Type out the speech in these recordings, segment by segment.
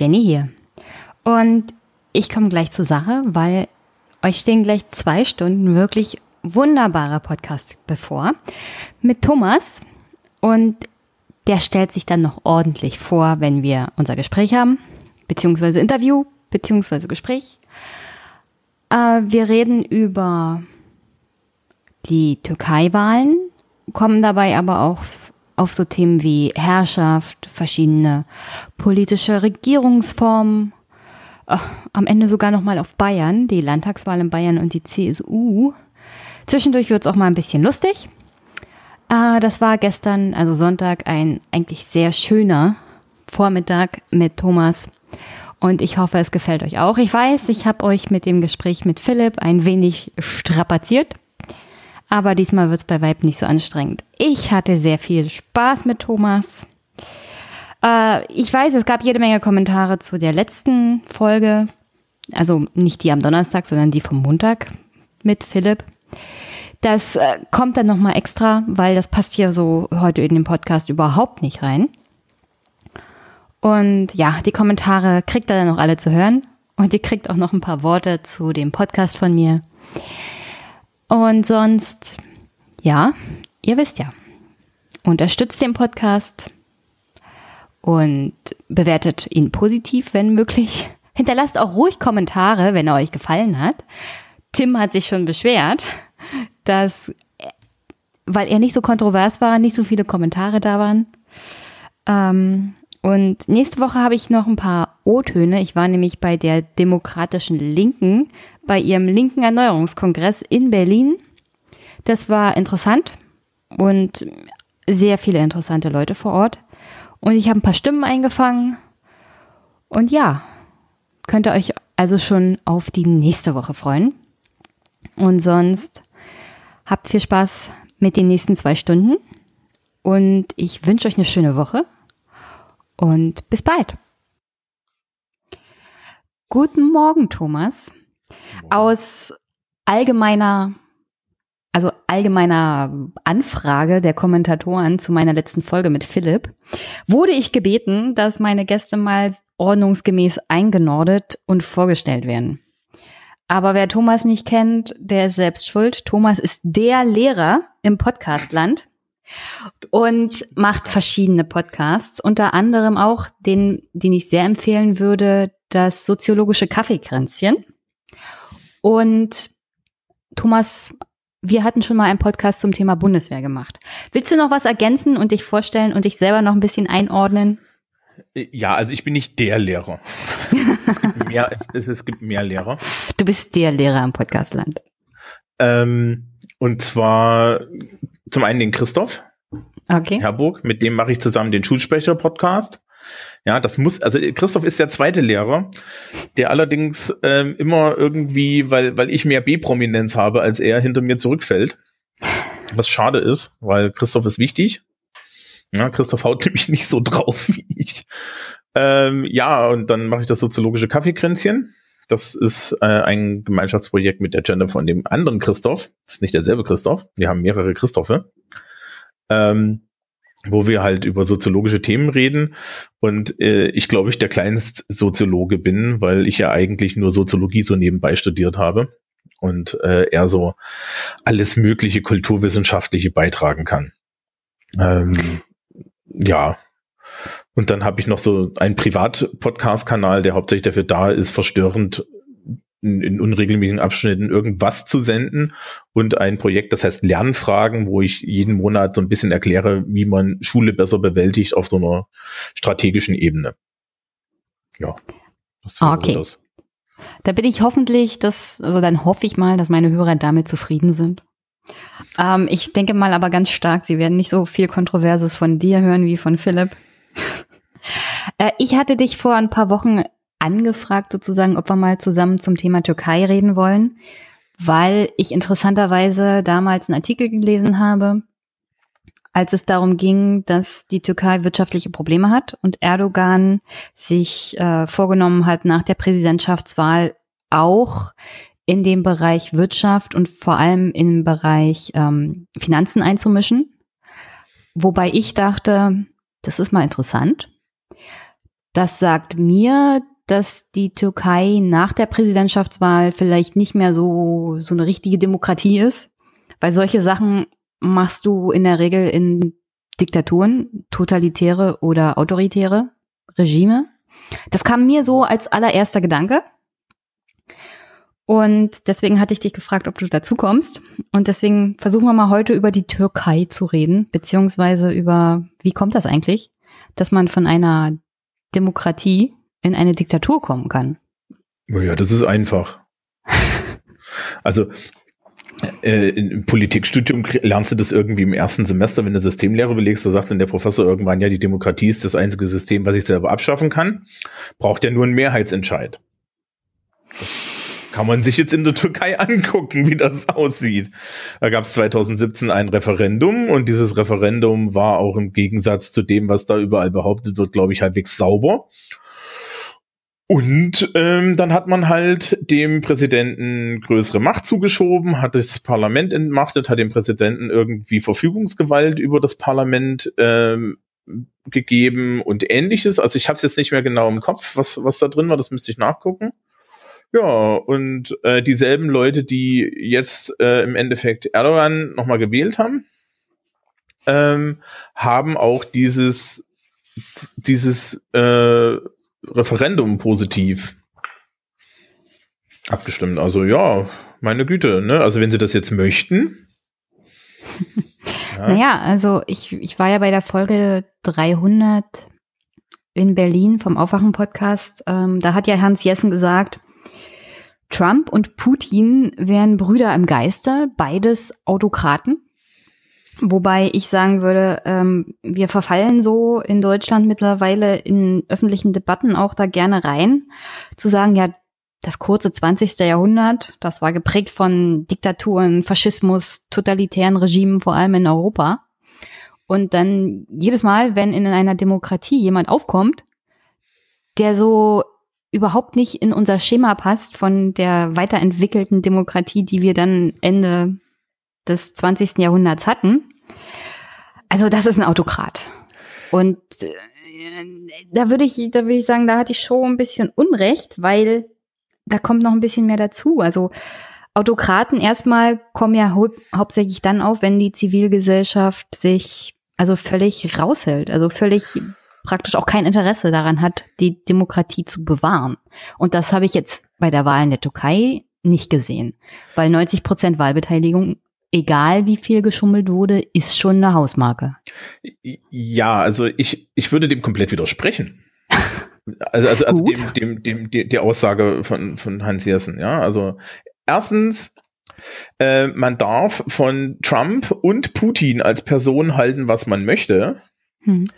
Jenny hier. Und ich komme gleich zur Sache, weil euch stehen gleich zwei Stunden wirklich wunderbarer Podcast bevor mit Thomas. Und der stellt sich dann noch ordentlich vor, wenn wir unser Gespräch haben, beziehungsweise Interview, beziehungsweise Gespräch. Äh, wir reden über die Türkei-Wahlen, kommen dabei aber auch auf so Themen wie Herrschaft, verschiedene politische Regierungsformen, ach, am Ende sogar nochmal auf Bayern, die Landtagswahl in Bayern und die CSU. Zwischendurch wird es auch mal ein bisschen lustig. Äh, das war gestern, also Sonntag, ein eigentlich sehr schöner Vormittag mit Thomas. Und ich hoffe, es gefällt euch auch. Ich weiß, ich habe euch mit dem Gespräch mit Philipp ein wenig strapaziert. Aber diesmal wird es bei Vibe nicht so anstrengend. Ich hatte sehr viel Spaß mit Thomas. Äh, ich weiß, es gab jede Menge Kommentare zu der letzten Folge. Also nicht die am Donnerstag, sondern die vom Montag mit Philipp. Das äh, kommt dann nochmal extra, weil das passt hier so heute in den Podcast überhaupt nicht rein. Und ja, die Kommentare kriegt ihr dann noch alle zu hören. Und ihr kriegt auch noch ein paar Worte zu dem Podcast von mir. Und sonst, ja, ihr wisst ja, unterstützt den Podcast und bewertet ihn positiv, wenn möglich. Hinterlasst auch ruhig Kommentare, wenn er euch gefallen hat. Tim hat sich schon beschwert, dass, weil er nicht so kontrovers war, nicht so viele Kommentare da waren. Ähm, und nächste Woche habe ich noch ein paar O-Töne. Ich war nämlich bei der Demokratischen Linken bei ihrem linken Erneuerungskongress in Berlin. Das war interessant und sehr viele interessante Leute vor Ort. Und ich habe ein paar Stimmen eingefangen. Und ja, könnt ihr euch also schon auf die nächste Woche freuen. Und sonst habt viel Spaß mit den nächsten zwei Stunden. Und ich wünsche euch eine schöne Woche. Und bis bald. Guten Morgen, Thomas aus allgemeiner, also allgemeiner Anfrage der Kommentatoren zu meiner letzten Folge mit Philipp, wurde ich gebeten, dass meine Gäste mal ordnungsgemäß eingenordet und vorgestellt werden. Aber wer Thomas nicht kennt, der ist selbst schuld. Thomas ist der Lehrer im Podcastland und macht verschiedene Podcasts, unter anderem auch den, den ich sehr empfehlen würde, das soziologische Kaffeekränzchen. Und Thomas, wir hatten schon mal einen Podcast zum Thema Bundeswehr gemacht. Willst du noch was ergänzen und dich vorstellen und dich selber noch ein bisschen einordnen? Ja, also ich bin nicht der Lehrer. es, gibt mehr, es, es, gibt mehr Lehrer. Du bist der Lehrer im Podcastland. Ähm, und zwar zum einen den Christoph okay. Herburg, mit dem mache ich zusammen den Schulsprecher-Podcast. Ja, das muss, also Christoph ist der zweite Lehrer, der allerdings ähm, immer irgendwie, weil, weil ich mehr B-Prominenz habe, als er hinter mir zurückfällt. Was schade ist, weil Christoph ist wichtig. Ja, Christoph haut nämlich nicht so drauf wie ich. Ähm, ja, und dann mache ich das soziologische Kaffeekränzchen. Das ist äh, ein Gemeinschaftsprojekt mit der Gender von dem anderen Christoph. Das ist nicht derselbe Christoph. Wir haben mehrere Christophe. Ähm, wo wir halt über soziologische Themen reden. Und äh, ich glaube, ich der kleinste Soziologe bin, weil ich ja eigentlich nur Soziologie so nebenbei studiert habe und äh, er so alles mögliche kulturwissenschaftliche beitragen kann. Ähm, ja. Und dann habe ich noch so einen Privat-Podcast-Kanal, der hauptsächlich dafür da ist, verstörend in, in unregelmäßigen Abschnitten irgendwas zu senden und ein Projekt, das heißt Lernfragen, wo ich jeden Monat so ein bisschen erkläre, wie man Schule besser bewältigt auf so einer strategischen Ebene. Ja. Das okay. das. Da bin ich hoffentlich, dass, also dann hoffe ich mal, dass meine Hörer damit zufrieden sind. Ähm, ich denke mal aber ganz stark, sie werden nicht so viel Kontroverses von dir hören wie von Philipp. äh, ich hatte dich vor ein paar Wochen angefragt sozusagen, ob wir mal zusammen zum Thema Türkei reden wollen, weil ich interessanterweise damals einen Artikel gelesen habe, als es darum ging, dass die Türkei wirtschaftliche Probleme hat und Erdogan sich äh, vorgenommen hat, nach der Präsidentschaftswahl auch in dem Bereich Wirtschaft und vor allem im Bereich ähm, Finanzen einzumischen. Wobei ich dachte, das ist mal interessant. das sagt mir, dass die Türkei nach der Präsidentschaftswahl vielleicht nicht mehr so, so eine richtige Demokratie ist. Weil solche Sachen machst du in der Regel in Diktaturen, totalitäre oder autoritäre Regime. Das kam mir so als allererster Gedanke. Und deswegen hatte ich dich gefragt, ob du dazu kommst. Und deswegen versuchen wir mal heute über die Türkei zu reden, beziehungsweise über, wie kommt das eigentlich, dass man von einer Demokratie in eine Diktatur kommen kann? Ja, das ist einfach. also äh, im Politikstudium lernst du das irgendwie im ersten Semester, wenn du Systemlehre belegst, da sagt dann der Professor irgendwann, ja, die Demokratie ist das einzige System, was ich selber abschaffen kann. Braucht ja nur einen Mehrheitsentscheid. Das kann man sich jetzt in der Türkei angucken, wie das aussieht. Da gab es 2017 ein Referendum und dieses Referendum war auch im Gegensatz zu dem, was da überall behauptet wird, glaube ich, halbwegs sauber. Und ähm, dann hat man halt dem Präsidenten größere Macht zugeschoben, hat das Parlament entmachtet, hat dem Präsidenten irgendwie Verfügungsgewalt über das Parlament ähm, gegeben und ähnliches. Also ich habe es jetzt nicht mehr genau im Kopf, was, was da drin war, das müsste ich nachgucken. Ja, und äh, dieselben Leute, die jetzt äh, im Endeffekt Erdogan nochmal gewählt haben, ähm, haben auch dieses, dieses äh, Referendum positiv abgestimmt. Also ja, meine Güte, ne? Also wenn sie das jetzt möchten. ja. Naja, also ich, ich war ja bei der Folge 300 in Berlin vom Aufwachen-Podcast. Ähm, da hat ja Hans Jessen gesagt, Trump und Putin wären Brüder im Geiste, beides Autokraten. Wobei ich sagen würde, ähm, wir verfallen so in Deutschland mittlerweile in öffentlichen Debatten auch da gerne rein, zu sagen, ja, das kurze 20. Jahrhundert, das war geprägt von Diktaturen, Faschismus, totalitären Regimen, vor allem in Europa. Und dann jedes Mal, wenn in einer Demokratie jemand aufkommt, der so überhaupt nicht in unser Schema passt von der weiterentwickelten Demokratie, die wir dann Ende des 20. Jahrhunderts hatten. Also das ist ein Autokrat. Und äh, da würde ich, da würde ich sagen, da hatte ich schon ein bisschen Unrecht, weil da kommt noch ein bisschen mehr dazu. Also Autokraten erstmal kommen ja hau hauptsächlich dann auf, wenn die Zivilgesellschaft sich also völlig raushält, also völlig praktisch auch kein Interesse daran hat, die Demokratie zu bewahren. Und das habe ich jetzt bei der Wahl in der Türkei nicht gesehen, weil 90 Prozent Wahlbeteiligung egal wie viel geschummelt wurde, ist schon eine Hausmarke. Ja, also ich, ich würde dem komplett widersprechen. Also, also, also dem, dem, dem, dem, der Aussage von, von Hans Jessen, ja. Also erstens, äh, man darf von Trump und Putin als Person halten, was man möchte. Hm.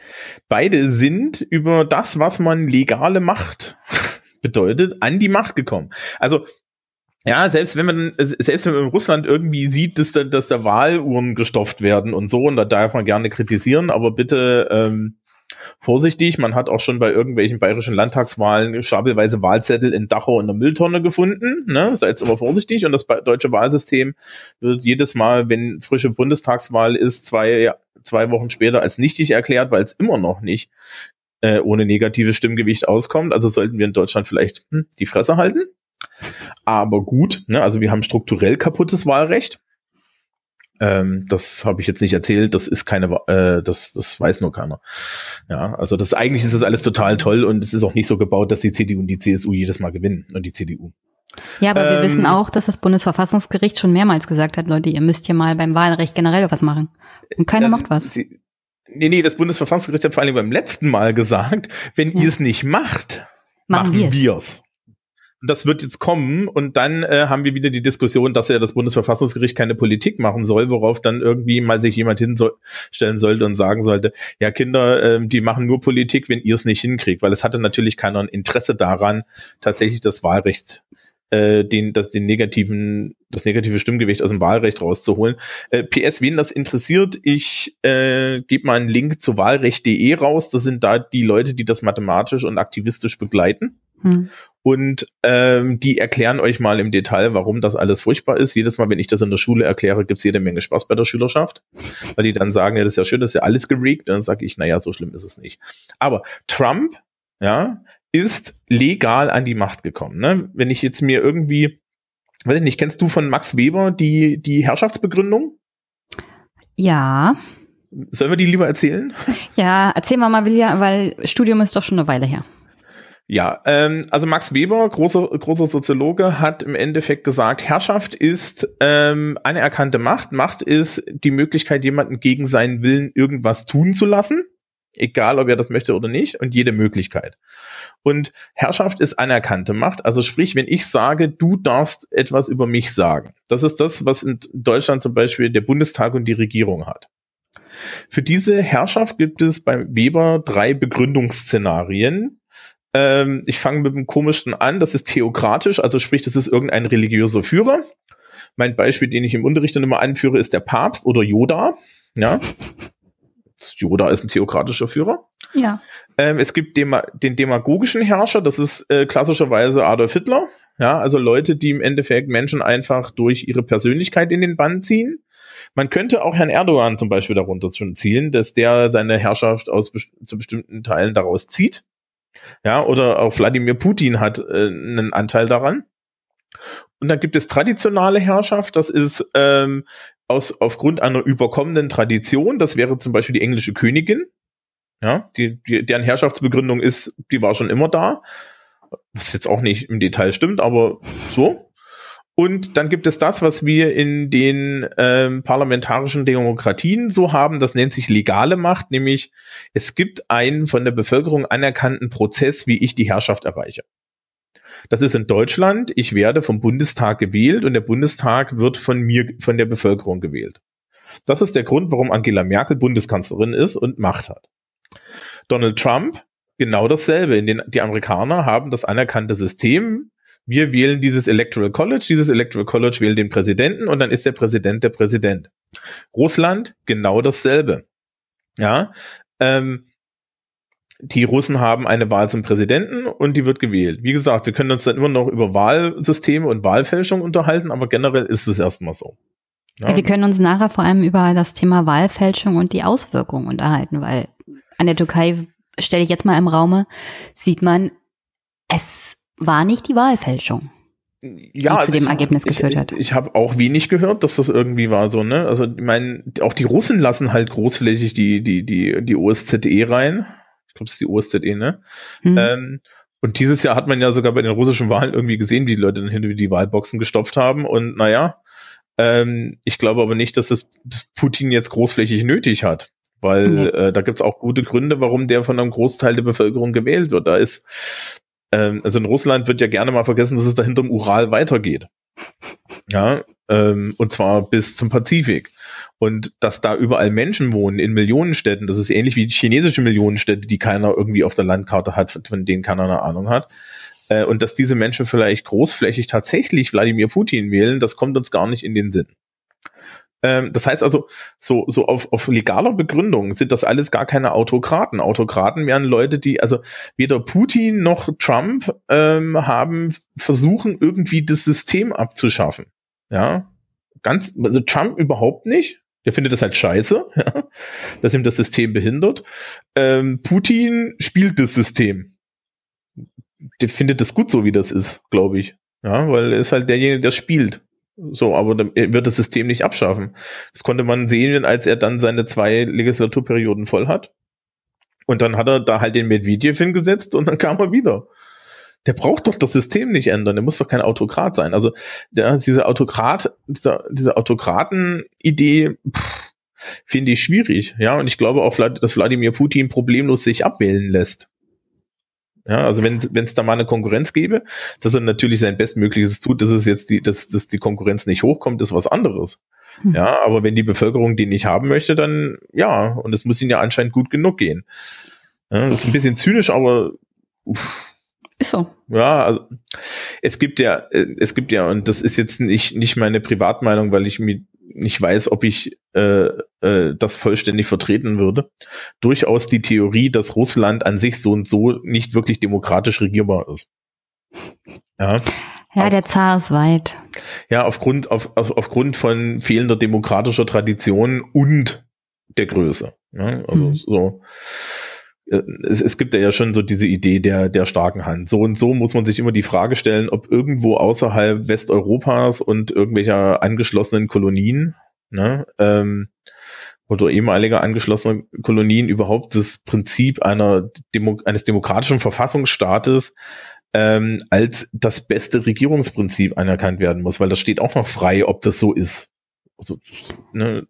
Beide sind über das, was man legale Macht bedeutet, an die Macht gekommen. Also ja, selbst wenn man selbst wenn man in Russland irgendwie sieht, dass da, dass da Wahluhren gestopft werden und so, und da darf man gerne kritisieren, aber bitte ähm, vorsichtig. Man hat auch schon bei irgendwelchen bayerischen Landtagswahlen stapelweise Wahlzettel in Dachau in der Mülltonne gefunden. Ne? Seid aber vorsichtig. Und das deutsche Wahlsystem wird jedes Mal, wenn frische Bundestagswahl ist, zwei zwei Wochen später als nichtig erklärt, weil es immer noch nicht äh, ohne negatives Stimmgewicht auskommt. Also sollten wir in Deutschland vielleicht hm, die Fresse halten. Aber gut, ne, also wir haben strukturell kaputtes Wahlrecht. Ähm, das habe ich jetzt nicht erzählt, das ist keine, äh, das, das weiß nur keiner. Ja, also das eigentlich ist das alles total toll und es ist auch nicht so gebaut, dass die CDU und die CSU jedes Mal gewinnen und die CDU. Ja, aber ähm, wir wissen auch, dass das Bundesverfassungsgericht schon mehrmals gesagt hat, Leute, ihr müsst hier mal beim Wahlrecht generell was machen. Und keiner macht was. Sie, nee, nee, das Bundesverfassungsgericht hat vor allem beim letzten Mal gesagt, wenn ja. ihr es nicht macht, machen, machen wir es. Das wird jetzt kommen und dann äh, haben wir wieder die Diskussion, dass ja das Bundesverfassungsgericht keine Politik machen soll, worauf dann irgendwie mal sich jemand hinstellen sollte und sagen sollte, ja Kinder, äh, die machen nur Politik, wenn ihr es nicht hinkriegt, weil es hatte natürlich keiner ein Interesse daran, tatsächlich das Wahlrecht äh, den, das, den negativen, das negative Stimmgewicht aus dem Wahlrecht rauszuholen. Äh, PS, wen das interessiert, ich äh, gebe mal einen Link zu wahlrecht.de raus. Das sind da die Leute, die das mathematisch und aktivistisch begleiten. Hm. Und ähm, die erklären euch mal im Detail, warum das alles furchtbar ist. Jedes Mal, wenn ich das in der Schule erkläre, gibt's jede Menge Spaß bei der Schülerschaft. Weil die dann sagen, ja, das ist ja schön, das ist ja alles gereakt. Dann sage ich, naja, so schlimm ist es nicht. Aber Trump ja, ist legal an die Macht gekommen. Ne? Wenn ich jetzt mir irgendwie, weiß ich nicht, kennst du von Max Weber die, die Herrschaftsbegründung? Ja. Sollen wir die lieber erzählen? Ja, erzähl mal mal, weil Studium ist doch schon eine Weile her. Ja, ähm, also Max Weber, großer, großer Soziologe, hat im Endeffekt gesagt, Herrschaft ist ähm, anerkannte Macht. Macht ist die Möglichkeit, jemanden gegen seinen Willen irgendwas tun zu lassen, egal ob er das möchte oder nicht, und jede Möglichkeit. Und Herrschaft ist anerkannte Macht. Also sprich, wenn ich sage, du darfst etwas über mich sagen. Das ist das, was in Deutschland zum Beispiel der Bundestag und die Regierung hat. Für diese Herrschaft gibt es bei Weber drei Begründungsszenarien. Ähm, ich fange mit dem komischen an, das ist theokratisch, also sprich, das ist irgendein religiöser Führer. Mein Beispiel, den ich im Unterricht dann immer anführe, ist der Papst oder Yoda. Ja. Yoda ist ein theokratischer Führer. Ja. Ähm, es gibt Dema den demagogischen Herrscher, das ist äh, klassischerweise Adolf Hitler. Ja, also Leute, die im Endeffekt Menschen einfach durch ihre Persönlichkeit in den Bann ziehen. Man könnte auch Herrn Erdogan zum Beispiel darunter schon zielen, dass der seine Herrschaft aus zu bestimmten Teilen daraus zieht. Ja, oder auch Wladimir Putin hat äh, einen Anteil daran. Und dann gibt es traditionale Herrschaft, das ist ähm, aus, aufgrund einer überkommenen Tradition, das wäre zum Beispiel die englische Königin, ja, die, die, deren Herrschaftsbegründung ist, die war schon immer da, was jetzt auch nicht im Detail stimmt, aber so. Und dann gibt es das, was wir in den ähm, parlamentarischen Demokratien so haben, das nennt sich legale Macht, nämlich es gibt einen von der Bevölkerung anerkannten Prozess, wie ich die Herrschaft erreiche. Das ist in Deutschland, ich werde vom Bundestag gewählt und der Bundestag wird von mir, von der Bevölkerung gewählt. Das ist der Grund, warum Angela Merkel Bundeskanzlerin ist und Macht hat. Donald Trump, genau dasselbe. In den, die Amerikaner haben das anerkannte System, wir wählen dieses Electoral College, dieses Electoral College wählt den Präsidenten und dann ist der Präsident der Präsident. Russland genau dasselbe. Ja, ähm, die Russen haben eine Wahl zum Präsidenten und die wird gewählt. Wie gesagt, wir können uns dann immer noch über Wahlsysteme und Wahlfälschung unterhalten, aber generell ist es erstmal so. Ja. Wir können uns nachher vor allem über das Thema Wahlfälschung und die Auswirkungen unterhalten, weil an der Türkei, stelle ich jetzt mal im Raume, sieht man, es war nicht die Wahlfälschung. Ja, die zu dem ich, Ergebnis geführt ich, hat. Ich habe auch wenig gehört, dass das irgendwie war so, ne? Also ich meine, auch die Russen lassen halt großflächig die, die, die, die OSZE rein. Ich glaube, es ist die OSZE, ne? Hm. Ähm, und dieses Jahr hat man ja sogar bei den russischen Wahlen irgendwie gesehen, wie die Leute dann hinter die Wahlboxen gestopft haben. Und naja, ähm, ich glaube aber nicht, dass es Putin jetzt großflächig nötig hat. Weil mhm. äh, da gibt's auch gute Gründe, warum der von einem Großteil der Bevölkerung gewählt wird. Da ist ähm, also in Russland wird ja gerne mal vergessen, dass es da hinterm Ural weitergeht. Ja, ähm, und zwar bis zum Pazifik. Und dass da überall Menschen wohnen in Millionenstädten, das ist ähnlich wie die chinesische Millionenstädte, die keiner irgendwie auf der Landkarte hat, von denen keiner eine Ahnung hat. Äh, und dass diese Menschen vielleicht großflächig tatsächlich Wladimir Putin wählen, das kommt uns gar nicht in den Sinn. Ähm, das heißt also, so, so auf, auf legaler Begründung sind das alles gar keine Autokraten. Autokraten wären Leute, die, also weder Putin noch Trump ähm, haben versuchen, irgendwie das System abzuschaffen. Ja. Ganz, also Trump überhaupt nicht. Der findet das halt scheiße, ja, dass ihm das System behindert. Ähm, Putin spielt das System. Der findet das gut so, wie das ist, glaube ich. Ja, weil er ist halt derjenige, der spielt. So, aber er wird das System nicht abschaffen. Das konnte man sehen, als er dann seine zwei Legislaturperioden voll hat. Und dann hat er da halt den Medvedev hingesetzt und dann kam er wieder. Der braucht doch das System nicht ändern. Der muss doch kein Autokrat sein. Also der, diese Autokrat, diese, diese Autokraten-Idee finde ich schwierig. Ja, und ich glaube auch, dass Wladimir Putin problemlos sich abwählen lässt. Ja, also wenn es da mal eine Konkurrenz gäbe, dass er natürlich sein Bestmögliches tut, dass es jetzt die, dass, dass die Konkurrenz nicht hochkommt, ist was anderes. Hm. Ja, aber wenn die Bevölkerung den nicht haben möchte, dann ja, und es muss ihnen ja anscheinend gut genug gehen. Ja, das ist ein bisschen zynisch, aber uff. Ist so. Ja, also es gibt ja, äh, es gibt ja, und das ist jetzt nicht, nicht meine Privatmeinung, weil ich mir nicht weiß, ob ich äh, äh, das vollständig vertreten würde, durchaus die Theorie, dass Russland an sich so und so nicht wirklich demokratisch regierbar ist. Ja, ja der Zar ist weit. Ja, aufgrund, auf, auf, aufgrund von fehlender demokratischer Tradition und der Größe. Ja, also mhm. so es, es gibt ja schon so diese Idee der, der starken Hand. So und so muss man sich immer die Frage stellen, ob irgendwo außerhalb Westeuropas und irgendwelcher angeschlossenen Kolonien, ne, ähm, oder ehemaliger angeschlossener Kolonien überhaupt das Prinzip einer Demo eines demokratischen Verfassungsstaates ähm, als das beste Regierungsprinzip anerkannt werden muss, weil das steht auch noch frei, ob das so ist. Also, ne,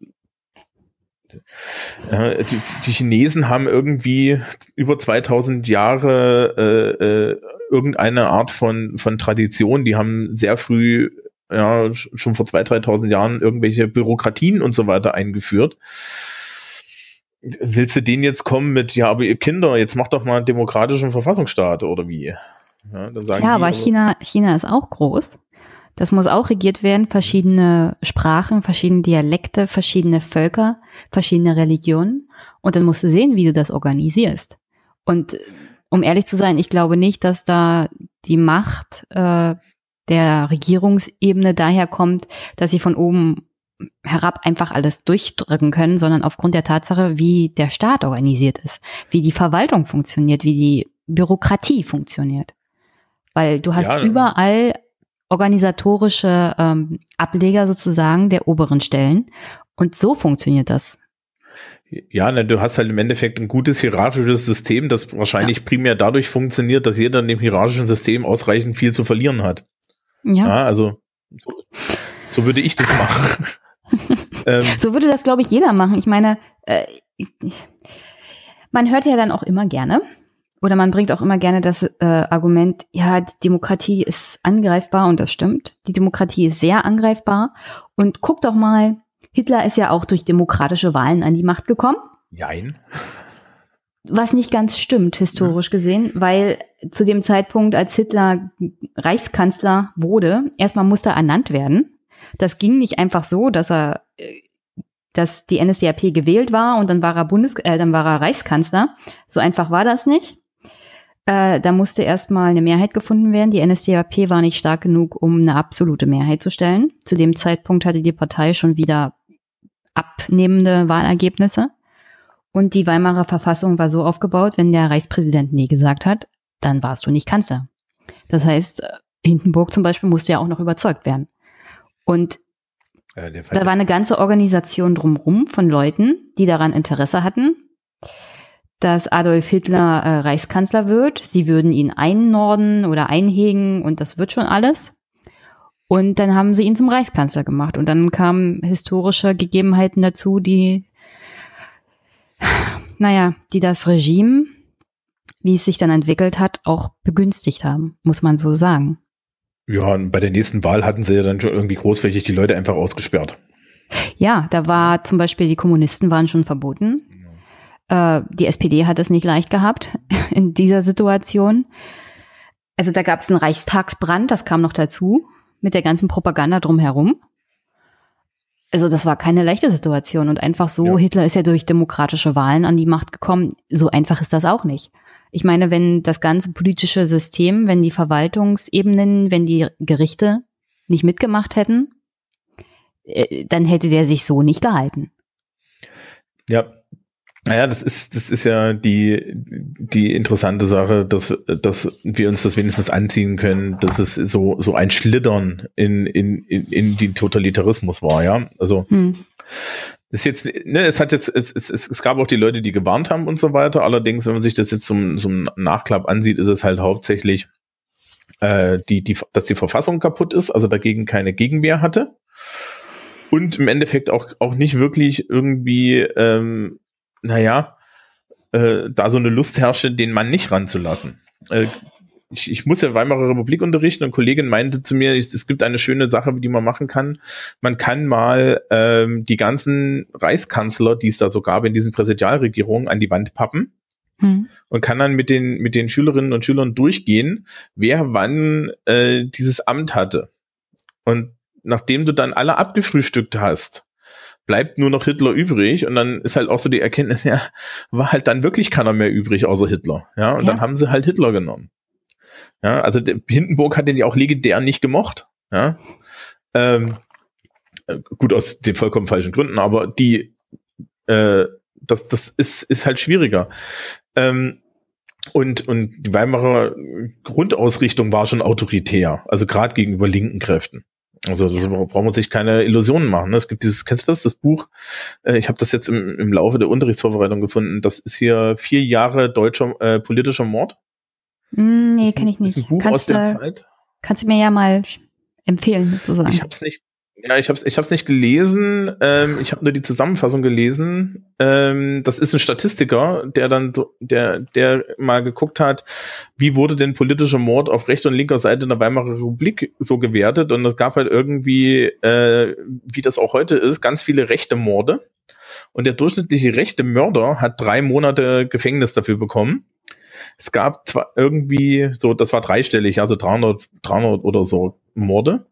ja, die, die, Chinesen haben irgendwie über 2000 Jahre äh, äh, irgendeine Art von, von Tradition. Die haben sehr früh, ja, schon vor 2.000, 3.000 Jahren irgendwelche Bürokratien und so weiter eingeführt. Willst du denen jetzt kommen mit, ja, aber ihr Kinder, jetzt macht doch mal einen demokratischen Verfassungsstaat oder wie? Ja, ja aber China, China ist auch groß. Das muss auch regiert werden, verschiedene Sprachen, verschiedene Dialekte, verschiedene Völker, verschiedene Religionen. Und dann musst du sehen, wie du das organisierst. Und um ehrlich zu sein, ich glaube nicht, dass da die Macht äh, der Regierungsebene daher kommt, dass sie von oben herab einfach alles durchdrücken können, sondern aufgrund der Tatsache, wie der Staat organisiert ist, wie die Verwaltung funktioniert, wie die Bürokratie funktioniert. Weil du hast ja, überall organisatorische ähm, Ableger sozusagen der oberen Stellen. Und so funktioniert das. Ja, ne, du hast halt im Endeffekt ein gutes hierarchisches System, das wahrscheinlich ja. primär dadurch funktioniert, dass jeder in dem hierarchischen System ausreichend viel zu verlieren hat. Ja. ja also so, so, würde ich das machen. ähm, so würde das, glaube ich, jeder machen. Ich meine, äh, man hört ja dann auch immer gerne, oder man bringt auch immer gerne das äh, Argument, ja, die Demokratie ist angreifbar und das stimmt. Die Demokratie ist sehr angreifbar. Und guck doch mal, Hitler ist ja auch durch demokratische Wahlen an die Macht gekommen. Jein. Was nicht ganz stimmt, historisch gesehen, weil zu dem Zeitpunkt, als Hitler Reichskanzler wurde, erstmal musste er ernannt werden. Das ging nicht einfach so, dass er, äh, dass die NSDAP gewählt war und dann war er Bundes, äh, dann war er Reichskanzler. So einfach war das nicht. Äh, da musste erstmal eine Mehrheit gefunden werden. Die NSDAP war nicht stark genug, um eine absolute Mehrheit zu stellen. Zu dem Zeitpunkt hatte die Partei schon wieder abnehmende Wahlergebnisse. Und die Weimarer Verfassung war so aufgebaut, wenn der Reichspräsident nie gesagt hat, dann warst du nicht Kanzler. Das heißt, Hindenburg zum Beispiel musste ja auch noch überzeugt werden. Und äh, da war eine ganze Organisation drumherum von Leuten, die daran Interesse hatten, dass Adolf Hitler äh, Reichskanzler wird. Sie würden ihn einnorden oder einhegen und das wird schon alles. Und dann haben sie ihn zum Reichskanzler gemacht. Und dann kamen historische Gegebenheiten dazu, die, naja, die das Regime, wie es sich dann entwickelt hat, auch begünstigt haben, muss man so sagen. Ja, und bei der nächsten Wahl hatten sie ja dann schon irgendwie großflächig die Leute einfach ausgesperrt. Ja, da war zum Beispiel die Kommunisten waren schon verboten. Äh, die SPD hat es nicht leicht gehabt in dieser Situation. Also da gab es einen Reichstagsbrand, das kam noch dazu, mit der ganzen Propaganda drumherum. Also das war keine leichte Situation und einfach so, ja. Hitler ist ja durch demokratische Wahlen an die Macht gekommen, so einfach ist das auch nicht. Ich meine, wenn das ganze politische System, wenn die Verwaltungsebenen, wenn die Gerichte nicht mitgemacht hätten, äh, dann hätte der sich so nicht gehalten. Ja, naja, das ist, das ist ja die, die interessante Sache, dass, dass wir uns das wenigstens anziehen können, dass es so, so ein Schlittern in, in, in, in den Totalitarismus war, ja. Also, hm. ist jetzt, ne, es hat jetzt, es, es, es gab auch die Leute, die gewarnt haben und so weiter. Allerdings, wenn man sich das jetzt zum, zum Nachklapp ansieht, ist es halt hauptsächlich, äh, die, die, dass die Verfassung kaputt ist, also dagegen keine Gegenwehr hatte. Und im Endeffekt auch, auch nicht wirklich irgendwie, ähm, naja, äh, da so eine Lust herrschte, den Mann nicht ranzulassen. Äh, ich, ich muss ja Weimarer Republik unterrichten und eine Kollegin meinte zu mir, es, es gibt eine schöne Sache, die man machen kann. Man kann mal ähm, die ganzen Reichskanzler, die es da so gab in diesen Präsidialregierungen, an die Wand pappen hm. und kann dann mit den, mit den Schülerinnen und Schülern durchgehen, wer wann äh, dieses Amt hatte. Und nachdem du dann alle abgefrühstückt hast, bleibt nur noch Hitler übrig und dann ist halt auch so die Erkenntnis, ja, war halt dann wirklich keiner mehr übrig außer Hitler. Ja, und ja. dann haben sie halt Hitler genommen. Ja, also der Hindenburg hat den ja auch legendär nicht gemocht. Ja, ähm, äh, gut aus den vollkommen falschen Gründen, aber die, äh, das, das ist, ist halt schwieriger. Ähm, und, und die Weimarer Grundausrichtung war schon autoritär, also gerade gegenüber linken Kräften. Also das braucht man sich keine Illusionen machen. Ne? Es gibt dieses, kennst du das, das Buch? Äh, ich habe das jetzt im, im Laufe der Unterrichtsvorbereitung gefunden. Das ist hier vier Jahre deutscher äh, politischer Mord. Mm, nee, kenne ich nicht. Ist ein Buch kannst aus der Zeit. Kannst du mir ja mal empfehlen, musst du sagen. Ich habe es nicht. Ja, ich habe es ich hab's nicht gelesen. Ähm, ich habe nur die Zusammenfassung gelesen. Ähm, das ist ein Statistiker, der dann so, der der mal geguckt hat, wie wurde denn politischer Mord auf rechter und linker Seite in der Weimarer Republik so gewertet. Und es gab halt irgendwie, äh, wie das auch heute ist, ganz viele rechte Morde. Und der durchschnittliche rechte Mörder hat drei Monate Gefängnis dafür bekommen. Es gab zwar irgendwie so, das war dreistellig, also 300, 300 oder so Morde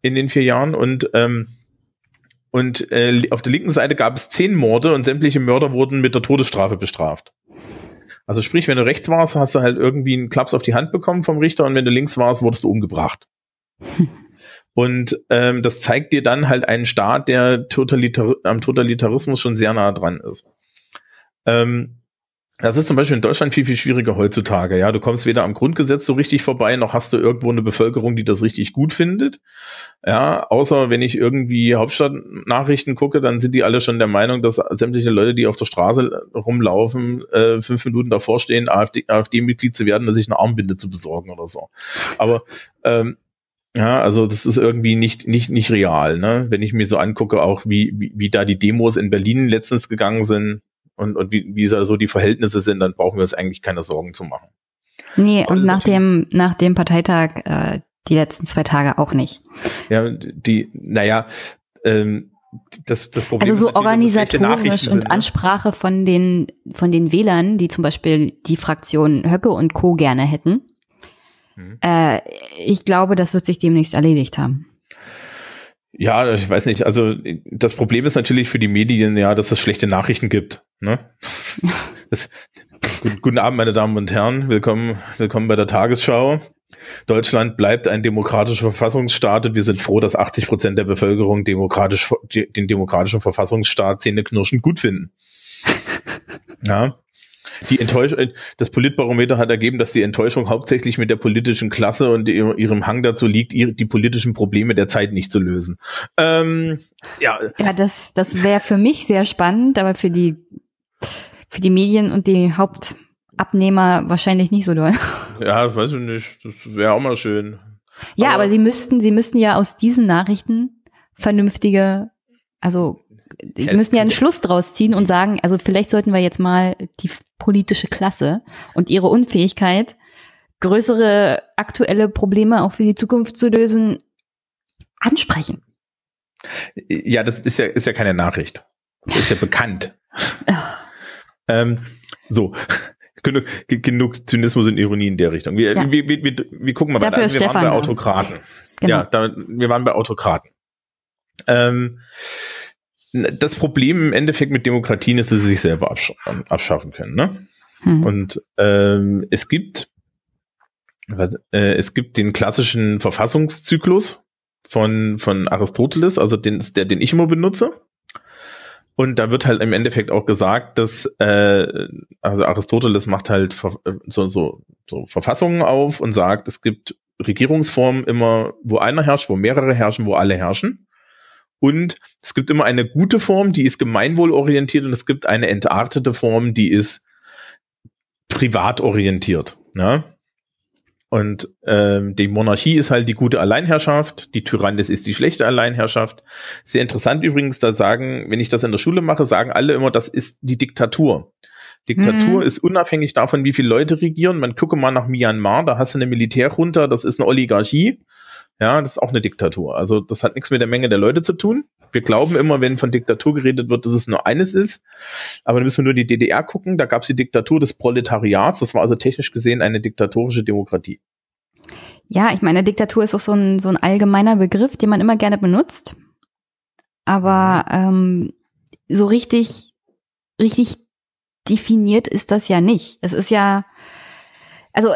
in den vier Jahren und ähm, und äh, auf der linken Seite gab es zehn Morde und sämtliche Mörder wurden mit der Todesstrafe bestraft. Also sprich, wenn du rechts warst, hast du halt irgendwie einen Klaps auf die Hand bekommen vom Richter und wenn du links warst, wurdest du umgebracht. Und ähm, das zeigt dir dann halt einen Staat, der totalitar am Totalitarismus schon sehr nah dran ist. Ähm, das ist zum Beispiel in Deutschland viel, viel schwieriger heutzutage. Ja, du kommst weder am Grundgesetz so richtig vorbei, noch hast du irgendwo eine Bevölkerung, die das richtig gut findet. Ja, außer wenn ich irgendwie Hauptstadtnachrichten gucke, dann sind die alle schon der Meinung, dass sämtliche Leute, die auf der Straße rumlaufen, äh, fünf Minuten davor stehen, AfD-Mitglied AfD zu werden, sich eine Armbinde zu besorgen oder so. Aber ähm, ja, also das ist irgendwie nicht nicht nicht real, ne? Wenn ich mir so angucke, auch wie wie, wie da die Demos in Berlin letztens gegangen sind, und, und wie, wie so die Verhältnisse sind, dann brauchen wir uns eigentlich keine Sorgen zu machen. Nee, Aber und nach dem, nach dem Parteitag äh, die letzten zwei Tage auch nicht. Ja, die, naja, ähm, das, das Problem also so organisatorisch und sind, ne? Ansprache von den, von den Wählern, die zum Beispiel die Fraktion Höcke und Co. gerne hätten. Mhm. Äh, ich glaube, das wird sich demnächst erledigt haben. Ja, ich weiß nicht. Also das Problem ist natürlich für die Medien ja, dass es schlechte Nachrichten gibt. Ne? Das, guten Abend, meine Damen und Herren. Willkommen, willkommen bei der Tagesschau. Deutschland bleibt ein demokratischer Verfassungsstaat und wir sind froh, dass 80 Prozent der Bevölkerung demokratisch, den demokratischen Verfassungsstaat zähneknirschend gut finden. Ja die Enttäuschung, das Politbarometer hat ergeben, dass die Enttäuschung hauptsächlich mit der politischen Klasse und ihrem Hang dazu liegt, die politischen Probleme der Zeit nicht zu lösen. Ähm, ja. ja, das, das wäre für mich sehr spannend, aber für die, für die Medien und die Hauptabnehmer wahrscheinlich nicht so doll. Ja, weiß ich nicht. Das wäre auch mal schön. Ja, aber, aber sie müssten, sie müssten ja aus diesen Nachrichten vernünftige, also die müssen ja einen Schluss draus ziehen und sagen, also vielleicht sollten wir jetzt mal die politische Klasse und ihre Unfähigkeit, größere aktuelle Probleme auch für die Zukunft zu lösen, ansprechen. Ja, das ist ja, ist ja keine Nachricht. Das ist ja bekannt. ähm, so. Genug, genug Zynismus und Ironie in der Richtung. Wir, ja. wir, wir, wir, wir gucken mal Dafür weiter. Also wir Stefan waren bei Autokraten. Genau. Ja, da, wir waren bei Autokraten. Ähm, das Problem im Endeffekt mit Demokratien ist, dass sie sich selber absch abschaffen können. Ne? Hm. Und ähm, es gibt was, äh, es gibt den klassischen Verfassungszyklus von von Aristoteles, also den der den ich immer benutze. Und da wird halt im Endeffekt auch gesagt, dass äh, also Aristoteles macht halt so, so, so Verfassungen auf und sagt, es gibt Regierungsformen immer, wo einer herrscht, wo mehrere herrschen, wo alle herrschen. Und es gibt immer eine gute Form, die ist gemeinwohlorientiert und es gibt eine entartete Form, die ist privatorientiert. Ne? Und ähm, die Monarchie ist halt die gute Alleinherrschaft, die Tyrannis ist die schlechte Alleinherrschaft. Sehr interessant übrigens, da sagen, wenn ich das in der Schule mache, sagen alle immer, das ist die Diktatur. Diktatur mhm. ist unabhängig davon, wie viele Leute regieren. Man gucke mal nach Myanmar, da hast du eine Militärjunta, das ist eine Oligarchie. Ja, das ist auch eine Diktatur. Also das hat nichts mit der Menge der Leute zu tun. Wir glauben immer, wenn von Diktatur geredet wird, dass es nur eines ist. Aber dann müssen wir nur die DDR gucken. Da gab es die Diktatur des Proletariats. Das war also technisch gesehen eine diktatorische Demokratie. Ja, ich meine, Diktatur ist auch so ein, so ein allgemeiner Begriff, den man immer gerne benutzt. Aber ähm, so richtig, richtig definiert ist das ja nicht. Es ist ja, also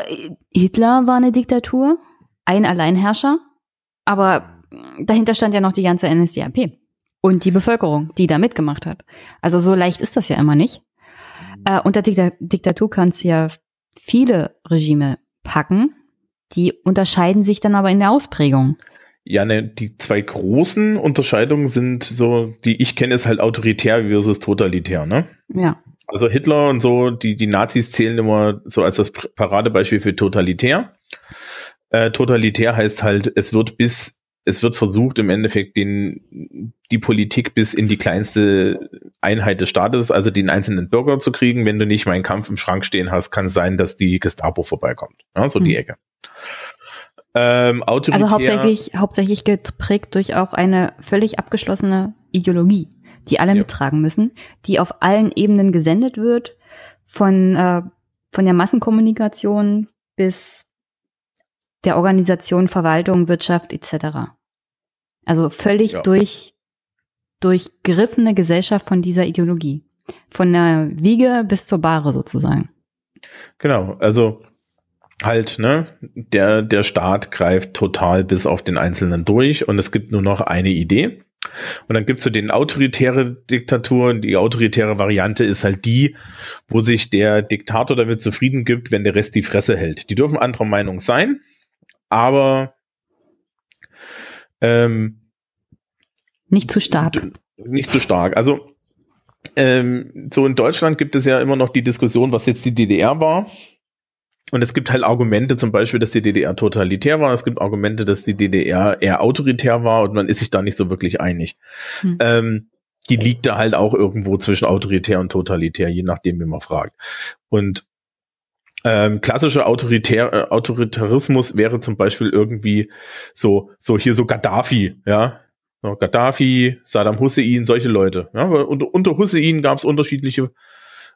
Hitler war eine Diktatur, ein Alleinherrscher. Aber dahinter stand ja noch die ganze NSDAP und die Bevölkerung, die da mitgemacht hat. Also so leicht ist das ja immer nicht. Äh, unter Dikta Diktatur kannst du ja viele Regime packen. Die unterscheiden sich dann aber in der Ausprägung. Ja, ne, die zwei großen Unterscheidungen sind so, die ich kenne, ist halt autoritär versus totalitär, ne? Ja. Also Hitler und so, die, die Nazis zählen immer so als das Paradebeispiel für totalitär. Äh, totalitär heißt halt, es wird bis, es wird versucht, im Endeffekt den, die Politik bis in die kleinste Einheit des Staates, also den einzelnen Bürger zu kriegen. Wenn du nicht meinen Kampf im Schrank stehen hast, kann es sein, dass die Gestapo vorbeikommt. Ja, so hm. die Ecke. Ähm, also hauptsächlich, hauptsächlich geprägt durch auch eine völlig abgeschlossene Ideologie, die alle ja. mittragen müssen, die auf allen Ebenen gesendet wird, von, äh, von der Massenkommunikation bis der Organisation, Verwaltung, Wirtschaft etc. Also völlig ja. durch, durchgriffene Gesellschaft von dieser Ideologie. Von der Wiege bis zur Bahre sozusagen. Genau, also halt, ne, der, der Staat greift total bis auf den Einzelnen durch und es gibt nur noch eine Idee. Und dann gibt's so den autoritäre Diktatur. Die autoritäre Variante ist halt die, wo sich der Diktator damit zufrieden gibt, wenn der Rest die Fresse hält. Die dürfen anderer Meinung sein, aber ähm, nicht zu stark. Nicht zu stark. Also ähm, so in Deutschland gibt es ja immer noch die Diskussion, was jetzt die DDR war. Und es gibt halt Argumente, zum Beispiel, dass die DDR totalitär war. Es gibt Argumente, dass die DDR eher autoritär war und man ist sich da nicht so wirklich einig. Hm. Ähm, die liegt da halt auch irgendwo zwischen autoritär und totalitär, je nachdem, wie man fragt. Und ähm, klassischer Autoritär, äh, Autoritarismus wäre zum Beispiel irgendwie so, so hier so Gaddafi, ja. So Gaddafi, Saddam Hussein, solche Leute. Ja, unter, unter Hussein gab es unterschiedliche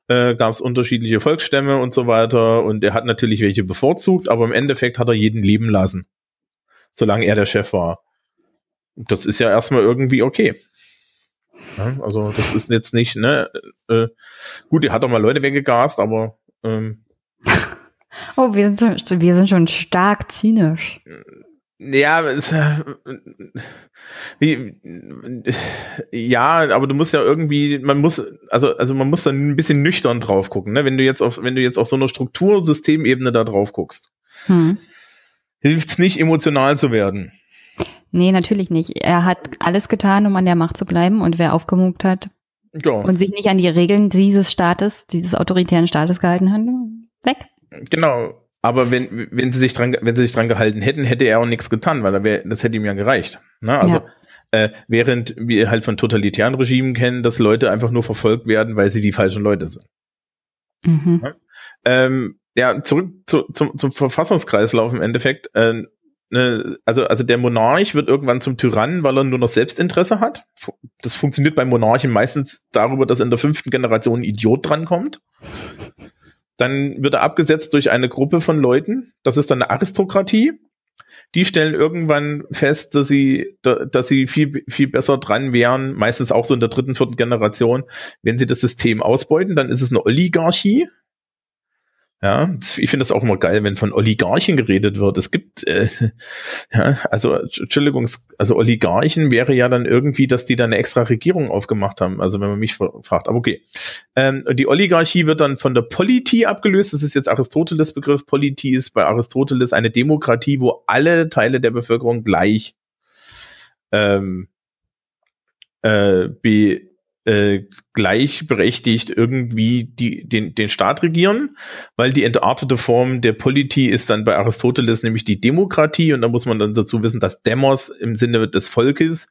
äh, gab unterschiedliche Volksstämme und so weiter und er hat natürlich welche bevorzugt, aber im Endeffekt hat er jeden leben lassen, solange er der Chef war. Das ist ja erstmal irgendwie okay. Ja, also das ist jetzt nicht, ne, äh, gut, er hat auch mal Leute weggegast, aber ähm, Oh, wir sind, schon, wir sind schon stark zynisch. Ja, es, wie, ja, aber du musst ja irgendwie, man muss, also, also man muss dann ein bisschen nüchtern drauf gucken, ne? Wenn du jetzt auf, wenn du jetzt auf so einer Struktursystemebene da drauf guckst, hm. hilft's nicht, emotional zu werden. Nee, natürlich nicht. Er hat alles getan, um an der Macht zu bleiben und wer aufgemuckt hat ja. und sich nicht an die Regeln dieses Staates, dieses autoritären Staates gehalten hat, weg. Genau. Aber wenn, wenn sie sich dran, wenn sie sich dran gehalten hätten, hätte er auch nichts getan, weil wär, das hätte ihm ja gereicht. Ne? Also, ja. äh, während wir halt von totalitären Regimen kennen, dass Leute einfach nur verfolgt werden, weil sie die falschen Leute sind. Mhm. Ja? Ähm, ja, zurück zu, zum, zum Verfassungskreislauf im Endeffekt. Äh, ne, also, also der Monarch wird irgendwann zum Tyrannen, weil er nur noch Selbstinteresse hat. Das funktioniert bei Monarchen meistens darüber, dass in der fünften Generation ein Idiot drankommt. Dann wird er abgesetzt durch eine Gruppe von Leuten. Das ist dann eine Aristokratie. Die stellen irgendwann fest, dass sie, dass sie viel, viel besser dran wären, meistens auch so in der dritten, vierten Generation, wenn sie das System ausbeuten, dann ist es eine Oligarchie. Ja, ich finde das auch immer geil, wenn von Oligarchen geredet wird. Es gibt, äh, ja, also Entschuldigung, also Oligarchen wäre ja dann irgendwie, dass die dann eine extra Regierung aufgemacht haben. Also wenn man mich fragt, aber okay. Ähm, die Oligarchie wird dann von der Politie abgelöst. Das ist jetzt Aristoteles Begriff. Politie ist bei Aristoteles eine Demokratie, wo alle Teile der Bevölkerung gleich ähm, äh, be äh, gleichberechtigt irgendwie die, den, den Staat regieren, weil die entartete Form der Politie ist dann bei Aristoteles nämlich die Demokratie und da muss man dann dazu wissen, dass Demos im Sinne des Volkes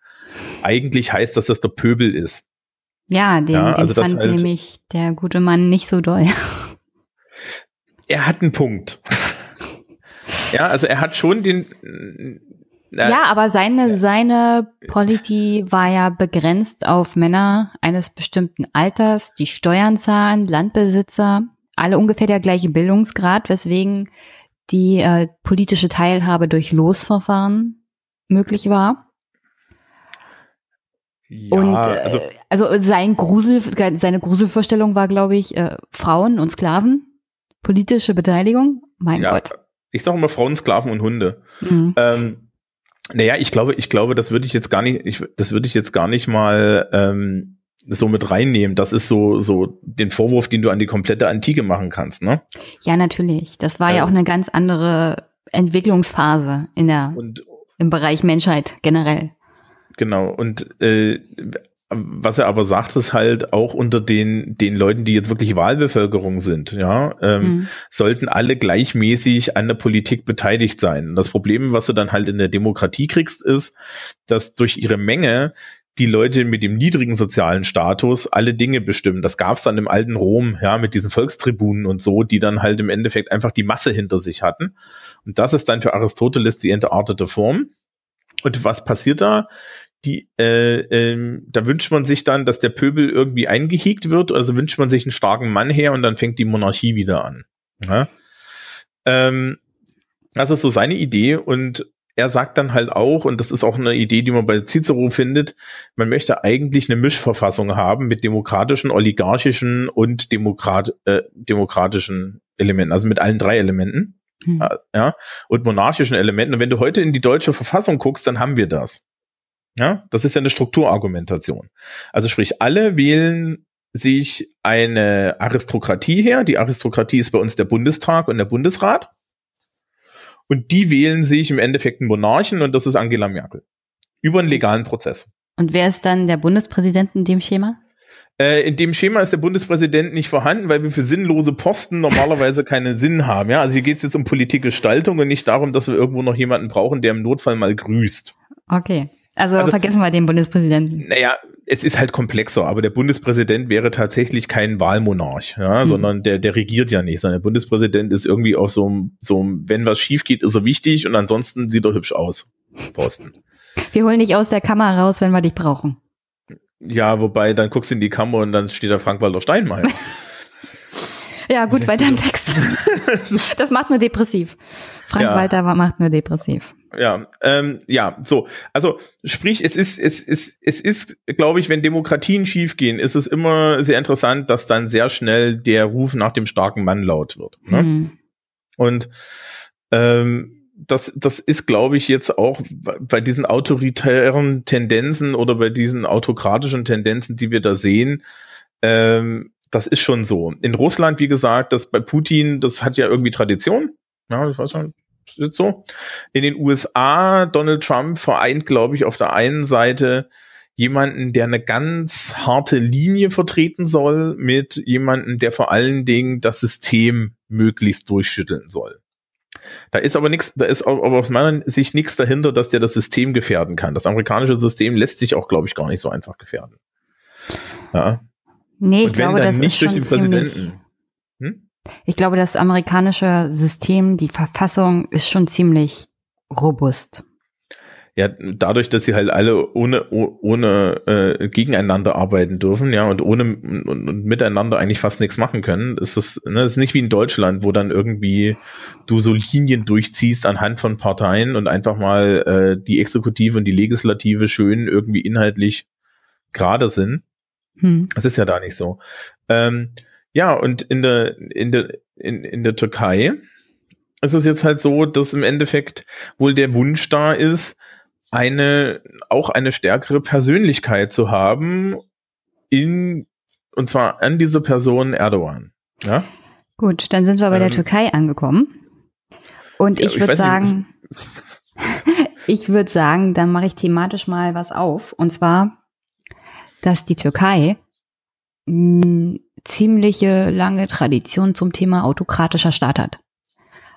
eigentlich heißt, dass das der Pöbel ist. Ja, den, ja, also den fand halt, nämlich der gute Mann nicht so doll. Er hat einen Punkt. ja, also er hat schon den, ja, aber seine, seine Polity war ja begrenzt auf Männer eines bestimmten Alters, die Steuern zahlen, Landbesitzer, alle ungefähr der gleiche Bildungsgrad, weswegen die äh, politische Teilhabe durch Losverfahren möglich war. Ja, und äh, also, also sein Grusel, seine Gruselvorstellung war, glaube ich, äh, Frauen und Sklaven, politische Beteiligung. Mein ja, Gott. Ich sage immer Frauen, Sklaven und Hunde. Mhm. Ähm, naja, ich glaube, ich glaube, das würde ich jetzt gar nicht, ich, das würde ich jetzt gar nicht mal ähm, so mit reinnehmen. Das ist so, so den Vorwurf, den du an die komplette Antike machen kannst, ne? Ja, natürlich. Das war ähm, ja auch eine ganz andere Entwicklungsphase in der, und, im Bereich Menschheit generell. Genau. Und äh, was er aber sagt, ist halt auch unter den, den Leuten, die jetzt wirklich Wahlbevölkerung sind, ja, ähm, mhm. sollten alle gleichmäßig an der Politik beteiligt sein. Das Problem, was du dann halt in der Demokratie kriegst, ist, dass durch ihre Menge die Leute mit dem niedrigen sozialen Status alle Dinge bestimmen. Das gab es dann im alten Rom, ja, mit diesen Volkstribunen und so, die dann halt im Endeffekt einfach die Masse hinter sich hatten. Und das ist dann für Aristoteles die entartete Form. Und was passiert da? Die, äh, ähm, da wünscht man sich dann, dass der Pöbel irgendwie eingehegt wird, also wünscht man sich einen starken Mann her und dann fängt die Monarchie wieder an. Ja? Ähm, das ist so seine Idee und er sagt dann halt auch, und das ist auch eine Idee, die man bei Cicero findet, man möchte eigentlich eine Mischverfassung haben mit demokratischen, oligarchischen und Demokrat, äh, demokratischen Elementen, also mit allen drei Elementen. Hm. Ja, und monarchischen Elementen. Und wenn du heute in die deutsche Verfassung guckst, dann haben wir das. Ja, das ist ja eine Strukturargumentation. Also sprich, alle wählen sich eine Aristokratie her. Die Aristokratie ist bei uns der Bundestag und der Bundesrat. Und die wählen sich im Endeffekt einen Monarchen und das ist Angela Merkel. Über einen legalen Prozess. Und wer ist dann der Bundespräsident in dem Schema? Äh, in dem Schema ist der Bundespräsident nicht vorhanden, weil wir für sinnlose Posten normalerweise keinen Sinn haben. Ja, also hier geht es jetzt um Politikgestaltung und nicht darum, dass wir irgendwo noch jemanden brauchen, der im Notfall mal grüßt. Okay. Also, also vergessen wir den Bundespräsidenten. Naja, es ist halt komplexer, aber der Bundespräsident wäre tatsächlich kein Wahlmonarch, ja, hm. sondern der, der regiert ja nicht. Sondern der Bundespräsident ist irgendwie auf so einem, so einem, wenn was schief geht, ist er wichtig und ansonsten sieht er hübsch aus. Posten. Wir holen dich aus der Kammer raus, wenn wir dich brauchen. Ja, wobei, dann guckst du in die Kammer und dann steht da Frank-Walter Steinmeier. ja, gut, weiter im Text. das macht nur depressiv. Frank-Walter ja. macht nur depressiv ja, ähm, ja, so. Also sprich, es ist, es ist, es ist, glaube ich, wenn Demokratien schiefgehen, ist es immer sehr interessant, dass dann sehr schnell der Ruf nach dem starken Mann laut wird. Ne? Mhm. Und ähm, das, das ist, glaube ich, jetzt auch bei diesen autoritären Tendenzen oder bei diesen autokratischen Tendenzen, die wir da sehen, ähm, das ist schon so. In Russland, wie gesagt, das bei Putin, das hat ja irgendwie Tradition. Ja, ich weiß nicht, so. In den USA, Donald Trump vereint, glaube ich, auf der einen Seite jemanden, der eine ganz harte Linie vertreten soll, mit jemanden, der vor allen Dingen das System möglichst durchschütteln soll. Da ist aber nichts, da ist aber aus meiner Sicht nichts dahinter, dass der das System gefährden kann. Das amerikanische System lässt sich auch, glaube ich, gar nicht so einfach gefährden. Ja. Nee, ich glaube, das nicht durch den Präsidenten. Hm? Ich glaube, das amerikanische System, die Verfassung ist schon ziemlich robust. Ja, dadurch, dass sie halt alle ohne ohne äh, gegeneinander arbeiten dürfen, ja, und ohne und, und miteinander eigentlich fast nichts machen können, ist das, ne, ist nicht wie in Deutschland, wo dann irgendwie du so Linien durchziehst anhand von Parteien und einfach mal äh, die Exekutive und die Legislative schön irgendwie inhaltlich gerade sind. Hm. Das ist ja da nicht so. Ähm, ja, und in der, in der, in, in der Türkei ist es jetzt halt so, dass im Endeffekt wohl der Wunsch da ist, eine, auch eine stärkere Persönlichkeit zu haben in, und zwar an diese Person Erdogan. Ja? Gut, dann sind wir bei ähm, der Türkei angekommen. Und ja, ich würde sagen, ich würde sagen, dann mache ich thematisch mal was auf. Und zwar, dass die Türkei mh, ziemliche lange Tradition zum Thema autokratischer Staat hat.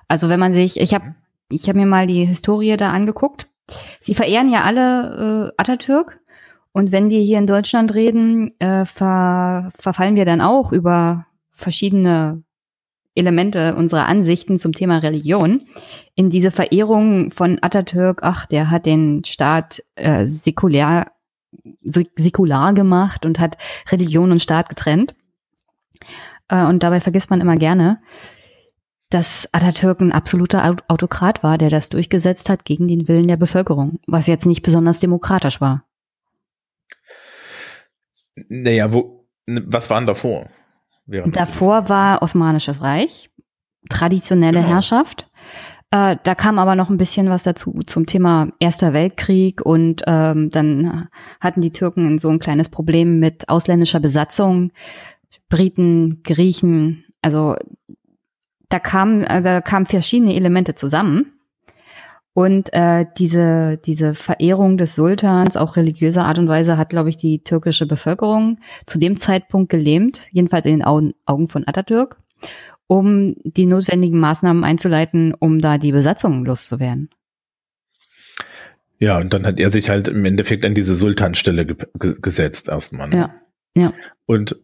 Also wenn man sich, ich habe ich hab mir mal die Historie da angeguckt. Sie verehren ja alle äh, Atatürk. Und wenn wir hier in Deutschland reden, äh, ver, verfallen wir dann auch über verschiedene Elemente unserer Ansichten zum Thema Religion in diese Verehrung von Atatürk, ach, der hat den Staat äh, säkulär, säkular gemacht und hat Religion und Staat getrennt. Äh, und dabei vergisst man immer gerne, dass Atatürk ein absoluter Autokrat war, der das durchgesetzt hat gegen den Willen der Bevölkerung, was jetzt nicht besonders demokratisch war. Naja, wo, was waren davor? davor war Osmanisches Reich, traditionelle genau. Herrschaft. Äh, da kam aber noch ein bisschen was dazu zum Thema Erster Weltkrieg und ähm, dann hatten die Türken so ein kleines Problem mit ausländischer Besatzung, Briten, Griechen, also da kamen, da kamen verschiedene Elemente zusammen. Und äh, diese, diese Verehrung des Sultans, auch religiöser Art und Weise, hat, glaube ich, die türkische Bevölkerung zu dem Zeitpunkt gelähmt, jedenfalls in den Augen, Augen von Atatürk um die notwendigen Maßnahmen einzuleiten, um da die Besatzung loszuwerden. Ja, und dann hat er sich halt im Endeffekt an diese Sultanstelle ge gesetzt erstmal. Ne? Ja, ja. Und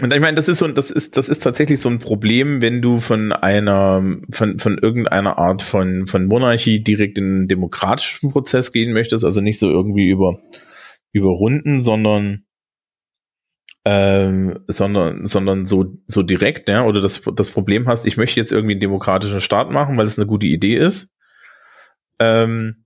und ich meine, das ist so, das ist, das ist tatsächlich so ein Problem, wenn du von einer, von, von irgendeiner Art von, von Monarchie direkt in einen demokratischen Prozess gehen möchtest, also nicht so irgendwie über, über Runden, sondern ähm, sondern, sondern so, so direkt, ja, oder das, das Problem hast, ich möchte jetzt irgendwie einen demokratischen Staat machen, weil es eine gute Idee ist. Ähm,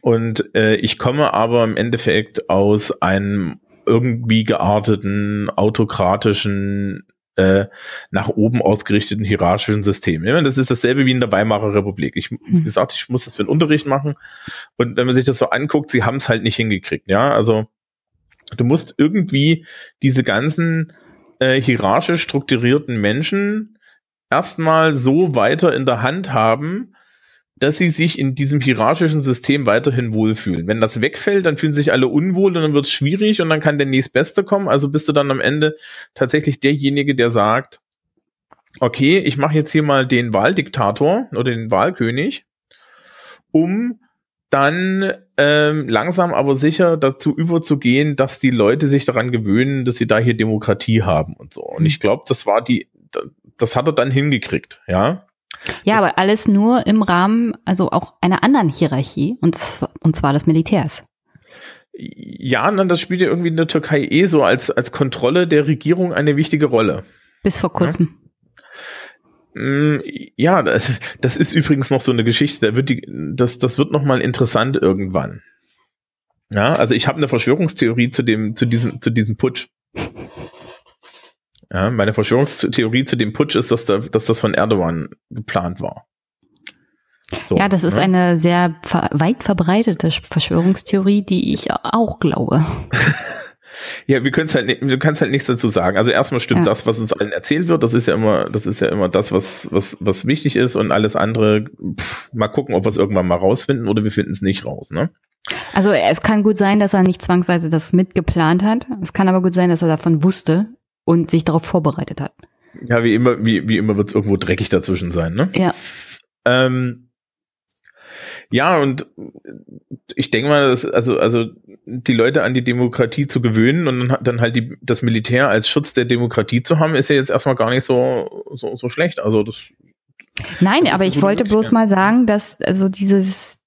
und äh, ich komme aber im Endeffekt aus einem irgendwie gearteten, autokratischen, äh, nach oben ausgerichteten hierarchischen System. Ja, das ist dasselbe wie in der Weimarer Republik. Ich wie gesagt, ich muss das für den Unterricht machen. Und wenn man sich das so anguckt, sie haben es halt nicht hingekriegt. Ja, also Du musst irgendwie diese ganzen äh, hierarchisch strukturierten Menschen erstmal so weiter in der Hand haben, dass sie sich in diesem hierarchischen System weiterhin wohlfühlen. Wenn das wegfällt, dann fühlen sich alle unwohl und dann wird es schwierig und dann kann der nächstbeste kommen. Also bist du dann am Ende tatsächlich derjenige, der sagt, okay, ich mache jetzt hier mal den Wahldiktator oder den Wahlkönig, um dann ähm, langsam aber sicher dazu überzugehen, dass die Leute sich daran gewöhnen, dass sie da hier Demokratie haben und so. Und ich glaube, das war die, das hat er dann hingekriegt, ja. Ja, das, aber alles nur im Rahmen, also auch einer anderen Hierarchie, und, und zwar des Militärs. Ja, dann das spielt ja irgendwie in der Türkei eh so als, als Kontrolle der Regierung eine wichtige Rolle. Bis vor kurzem. Ja? Mm, ja, das, das ist übrigens noch so eine Geschichte, da wird die, das, das wird noch mal interessant irgendwann. Ja, also ich habe eine Verschwörungstheorie zu dem, zu diesem, zu diesem Putsch. Ja, meine Verschwörungstheorie zu dem Putsch ist, dass, da, dass das von Erdogan geplant war. So, ja, das ist ne? eine sehr weit verbreitete Verschwörungstheorie, die ich auch glaube. Ja, wir können es halt, du kannst halt nichts dazu sagen. Also erstmal stimmt ja. das, was uns allen erzählt wird. Das ist ja immer, das ist ja immer das, was, was, was wichtig ist und alles andere. Pff, mal gucken, ob wir es irgendwann mal rausfinden oder wir finden es nicht raus. Ne? Also es kann gut sein, dass er nicht zwangsweise das mitgeplant hat. Es kann aber gut sein, dass er davon wusste und sich darauf vorbereitet hat. Ja, wie immer, wie, wie immer wird es irgendwo dreckig dazwischen sein. Ne? Ja. Ähm, ja, und ich denke mal, dass, also, also die Leute an die Demokratie zu gewöhnen und dann halt die, das Militär als Schutz der Demokratie zu haben, ist ja jetzt erstmal gar nicht so, so, so schlecht. Also das. Nein, das aber ich wollte bloß mal sagen, dass also dieses,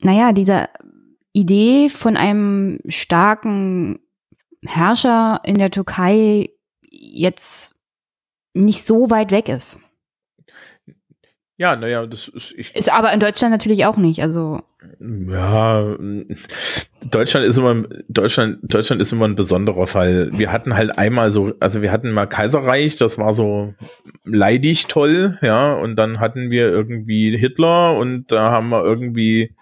naja, dieser Idee von einem starken Herrscher in der Türkei jetzt nicht so weit weg ist. Ja, naja, das ist. Ist aber in Deutschland natürlich auch nicht. Also. Ja, Deutschland ist immer Deutschland Deutschland ist immer ein besonderer Fall. Wir hatten halt einmal so, also wir hatten mal Kaiserreich, das war so leidig toll, ja, und dann hatten wir irgendwie Hitler und da haben wir irgendwie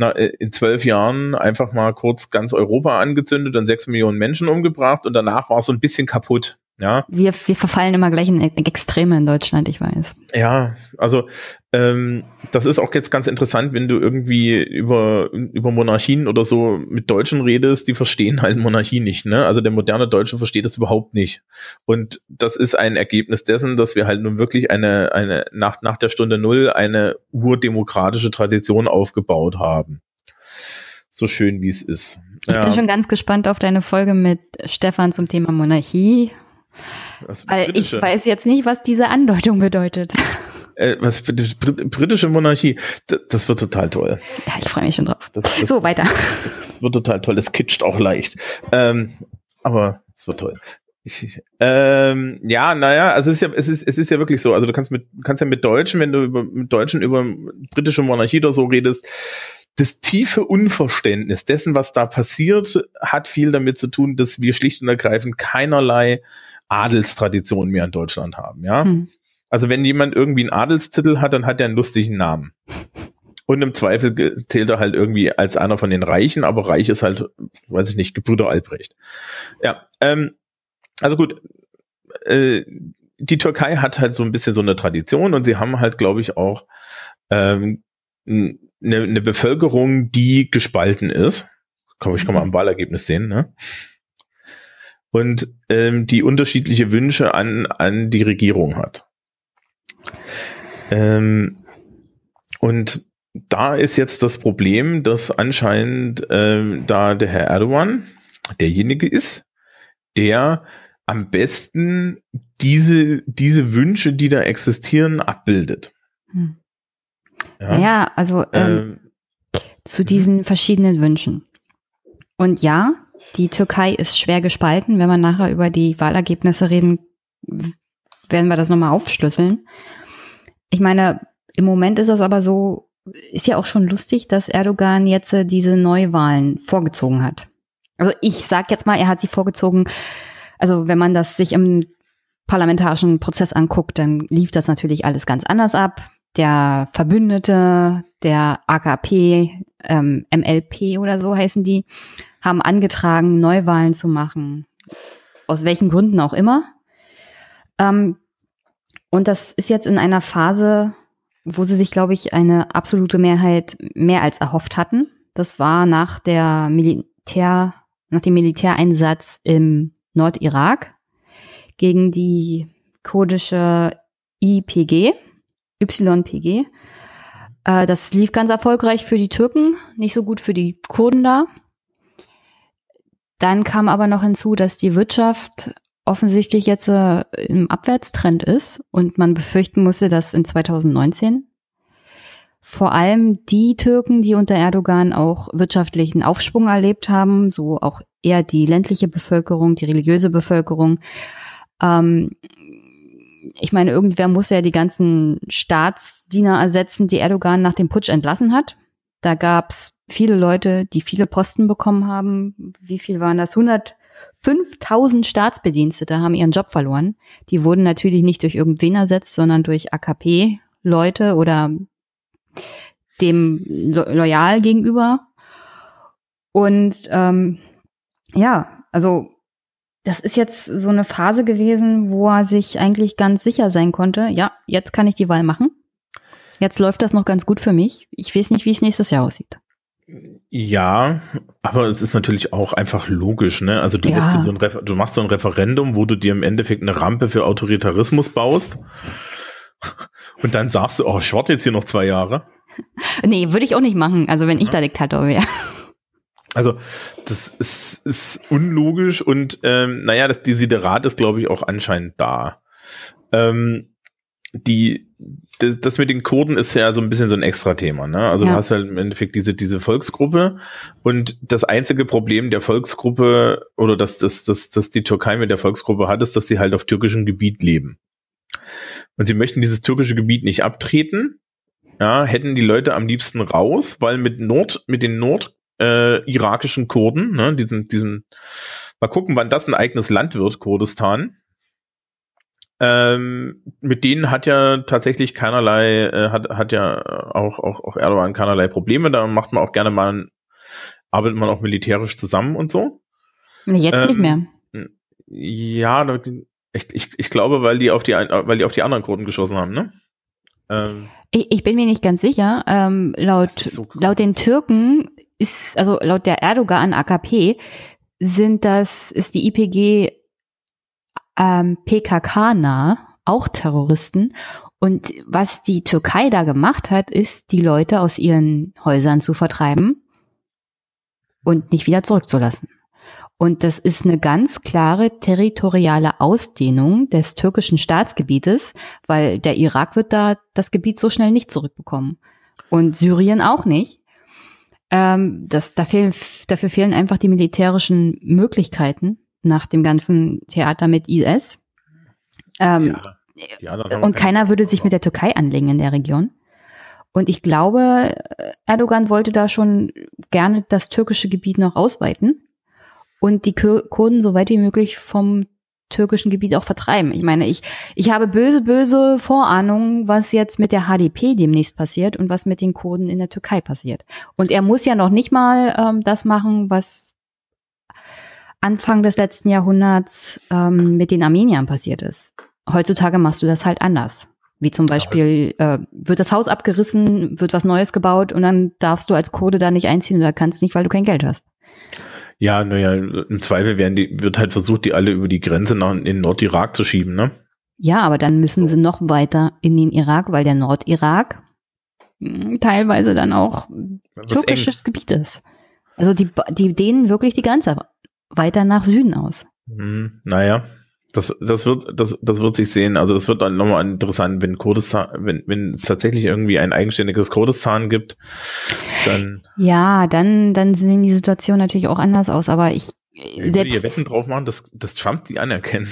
na, in zwölf Jahren einfach mal kurz ganz Europa angezündet und sechs Millionen Menschen umgebracht und danach war es so ein bisschen kaputt. Ja. Wir, wir verfallen immer gleich in Extreme in Deutschland, ich weiß. Ja, also ähm, das ist auch jetzt ganz interessant, wenn du irgendwie über, über Monarchien oder so mit Deutschen redest, die verstehen halt Monarchie nicht. Ne? Also der moderne Deutsche versteht das überhaupt nicht. Und das ist ein Ergebnis dessen, dass wir halt nun wirklich eine, eine nach, nach der Stunde Null eine urdemokratische Tradition aufgebaut haben. So schön wie es ist. Ich ja. bin schon ganz gespannt auf deine Folge mit Stefan zum Thema Monarchie. Was, Weil ich weiß jetzt nicht, was diese Andeutung bedeutet. Äh, was britische Monarchie, das, das, wird total toll. Ja, ich freue mich schon drauf. Das, das, so, weiter. Das wird total toll. Es kitscht auch leicht. Ähm, aber es wird toll. Ich, ähm, ja, naja, also es ist ja, es ist, es ist ja wirklich so. Also du kannst mit, kannst ja mit Deutschen, wenn du über, mit Deutschen über britische Monarchie oder so redest, das tiefe Unverständnis dessen, was da passiert, hat viel damit zu tun, dass wir schlicht und ergreifend keinerlei Adelstradition mehr in Deutschland haben, ja. Hm. Also wenn jemand irgendwie einen Adelstitel hat, dann hat er einen lustigen Namen. Und im Zweifel zählt er halt irgendwie als einer von den Reichen, aber reich ist halt, weiß ich nicht, Gebrüder Albrecht. Ja, ähm, also gut, äh, die Türkei hat halt so ein bisschen so eine Tradition und sie haben halt, glaube ich, auch ähm, eine, eine Bevölkerung, die gespalten ist. Komm, ich kann mal am Wahlergebnis sehen, ne? Und ähm, die unterschiedliche Wünsche an, an die Regierung hat. Ähm, und da ist jetzt das Problem, dass anscheinend ähm, da der Herr Erdogan derjenige ist, der am besten diese, diese Wünsche, die da existieren, abbildet. Hm. Ja, ja also ähm, ähm, zu diesen verschiedenen Wünschen. Und ja, die Türkei ist schwer gespalten. Wenn wir nachher über die Wahlergebnisse reden, werden wir das nochmal aufschlüsseln. Ich meine, im Moment ist es aber so, ist ja auch schon lustig, dass Erdogan jetzt äh, diese Neuwahlen vorgezogen hat. Also ich sag jetzt mal, er hat sie vorgezogen. Also wenn man das sich im parlamentarischen Prozess anguckt, dann lief das natürlich alles ganz anders ab. Der Verbündete, der AKP, ähm, MLP oder so heißen die, haben angetragen, Neuwahlen zu machen. Aus welchen Gründen auch immer. Ähm, und das ist jetzt in einer Phase, wo sie sich, glaube ich, eine absolute Mehrheit mehr als erhofft hatten. Das war nach der Militär, nach dem Militäreinsatz im Nordirak gegen die kurdische IPG, YPG. Äh, das lief ganz erfolgreich für die Türken, nicht so gut für die Kurden da. Dann kam aber noch hinzu, dass die Wirtschaft offensichtlich jetzt äh, im Abwärtstrend ist und man befürchten musste, dass in 2019 vor allem die Türken, die unter Erdogan auch wirtschaftlichen Aufschwung erlebt haben, so auch eher die ländliche Bevölkerung, die religiöse Bevölkerung. Ähm, ich meine, irgendwer muss ja die ganzen Staatsdiener ersetzen, die Erdogan nach dem Putsch entlassen hat. Da gab's viele Leute, die viele Posten bekommen haben. Wie viel waren das? 100 5000 Staatsbedienstete haben ihren Job verloren. Die wurden natürlich nicht durch irgendwen ersetzt, sondern durch AKP-Leute oder dem lo loyal gegenüber. Und ähm, ja, also das ist jetzt so eine Phase gewesen, wo er sich eigentlich ganz sicher sein konnte, ja, jetzt kann ich die Wahl machen. Jetzt läuft das noch ganz gut für mich. Ich weiß nicht, wie es nächstes Jahr aussieht. Ja, aber es ist natürlich auch einfach logisch, ne? Also du, ja. so du machst so ein Referendum, wo du dir im Endeffekt eine Rampe für Autoritarismus baust. Und dann sagst du, oh, ich warte jetzt hier noch zwei Jahre. Nee, würde ich auch nicht machen, also wenn ich da Diktator wäre. Also, das ist, ist unlogisch und ähm, naja, das Desiderat ist, glaube ich, auch anscheinend da. Ähm, die, das mit den Kurden ist ja so ein bisschen so ein extra Thema, ne? Also ja. du hast halt im Endeffekt diese, diese Volksgruppe und das einzige Problem der Volksgruppe oder dass, dass, dass, dass die Türkei mit der Volksgruppe hat, ist, dass sie halt auf türkischem Gebiet leben. Und sie möchten dieses türkische Gebiet nicht abtreten. Ja, hätten die Leute am liebsten raus, weil mit Nord, mit den nordirakischen äh, Kurden, ne, diesem, diesem, mal gucken, wann das ein eigenes Land wird, Kurdistan, ähm, mit denen hat ja tatsächlich keinerlei, äh, hat, hat ja auch, auch, auch Erdogan keinerlei Probleme. Da macht man auch gerne mal, arbeitet man auch militärisch zusammen und so. Jetzt ähm, nicht mehr. Ja, ich, ich, ich glaube, weil die auf die, weil die auf die anderen Kurden geschossen haben, ne? Ähm, ich, ich bin mir nicht ganz sicher. Ähm, laut, so laut den Türken ist, also laut der Erdogan AKP sind das, ist die IPG ähm, PKK-nah, auch Terroristen. Und was die Türkei da gemacht hat, ist, die Leute aus ihren Häusern zu vertreiben und nicht wieder zurückzulassen. Und das ist eine ganz klare territoriale Ausdehnung des türkischen Staatsgebietes, weil der Irak wird da das Gebiet so schnell nicht zurückbekommen. Und Syrien auch nicht. Ähm, das, da fehlen, dafür fehlen einfach die militärischen Möglichkeiten nach dem ganzen Theater mit IS. Ähm, ja. Und keiner würde sich mit der Türkei anlegen in der Region. Und ich glaube, Erdogan wollte da schon gerne das türkische Gebiet noch ausweiten und die Kurden so weit wie möglich vom türkischen Gebiet auch vertreiben. Ich meine, ich, ich habe böse, böse Vorahnungen, was jetzt mit der HDP demnächst passiert und was mit den Kurden in der Türkei passiert. Und er muss ja noch nicht mal ähm, das machen, was Anfang des letzten Jahrhunderts ähm, mit den Armeniern passiert ist. Heutzutage machst du das halt anders. Wie zum Beispiel äh, wird das Haus abgerissen, wird was Neues gebaut und dann darfst du als Kurde da nicht einziehen oder kannst nicht, weil du kein Geld hast. Ja, naja, im Zweifel werden die, wird halt versucht, die alle über die Grenze nach in Nordirak zu schieben, ne? Ja, aber dann müssen sie noch weiter in den Irak, weil der Nordirak hm, teilweise dann auch türkisches eng. Gebiet ist. Also die, die dehnen wirklich die Grenze weiter nach Süden aus. Hm, naja, das, das wird, das, das wird sich sehen. Also das wird dann nochmal interessant, wenn Kurdistan, wenn, wenn es tatsächlich irgendwie ein eigenständiges Kurdistan gibt, dann. Ja, dann, dann sehen die Situationen natürlich auch anders aus, aber ich, ich selbst. Ihr Wetten drauf machen, dass, dass Trump die anerkennt.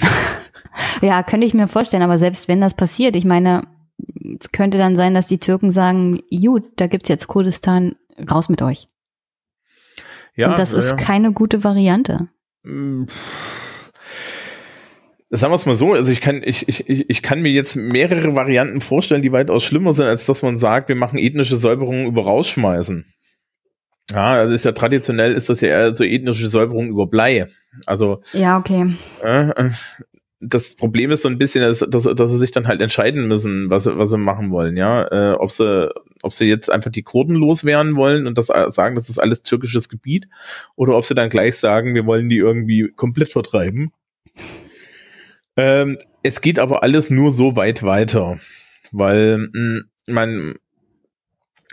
ja, könnte ich mir vorstellen, aber selbst wenn das passiert, ich meine, es könnte dann sein, dass die Türken sagen, gut, da gibt's jetzt Kurdistan, raus mit euch. Ja, Und das ja, ist keine gute Variante. Sagen wir es mal so, also ich kann, ich, ich, ich kann mir jetzt mehrere Varianten vorstellen, die weitaus schlimmer sind, als dass man sagt, wir machen ethnische Säuberungen über rausschmeißen. Ja, also ist ja traditionell ist das ja eher so ethnische Säuberung über Blei. Also ja, okay. Äh, das Problem ist so ein bisschen, dass, dass, dass sie sich dann halt entscheiden müssen, was, was sie machen wollen, ja. Äh, ob sie, ob sie jetzt einfach die Kurden loswerden wollen und das sagen, das ist alles türkisches Gebiet, oder ob sie dann gleich sagen, wir wollen die irgendwie komplett vertreiben ähm, es geht aber alles nur so weit weiter, weil mh, mm, man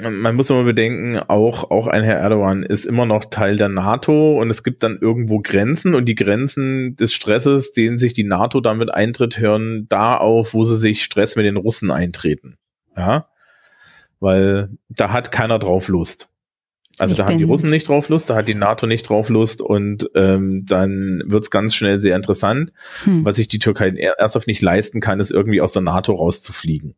man muss immer bedenken, auch, auch ein Herr Erdogan ist immer noch Teil der NATO und es gibt dann irgendwo Grenzen und die Grenzen des Stresses, den sich die NATO damit eintritt, hören da auf, wo sie sich Stress mit den Russen eintreten. Ja. Weil da hat keiner drauf Lust. Also ich da haben die Russen nicht drauf Lust, da hat die NATO nicht drauf Lust und ähm, dann wird's ganz schnell sehr interessant. Hm. Was sich die Türkei ernsthaft nicht leisten kann, ist irgendwie aus der NATO rauszufliegen.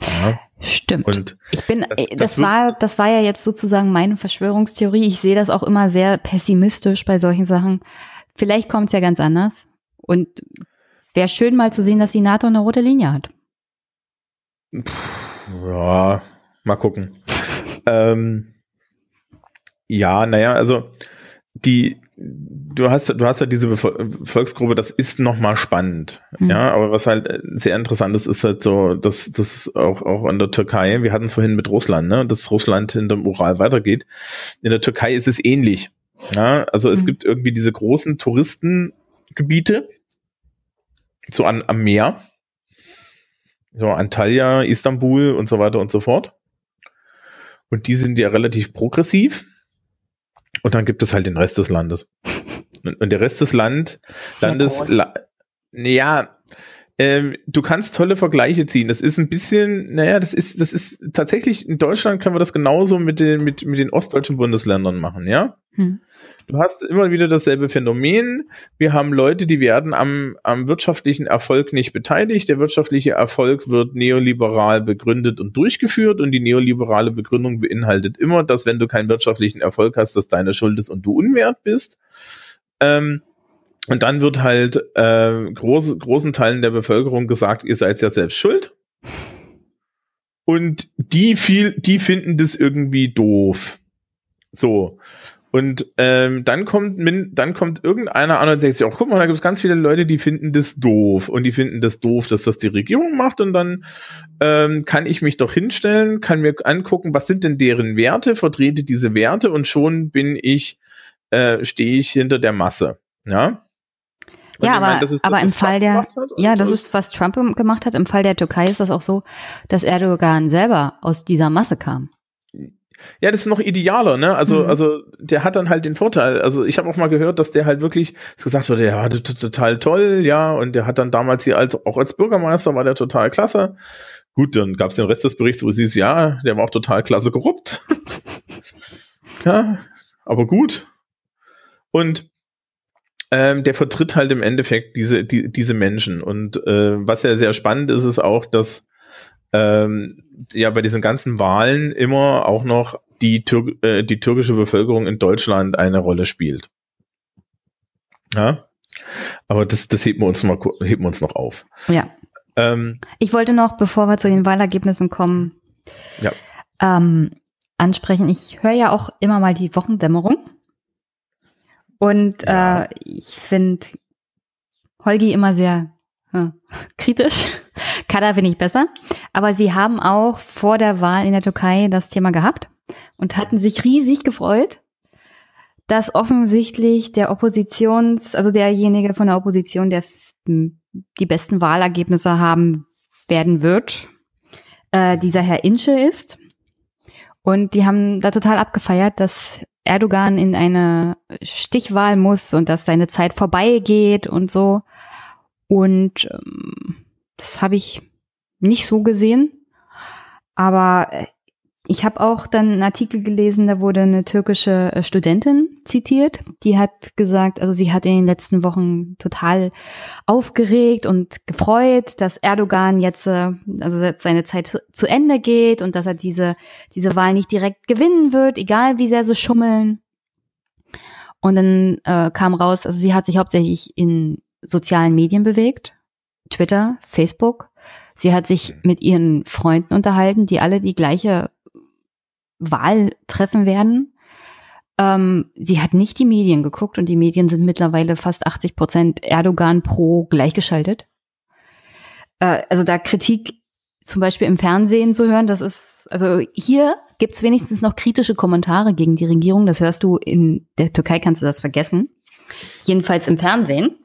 Ja. Stimmt. Und ich bin, das, das, das war, das war ja jetzt sozusagen meine Verschwörungstheorie. Ich sehe das auch immer sehr pessimistisch bei solchen Sachen. Vielleicht kommt's ja ganz anders. Und wäre schön mal zu sehen, dass die NATO eine rote Linie hat. Ja, mal gucken. ähm, ja, naja, also die, du hast, du hast ja diese Volksgruppe, das ist nochmal spannend. Mhm. Ja, aber was halt äh, sehr interessant ist, ist halt so, dass das auch, auch in der Türkei, wir hatten es vorhin mit Russland, ne, dass Russland hinterm Ural weitergeht. In der Türkei ist es ähnlich. Ja, also mhm. es gibt irgendwie diese großen Touristengebiete, so an, am Meer, so Antalya, Istanbul und so weiter und so fort. Und die sind ja relativ progressiv und dann gibt es halt den Rest des Landes. Und der Rest des Land, Landes, la, ja, ähm, du kannst tolle Vergleiche ziehen. Das ist ein bisschen, naja, das ist, das ist tatsächlich, in Deutschland können wir das genauso mit den, mit, mit den ostdeutschen Bundesländern machen, ja? Hm. Du hast immer wieder dasselbe Phänomen. Wir haben Leute, die werden am, am wirtschaftlichen Erfolg nicht beteiligt. Der wirtschaftliche Erfolg wird neoliberal begründet und durchgeführt und die neoliberale Begründung beinhaltet immer, dass wenn du keinen wirtschaftlichen Erfolg hast, dass deine Schuld ist und du unwert bist. Ähm, und dann wird halt äh, groß, großen Teilen der Bevölkerung gesagt, ihr seid ja selbst schuld. Und die viel, die finden das irgendwie doof. So. Und ähm, dann kommt min, dann kommt irgendeiner an und sagt sich auch, guck mal, da gibt es ganz viele Leute, die finden das doof und die finden das doof, dass das die Regierung macht und dann ähm, kann ich mich doch hinstellen, kann mir angucken, was sind denn deren Werte, vertrete diese Werte und schon bin ich, äh, stehe ich hinter der Masse. Ja. Und ja, aber, meine, das ist, aber im Fall der, ja, das ist, was Trump gemacht hat. Im Fall der Türkei ist das auch so, dass Erdogan selber aus dieser Masse kam. Ja, das ist noch idealer, ne? Also, mhm. also der hat dann halt den Vorteil. Also ich habe auch mal gehört, dass der halt wirklich gesagt wurde, der war total toll, ja, und der hat dann damals hier als auch als Bürgermeister war der total klasse. Gut, dann gab es den Rest des Berichts, wo sie ist, ja, der war auch total klasse korrupt. ja, aber gut. Und ähm, der vertritt halt im Endeffekt diese, die, diese Menschen. Und äh, was ja sehr spannend ist, ist auch, dass ähm, ja bei diesen ganzen Wahlen immer auch noch die, Tür äh, die türkische Bevölkerung in Deutschland eine Rolle spielt. Ja? Aber das, das heben wir uns mal, heben wir uns noch auf. Ja. Ähm, ich wollte noch, bevor wir zu den Wahlergebnissen kommen, ja. ähm, ansprechen. Ich höre ja auch immer mal die Wochendämmerung. Und ja. äh, ich finde Holgi immer sehr äh, kritisch. Kada finde ich besser. Aber sie haben auch vor der Wahl in der Türkei das Thema gehabt und hatten sich riesig gefreut, dass offensichtlich der Oppositions, also derjenige von der Opposition, der die besten Wahlergebnisse haben werden wird, äh, dieser Herr Ince ist. Und die haben da total abgefeiert, dass Erdogan in eine Stichwahl muss und dass seine Zeit vorbeigeht und so. Und ähm, das habe ich nicht so gesehen. Aber äh, ich habe auch dann einen Artikel gelesen, da wurde eine türkische äh, Studentin zitiert, die hat gesagt, also sie hat in den letzten Wochen total aufgeregt und gefreut, dass Erdogan jetzt, äh, also jetzt seine Zeit zu Ende geht und dass er diese, diese Wahl nicht direkt gewinnen wird, egal wie sehr sie schummeln. Und dann äh, kam raus, also sie hat sich hauptsächlich in sozialen Medien bewegt, Twitter, Facebook. Sie hat sich mit ihren Freunden unterhalten, die alle die gleiche Wahl treffen werden. Ähm, sie hat nicht die Medien geguckt und die Medien sind mittlerweile fast 80 Prozent Erdogan pro gleichgeschaltet. Äh, also da Kritik zum Beispiel im Fernsehen zu hören, das ist, also hier gibt es wenigstens noch kritische Kommentare gegen die Regierung. Das hörst du in der Türkei, kannst du das vergessen. Jedenfalls im Fernsehen.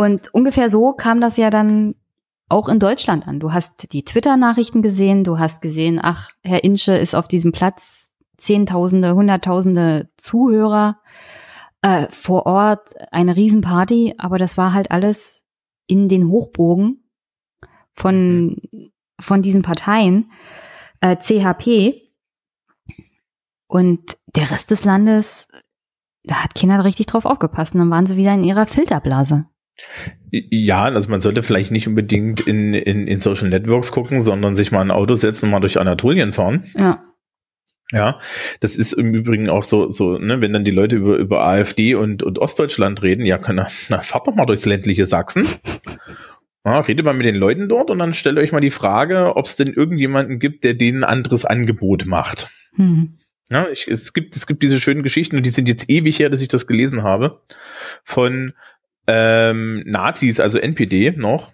Und ungefähr so kam das ja dann auch in Deutschland an. Du hast die Twitter-Nachrichten gesehen, du hast gesehen, ach, Herr Insche ist auf diesem Platz, Zehntausende, Hunderttausende Zuhörer äh, vor Ort, eine Riesenparty, aber das war halt alles in den Hochbogen von, von diesen Parteien, äh, CHP. Und der Rest des Landes, da hat Kinder richtig drauf aufgepasst und dann waren sie wieder in ihrer Filterblase. Ja, also man sollte vielleicht nicht unbedingt in, in, in Social Networks gucken, sondern sich mal ein Auto setzen und mal durch Anatolien fahren. Ja. Ja, das ist im Übrigen auch so, so, ne, wenn dann die Leute über, über AfD und, und Ostdeutschland reden, ja, kann, na, fahrt doch mal durchs ländliche Sachsen. Ja, redet mal mit den Leuten dort und dann stellt euch mal die Frage, ob es denn irgendjemanden gibt, der denen ein anderes Angebot macht. Hm. Ja, ich, es gibt, es gibt diese schönen Geschichten und die sind jetzt ewig her, dass ich das gelesen habe, von ähm, Nazis, also NPD noch,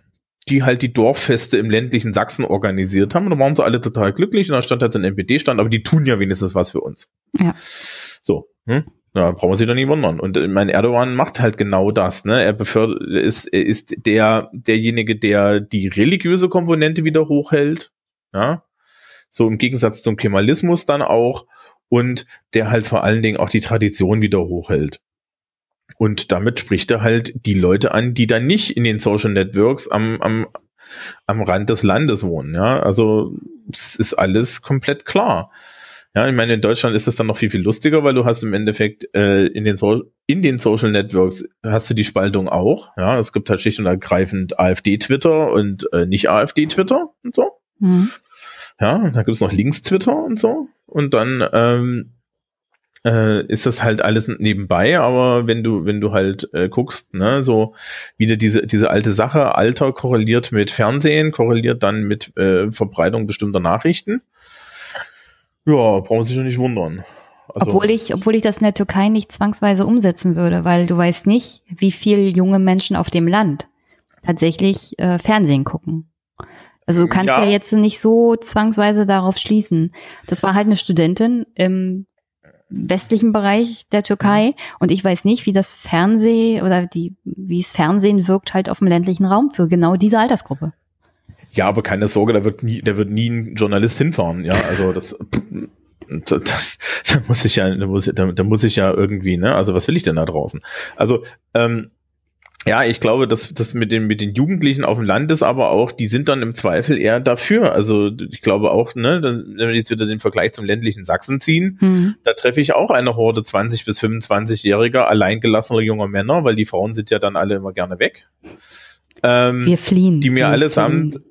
die halt die Dorffeste im ländlichen Sachsen organisiert haben. Und da waren sie alle total glücklich und da stand halt so ein NPD-Stand, aber die tun ja wenigstens was für uns. Ja. So, hm? Da brauchen wir sich doch nicht wundern. Und äh, mein Erdogan macht halt genau das. Ne? Er befördert, ist, er ist der, derjenige, der die religiöse Komponente wieder hochhält. Ja? So im Gegensatz zum Kemalismus dann auch. Und der halt vor allen Dingen auch die Tradition wieder hochhält. Und damit spricht er halt die Leute an, die dann nicht in den Social Networks am, am, am Rand des Landes wohnen. Ja, also es ist alles komplett klar. Ja, ich meine, in Deutschland ist es dann noch viel, viel lustiger, weil du hast im Endeffekt äh, in, den so in den Social Networks hast du die Spaltung auch. Ja, es gibt halt schlicht und ergreifend AfD-Twitter und äh, nicht AfD-Twitter und so. Mhm. Ja, da gibt es noch Links-Twitter und so. Und dann ähm, äh, ist das halt alles nebenbei, aber wenn du, wenn du halt äh, guckst, ne, so wieder diese, diese alte Sache, Alter korreliert mit Fernsehen, korreliert dann mit äh, Verbreitung bestimmter Nachrichten. Ja, brauchen sich doch nicht wundern. Also, obwohl ich, obwohl ich das in der Türkei nicht zwangsweise umsetzen würde, weil du weißt nicht, wie viele junge Menschen auf dem Land tatsächlich äh, Fernsehen gucken. Also du kannst ja. ja. jetzt nicht so zwangsweise darauf schließen. Das war halt eine Studentin im westlichen Bereich der Türkei und ich weiß nicht, wie das Fernsehen oder die, wie es Fernsehen wirkt halt auf dem ländlichen Raum für genau diese Altersgruppe. Ja, aber keine Sorge, da wird nie, da wird nie ein Journalist hinfahren. Ja, also das, da, da muss ich ja, da muss, da, da muss ich ja irgendwie, ne? Also was will ich denn da draußen? Also ähm, ja, ich glaube, dass das mit den mit den Jugendlichen auf dem Land ist, aber auch, die sind dann im Zweifel eher dafür. Also ich glaube auch, ne, wenn wir jetzt wieder den Vergleich zum ländlichen Sachsen ziehen, mhm. da treffe ich auch eine Horde 20 bis 25-jähriger alleingelassener junger Männer, weil die Frauen sind ja dann alle immer gerne weg. Ähm, wir fliehen. Die mir wir allesamt fliehen.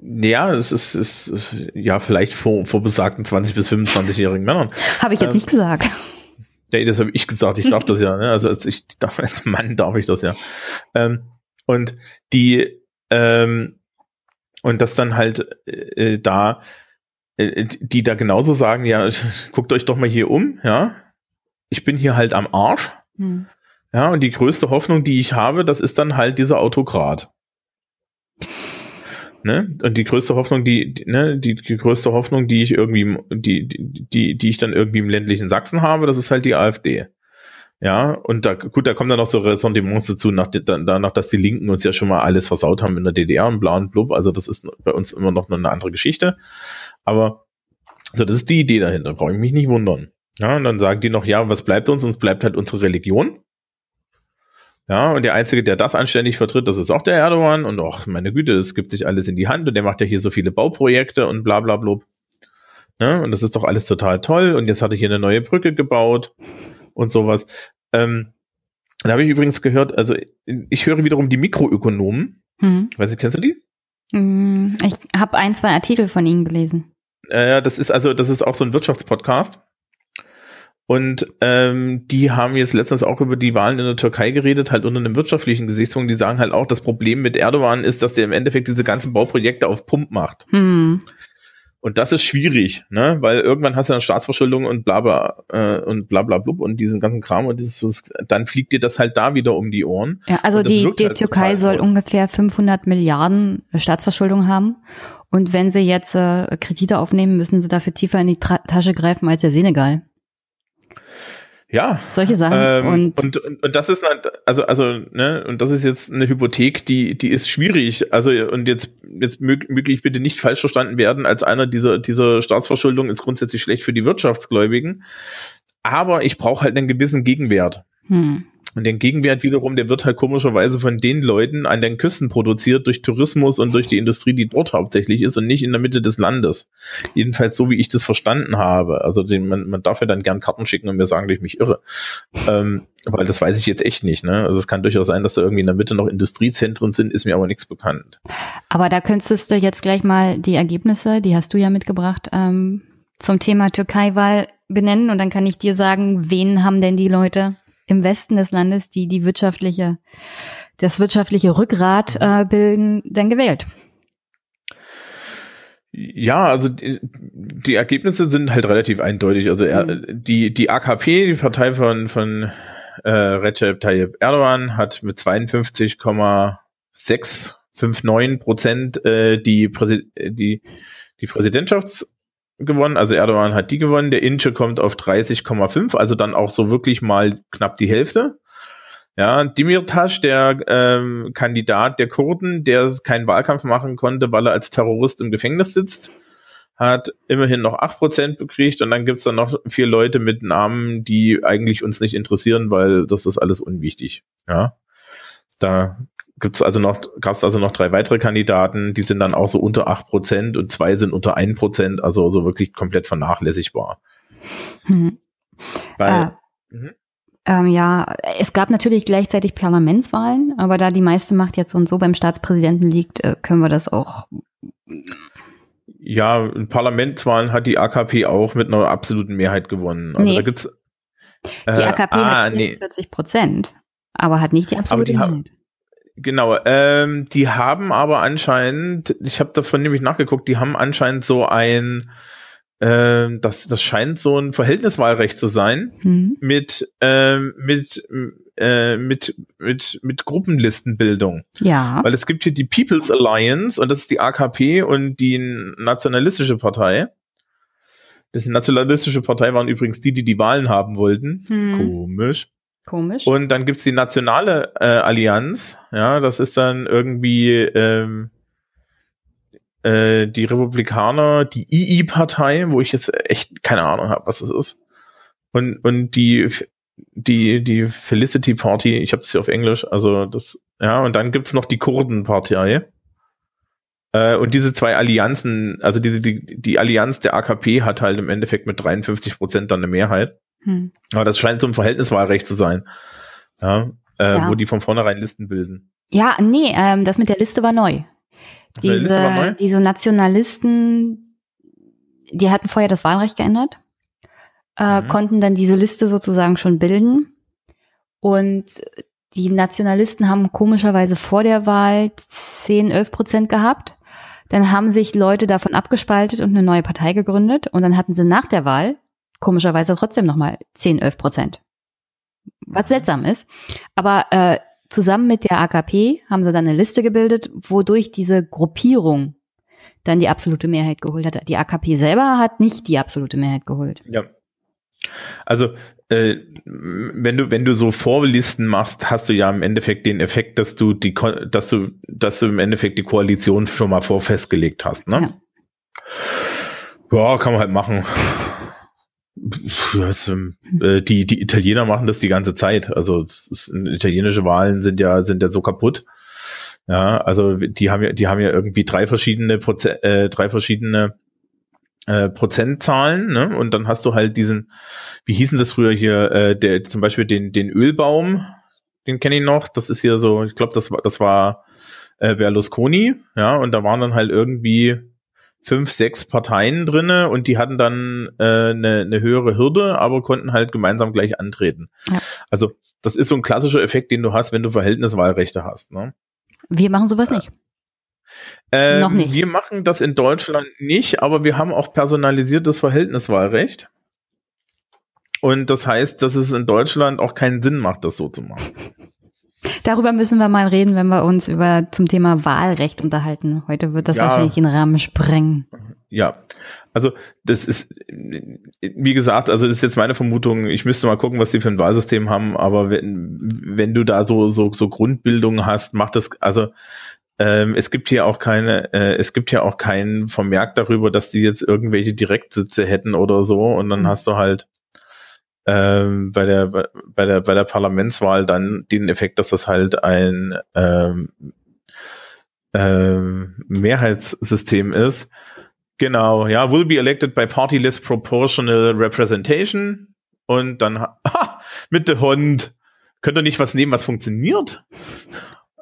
Ja, es ist, es ist ja vielleicht vor, vor besagten 20 bis 25-jährigen Männern. Habe ich jetzt ähm, nicht gesagt. Nee, das habe ich gesagt, ich darf das ja, ne? Also als ich darf, als Mann darf ich das ja. Ähm, und die, ähm, und das dann halt äh, da, äh, die da genauso sagen, ja, guckt euch doch mal hier um, ja. Ich bin hier halt am Arsch. Hm. Ja, und die größte Hoffnung, die ich habe, das ist dann halt dieser Autokrat. Ne? Und die größte Hoffnung, die, die, ne, die, größte Hoffnung, die ich irgendwie, die, die, die ich dann irgendwie im ländlichen Sachsen habe, das ist halt die AfD. Ja, und da, gut, da kommen dann noch so Ressentiments dazu, nach, danach, dass die Linken uns ja schon mal alles versaut haben in der DDR und bla und blub. Also das ist bei uns immer noch eine andere Geschichte. Aber so, das ist die Idee dahinter, brauche ich mich nicht wundern. Ja, und dann sagen die noch, ja, was bleibt uns? Uns bleibt halt unsere Religion. Ja, und der Einzige, der das anständig vertritt, das ist auch der Erdogan. Und auch, meine Güte, das gibt sich alles in die Hand und der macht ja hier so viele Bauprojekte und bla bla bla. Ja, und das ist doch alles total toll. Und jetzt hat er hier eine neue Brücke gebaut und sowas. Ähm, da habe ich übrigens gehört, also ich höre wiederum die Mikroökonomen. Hm. Weiß nicht, kennst du die? Hm, ich habe ein, zwei Artikel von ihnen gelesen. Äh, das ist also, das ist auch so ein Wirtschaftspodcast. Und ähm, die haben jetzt letztens auch über die Wahlen in der Türkei geredet, halt unter einem wirtschaftlichen Gesichtspunkt. Die sagen halt auch, das Problem mit Erdogan ist, dass der im Endeffekt diese ganzen Bauprojekte auf Pump macht. Hm. Und das ist schwierig, ne? Weil irgendwann hast du eine Staatsverschuldung und bla bla äh, und bla bla blub und diesen ganzen Kram und dieses, dann fliegt dir das halt da wieder um die Ohren. Ja, also die, die halt Türkei soll toll. ungefähr 500 Milliarden Staatsverschuldung haben. Und wenn sie jetzt äh, Kredite aufnehmen, müssen sie dafür tiefer in die Tra Tasche greifen als der Senegal. Ja. Solche Sachen. Ähm, und, und, und, und das ist also, also, ne, und das ist jetzt eine Hypothek, die, die ist schwierig. Also, und jetzt, jetzt möglich bitte nicht falsch verstanden werden, als einer dieser, dieser Staatsverschuldung ist grundsätzlich schlecht für die Wirtschaftsgläubigen. Aber ich brauche halt einen gewissen Gegenwert. Hm. Und den Gegenwert wiederum, der wird halt komischerweise von den Leuten an den Küsten produziert durch Tourismus und durch die Industrie, die dort hauptsächlich ist und nicht in der Mitte des Landes. Jedenfalls so, wie ich das verstanden habe. Also den, man, man darf ja dann gern Karten schicken und mir sagen, dass ich mich irre. Ähm, weil das weiß ich jetzt echt nicht. Ne? Also es kann durchaus sein, dass da irgendwie in der Mitte noch Industriezentren sind, ist mir aber nichts bekannt. Aber da könntest du jetzt gleich mal die Ergebnisse, die hast du ja mitgebracht, ähm, zum Thema Türkei-Wahl benennen und dann kann ich dir sagen, wen haben denn die Leute im Westen des Landes, die die wirtschaftliche, das wirtschaftliche Rückgrat äh, bilden, denn gewählt? Ja, also die, die, Ergebnisse sind halt relativ eindeutig. Also er, mhm. die, die AKP, die Partei von, von äh, Recep Tayyip Erdogan, hat mit 52,659 Prozent äh, die, Präsi die, die Präsidentschafts gewonnen, also Erdogan hat die gewonnen, der Ince kommt auf 30,5, also dann auch so wirklich mal knapp die Hälfte. Ja, Demirtas, der ähm, Kandidat der Kurden, der keinen Wahlkampf machen konnte, weil er als Terrorist im Gefängnis sitzt, hat immerhin noch 8% bekriegt und dann gibt's dann noch vier Leute mit Namen, die eigentlich uns nicht interessieren, weil das ist alles unwichtig. Ja, da gibt's also noch, gab es also noch drei weitere Kandidaten, die sind dann auch so unter acht Prozent und zwei sind unter ein Prozent, also so wirklich komplett vernachlässigbar. Hm. Weil, mhm. ähm, ja, es gab natürlich gleichzeitig Parlamentswahlen, aber da die meiste Macht jetzt so und so beim Staatspräsidenten liegt, äh, können wir das auch. Ja, in Parlamentswahlen hat die AKP auch mit einer absoluten Mehrheit gewonnen. Also nee. da gibt's. Äh, die AKP ah, hat 40 Prozent, nee. aber hat nicht die absolute Mehrheit. Genau, ähm, die haben aber anscheinend, ich habe davon nämlich nachgeguckt, die haben anscheinend so ein, äh, das, das scheint so ein Verhältniswahlrecht zu sein, mhm. mit, äh, mit, äh, mit, mit, mit Gruppenlistenbildung. Ja. Weil es gibt hier die People's Alliance und das ist die AKP und die Nationalistische Partei. Das Nationalistische Partei waren übrigens die, die die Wahlen haben wollten. Mhm. Komisch. Komisch. Und dann gibt's die Nationale äh, Allianz, ja, das ist dann irgendwie ähm, äh, die Republikaner, die II-Partei, wo ich jetzt echt keine Ahnung habe, was das ist. Und, und die, die, die Felicity Party, ich habe das hier auf Englisch, also das, ja, und dann gibt's noch die Kurdenpartei. Äh, und diese zwei Allianzen, also diese, die, die Allianz der AKP hat halt im Endeffekt mit 53 Prozent dann eine Mehrheit. Hm. Aber das scheint so ein Verhältniswahlrecht zu sein. Ja, äh, ja. wo die von vornherein Listen bilden. Ja, nee, ähm, das mit der Liste war neu. Diese, Liste war neu? diese Nationalisten, die hatten vorher das Wahlrecht geändert. äh, mhm. konnten dann diese Liste sozusagen schon bilden. Und die Nationalisten haben komischerweise vor der Wahl 10, 11 Prozent gehabt. Dann haben sich Leute davon abgespaltet und eine neue Partei gegründet. Und dann hatten sie nach der Wahl komischerweise trotzdem nochmal 10, 11 Prozent. Was seltsam ist. Aber äh, zusammen mit der AKP haben sie dann eine Liste gebildet, wodurch diese Gruppierung dann die absolute Mehrheit geholt hat. Die AKP selber hat nicht die absolute Mehrheit geholt. Ja. Also äh, wenn du wenn du so Vorlisten machst, hast du ja im Endeffekt den Effekt, dass du die dass du dass du im Endeffekt die Koalition schon mal vorfestgelegt hast, ne? Ja. ja, kann man halt machen. Äh, die die Italiener machen das die ganze Zeit. Also ist, italienische Wahlen sind ja sind ja so kaputt. Ja, also die haben ja die haben ja irgendwie drei verschiedene Proze äh, drei verschiedene äh, Prozentzahlen, ne? Und dann hast du halt diesen, wie hießen das früher hier, äh, der zum Beispiel den den Ölbaum, den kenne ich noch. Das ist hier so, ich glaube, das war das war äh, Berlusconi, ja, und da waren dann halt irgendwie fünf, sechs Parteien drinne und die hatten dann eine äh, ne, ne höhere Hürde, aber konnten halt gemeinsam gleich antreten. Ja. Also das ist so ein klassischer Effekt, den du hast, wenn du Verhältniswahlrechte hast. Ne? Wir machen sowas nicht. Ähm, Noch nicht. Wir machen das in Deutschland nicht, aber wir haben auch personalisiertes Verhältniswahlrecht. Und das heißt, dass es in Deutschland auch keinen Sinn macht, das so zu machen. Darüber müssen wir mal reden, wenn wir uns über zum Thema Wahlrecht unterhalten. Heute wird das ja, wahrscheinlich den Rahmen sprengen. Ja, also das ist, wie gesagt, also das ist jetzt meine Vermutung. Ich müsste mal gucken, was die für ein Wahlsystem haben. Aber wenn, wenn du da so so so Grundbildung hast, macht das also ähm, es gibt hier auch keine, äh, es gibt hier auch keinen Vermerk darüber, dass die jetzt irgendwelche Direktsitze hätten oder so. Und dann mhm. hast du halt ähm, bei der bei der bei der Parlamentswahl dann den Effekt, dass das halt ein ähm, ähm, Mehrheitssystem ist. Genau, ja, will be elected by party list proportional representation und dann ha, mit der Hund könnt ihr nicht was nehmen, was funktioniert?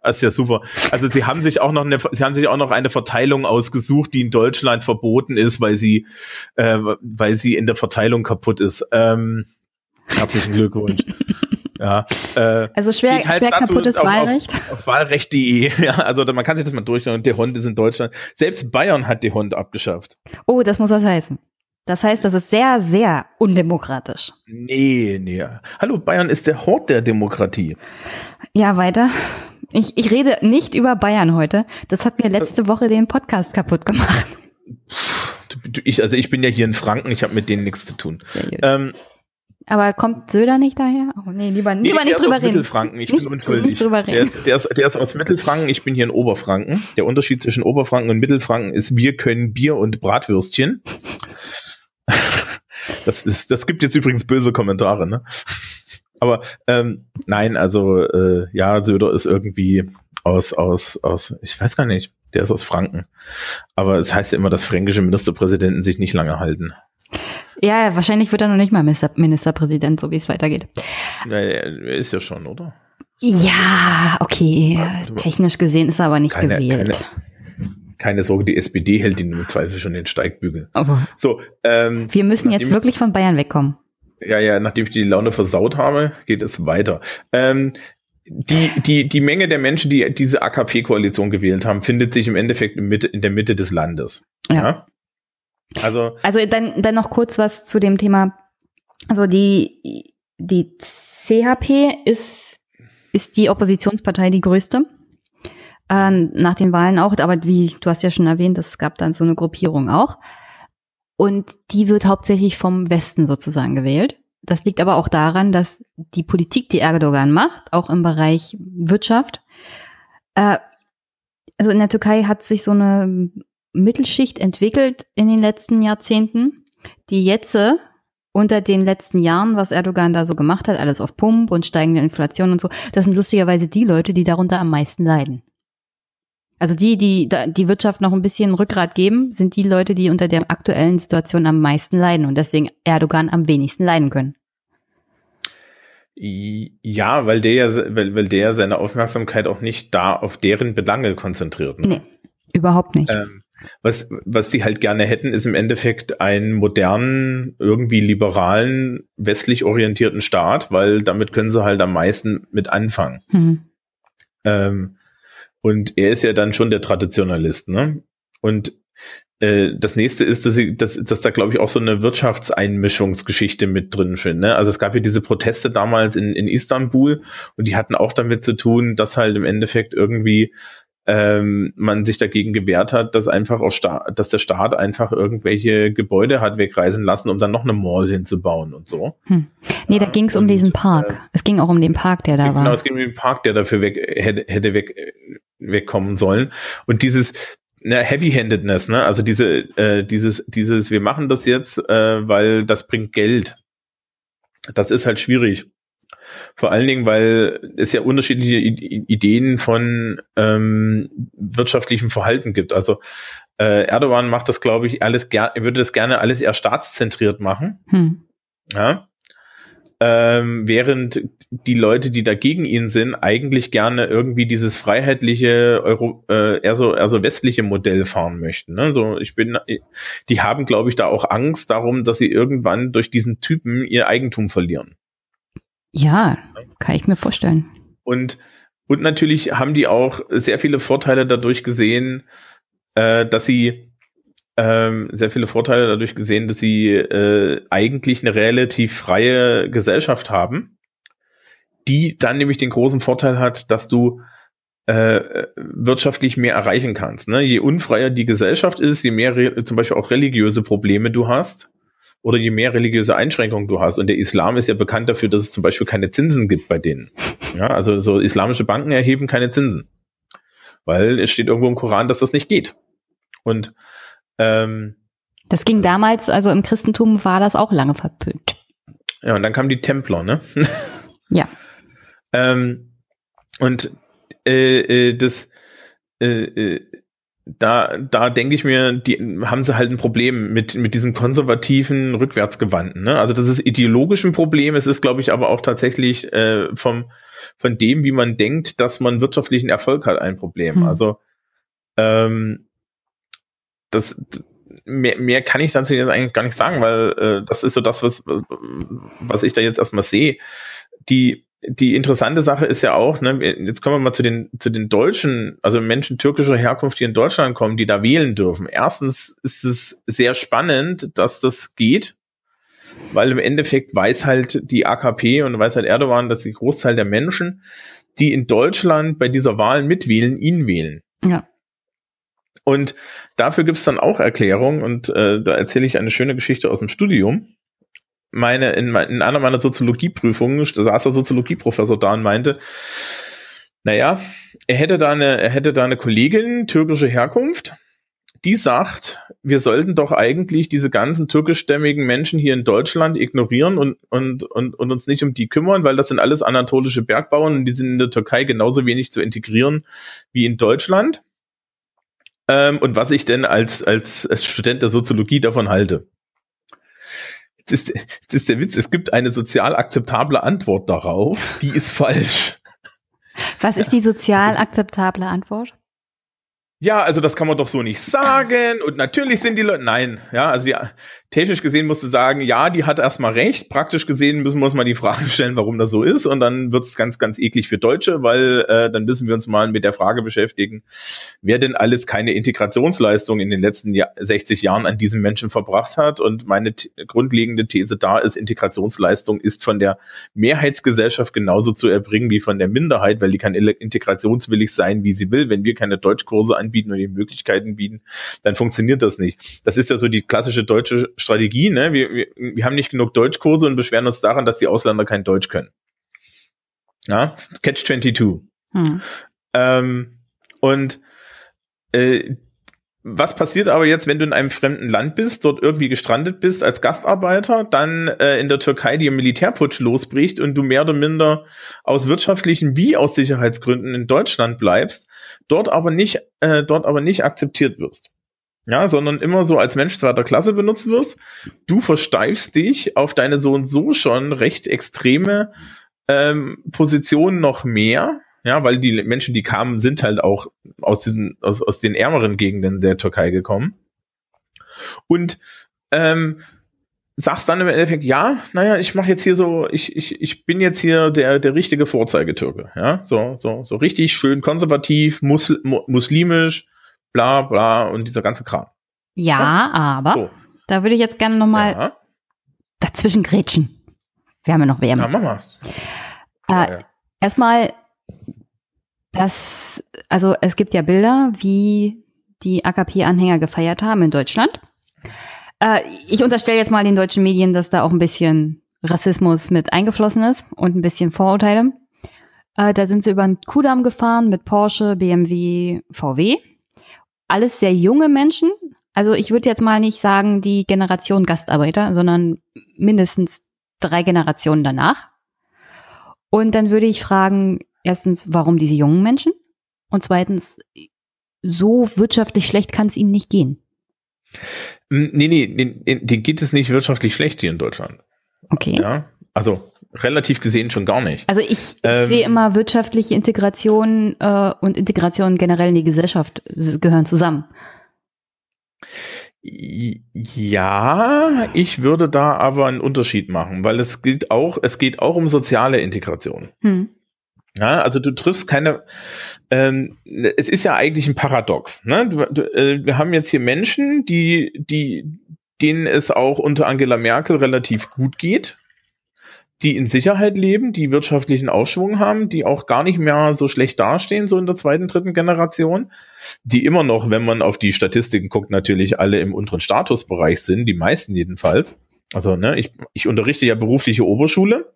Das ist ja super. Also sie haben sich auch noch eine, sie haben sich auch noch eine Verteilung ausgesucht, die in Deutschland verboten ist, weil sie, äh, weil sie in der Verteilung kaputt ist. Ähm, Herzlichen Glückwunsch. Ja, äh, also schwer, schwer kaputtes auf, Wahlrecht. Auf, auf Wahlrecht.de. Ja, also man kann sich das mal durchschauen. Und der Hund ist in Deutschland. Selbst Bayern hat die Hund abgeschafft. Oh, das muss was heißen. Das heißt, das ist sehr, sehr undemokratisch. Nee, nee. Hallo, Bayern ist der Hort der Demokratie. Ja, weiter. Ich, ich rede nicht über Bayern heute. Das hat mir letzte Woche den Podcast kaputt gemacht. Ich, also ich bin ja hier in Franken, ich habe mit denen nichts zu tun. Ähm, aber kommt Söder nicht daher? Oh nee, lieber, nee, lieber nicht drüber reden. Mittelfranken, ich nicht, bin unschuldig. Nicht drüber reden. Der, ist, der, ist, der ist aus Mittelfranken, ich bin hier in Oberfranken. Der Unterschied zwischen Oberfranken und Mittelfranken ist, wir können Bier und Bratwürstchen. Das, ist, das gibt jetzt übrigens böse Kommentare, ne? Aber ähm, nein, also äh, ja, Söder ist irgendwie aus, aus, aus, ich weiß gar nicht, der ist aus Franken. Aber es heißt ja immer, dass fränkische Ministerpräsidenten sich nicht lange halten. Ja, wahrscheinlich wird er noch nicht mal Ministerpräsident, so wie es weitergeht. Ja, er ist ja schon, oder? Ja, okay. Technisch gesehen ist er aber nicht keine, gewählt. Keine, keine, Sorge, die SPD hält ihn im Zweifel schon den Steigbügel. Oh. So, ähm, Wir müssen jetzt wirklich von Bayern wegkommen. Ja, ja, nachdem ich die Laune versaut habe, geht es weiter. Ähm, die, die, die Menge der Menschen, die diese AKP-Koalition gewählt haben, findet sich im Endeffekt in, Mitte, in der Mitte des Landes. Ja. ja? Also, also dann, dann noch kurz was zu dem Thema. Also die, die CHP ist, ist die Oppositionspartei die größte. Äh, nach den Wahlen auch, aber wie du hast ja schon erwähnt, es gab dann so eine Gruppierung auch. Und die wird hauptsächlich vom Westen sozusagen gewählt. Das liegt aber auch daran, dass die Politik, die Erdogan macht, auch im Bereich Wirtschaft, äh, also in der Türkei hat sich so eine Mittelschicht entwickelt in den letzten Jahrzehnten, die jetzt unter den letzten Jahren, was Erdogan da so gemacht hat, alles auf Pump und steigende Inflation und so, das sind lustigerweise die Leute, die darunter am meisten leiden. Also die, die die Wirtschaft noch ein bisschen Rückgrat geben, sind die Leute, die unter der aktuellen Situation am meisten leiden und deswegen Erdogan am wenigsten leiden können. Ja, weil der ja, weil, weil der seine Aufmerksamkeit auch nicht da auf deren Belange konzentriert. Ne? Nee, überhaupt nicht. Ähm, Was, was die halt gerne hätten, ist im Endeffekt einen modernen, irgendwie liberalen, westlich orientierten Staat, weil damit können sie halt am meisten mit anfangen. Mhm. Ähm, und er ist ja dann schon der Traditionalist, ne? Und äh, das nächste ist, dass, sie, dass, dass da, glaube ich, auch so eine Wirtschaftseinmischungsgeschichte mit drin finde. Ne? Also es gab ja diese Proteste damals in, in Istanbul und die hatten auch damit zu tun, dass halt im Endeffekt irgendwie ähm, man sich dagegen gewehrt hat, dass einfach auf Sta dass der Staat einfach irgendwelche Gebäude hat wegreisen lassen, um dann noch eine Mall hinzubauen und so. Hm. Nee, da ging es um diesen Park. Äh, es ging auch um den Park, der da genau, war. Genau, es ging um den Park, der dafür weg hätte, hätte weg wegkommen sollen. Und dieses, ne, Heavy-Handedness, ne? Also diese, äh, dieses, dieses, wir machen das jetzt, äh, weil das bringt Geld. Das ist halt schwierig. Vor allen Dingen, weil es ja unterschiedliche I Ideen von ähm, wirtschaftlichem Verhalten gibt. Also äh, Erdogan macht das, glaube ich, alles gerne, würde das gerne alles eher staatszentriert machen. Hm. Ja ähm, während die Leute, die dagegen ihn sind, eigentlich gerne irgendwie dieses freiheitliche Euro, äh, eher so eher so westliche Modell fahren möchten. Ne? So, ich bin, die haben, glaube ich, da auch Angst darum, dass sie irgendwann durch diesen Typen ihr Eigentum verlieren. Ja, kann ich mir vorstellen. Und und natürlich haben die auch sehr viele Vorteile dadurch gesehen, äh, dass sie ähm, sehr viele Vorteile dadurch gesehen, dass sie äh, eigentlich eine relativ freie Gesellschaft haben, die dann nämlich den großen Vorteil hat, dass du äh, wirtschaftlich mehr erreichen kannst. Ne? Je unfreier die Gesellschaft ist, je mehr zum Beispiel auch religiöse Probleme du hast oder je mehr religiöse Einschränkungen du hast. Und der Islam ist ja bekannt dafür, dass es zum Beispiel keine Zinsen gibt bei denen. Ja, also so islamische Banken erheben keine Zinsen. Weil es steht irgendwo im Koran, dass das nicht geht. Und ähm, das ging damals, also im Christentum war das auch lange verpönt. Ja, und dann kamen die Templer, ne? ja. Ähm, und äh, äh, das äh, äh, da, da denke ich mir, die haben sie halt ein Problem mit, mit diesem konservativen Rückwärtsgewandten. Ne? Also das ist ideologisch ein Problem, es ist, glaube ich, aber auch tatsächlich äh, vom, von dem, wie man denkt, dass man wirtschaftlichen Erfolg hat, ein Problem. Hm. Also ähm, das mehr, mehr kann ich dazu jetzt eigentlich gar nicht sagen, weil äh, das ist so das, was, was ich da jetzt erstmal sehe. Die, die interessante Sache ist ja auch, ne, jetzt kommen wir mal zu den, zu den Deutschen, also Menschen türkischer Herkunft, die in Deutschland kommen, die da wählen dürfen. Erstens ist es sehr spannend, dass das geht, weil im Endeffekt weiß halt die AKP und weiß halt Erdogan, dass die Großteil der Menschen, die in Deutschland bei dieser Wahl mitwählen, ihn wählen. Ja. Und dafür gibt es dann auch Erklärungen und äh, da erzähle ich eine schöne Geschichte aus dem Studium. Meine, in, in einer meiner Soziologieprüfungen, saß der Soziologieprofessor da und meinte, naja, er hätte da eine, er hätte da eine Kollegin türkischer Herkunft, die sagt, wir sollten doch eigentlich diese ganzen türkischstämmigen Menschen hier in Deutschland ignorieren und, und, und, und uns nicht um die kümmern, weil das sind alles anatolische Bergbauern und die sind in der Türkei genauso wenig zu integrieren wie in Deutschland ähm, und was ich denn als, als, als Student der Soziologie davon halte. Jetzt ist, jetzt ist der Witz, es gibt eine sozial akzeptable Antwort darauf, die ist falsch. Was ist die sozial akzeptable Antwort? Ja, also das kann man doch so nicht sagen. Und natürlich sind die Leute. Nein, ja, also die, technisch gesehen musst du sagen, ja, die hat erstmal recht. Praktisch gesehen müssen wir uns mal die Frage stellen, warum das so ist. Und dann wird's ganz, ganz eklig für Deutsche, weil äh, dann müssen wir uns mal mit der Frage beschäftigen, wer denn alles keine Integrationsleistung in den letzten Jahr, 60 Jahren an diesen Menschen verbracht hat. Und meine grundlegende These da ist, Integrationsleistung ist von der Mehrheitsgesellschaft genauso zu erbringen wie von der Minderheit, weil die kann integrationswillig sein, wie sie will. Wenn wir keine Deutschkurse an anbieten und die Möglichkeiten bieten, dann funktioniert das nicht. Das ist ja so die klassische deutsche Strategie. Ne? Wir, wir, wir haben nicht genug Deutschkurse und beschweren uns daran, dass die Ausländer kein Deutsch können. Ja, Catch 22. Hm. Ähm, und äh, was passiert aber jetzt, wenn du in einem fremden Land bist, dort irgendwie gestrandet bist als Gastarbeiter, dann äh, in der Türkei dir Militärputsch losbricht und du mehr oder minder aus wirtschaftlichen wie aus Sicherheitsgründen in Deutschland bleibst, dort aber nicht, äh, dort aber nicht akzeptiert wirst. Ja, sondern immer so als Mensch zweiter Klasse benutzt wirst. Du versteifst dich auf deine so und so schon recht extreme ähm, Position noch mehr Ja, weil die Menschen, die kamen, sind halt auch aus diesen, aus, aus den ärmeren Gegenden der Türkei gekommen. Und ähm, sagst dann im Endeffekt, ja, naja, ich mache jetzt hier so, ich, ich, ich bin jetzt hier der, der richtige Vorzeigetürke, ja, so, so, so richtig schön konservativ, musl muslimisch, bla, bla und dieser ganze Kram. Ja, ja? aber so. da würde ich jetzt gerne nochmal ja. dazwischen grätschen. Wir haben ja noch WM. Ja, mach mal. Äh, ja. Erstmal, das, also es gibt ja Bilder, wie die AKP-Anhänger gefeiert haben in Deutschland. Äh, ich unterstelle jetzt mal den deutschen Medien, dass da auch ein bisschen Rassismus mit eingeflossen ist und ein bisschen Vorurteile. Äh, da sind sie über den Kudamm gefahren mit Porsche, BMW, VW. Alles sehr junge Menschen. Also ich würde jetzt mal nicht sagen die Generation Gastarbeiter, sondern mindestens drei Generationen danach. Und dann würde ich fragen, erstens, warum diese jungen Menschen? Und zweitens, so wirtschaftlich schlecht kann es ihnen nicht gehen. Hm, nee, nee, den, den geht es nicht wirtschaftlich schlecht hier in Deutschland. Okay. Ja, also relativ gesehen schon gar nicht. Also ich, ich ähm, sehe immer wirtschaftliche Integration äh, und Integration generell in die Gesellschaft gehören zusammen. Ja, ich würde da aber einen Unterschied machen, weil es geht auch, es geht auch um soziale Integration. Hm. Ja, also du triffst keine, ähm, es ist ja eigentlich ein Paradox. Ne? Du, du, äh, wir haben jetzt hier Menschen, die, die, denen es auch unter Angela Merkel relativ gut geht, die in Sicherheit leben, die wirtschaftlichen Aufschwung haben, die auch gar nicht mehr so schlecht dastehen, so in der zweiten, dritten Generation, die immer noch, wenn man auf die Statistiken guckt, natürlich alle im unteren Statusbereich sind, die meisten jedenfalls. Also, ne, ich, ich unterrichte ja berufliche Oberschule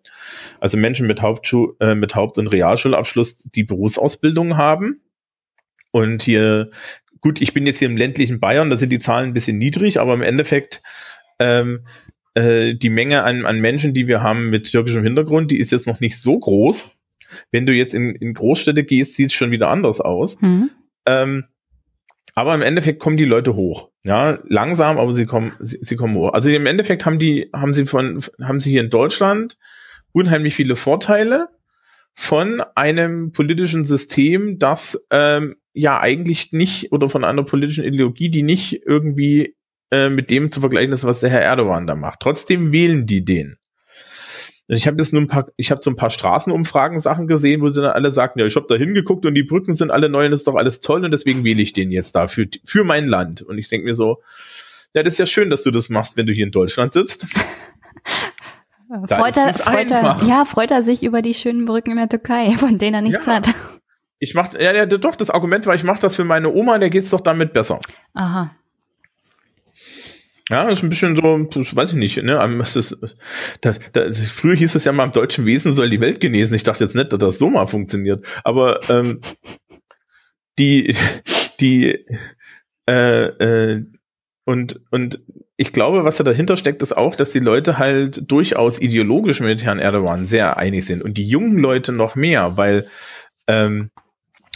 also Menschen mit, Hauptschu äh, mit Haupt- und Realschulabschluss, die Berufsausbildung haben. Und hier, gut, ich bin jetzt hier im ländlichen Bayern, da sind die Zahlen ein bisschen niedrig, aber im Endeffekt ähm, äh, die Menge an, an Menschen, die wir haben mit türkischem Hintergrund, die ist jetzt noch nicht so groß. Wenn du jetzt in, in Großstädte gehst, sieht es schon wieder anders aus. Mhm. Ähm, aber im Endeffekt kommen die Leute hoch. Ja, langsam, aber sie kommen, sie, sie kommen hoch. Also im Endeffekt haben die, haben sie von, haben sie hier in Deutschland unheimlich viele Vorteile von einem politischen System, das ähm, ja eigentlich nicht oder von einer politischen Ideologie, die nicht irgendwie äh, mit dem zu vergleichen ist, was der Herr Erdogan da macht. Trotzdem wählen die den. Ich habe jetzt nur ein paar, ich habe so ein paar Straßenumfragen Sachen gesehen, wo sie dann alle sagten, ja, ich habe da hingeguckt und die Brücken sind alle neu und das ist doch alles toll und deswegen wähle ich den jetzt da für, für mein Land. Und ich denke mir so, ja, das ist ja schön, dass du das machst, wenn du hier in Deutschland sitzt. Da freut, er, freut er, ja, freut er sich über die schönen Brücken in der Türkei, von denen er nichts ja. hat. Ich mach, ja, ja, doch, das Argument war, ich mache das für meine Oma, der geht's doch damit besser. Aha. Ja, ist ein bisschen so, weiß ich nicht, ne? Das das, das, früher hieß es ja mal, im deutschen Wesen soll die Welt genesen. Ich dachte jetzt nicht, dass das so mal funktioniert. Aber ähm, die, die, äh, äh, und, und ich glaube, was da dahinter steckt, ist auch, dass die Leute halt durchaus ideologisch mit Herrn Erdogan sehr einig sind und die jungen Leute noch mehr, weil ähm,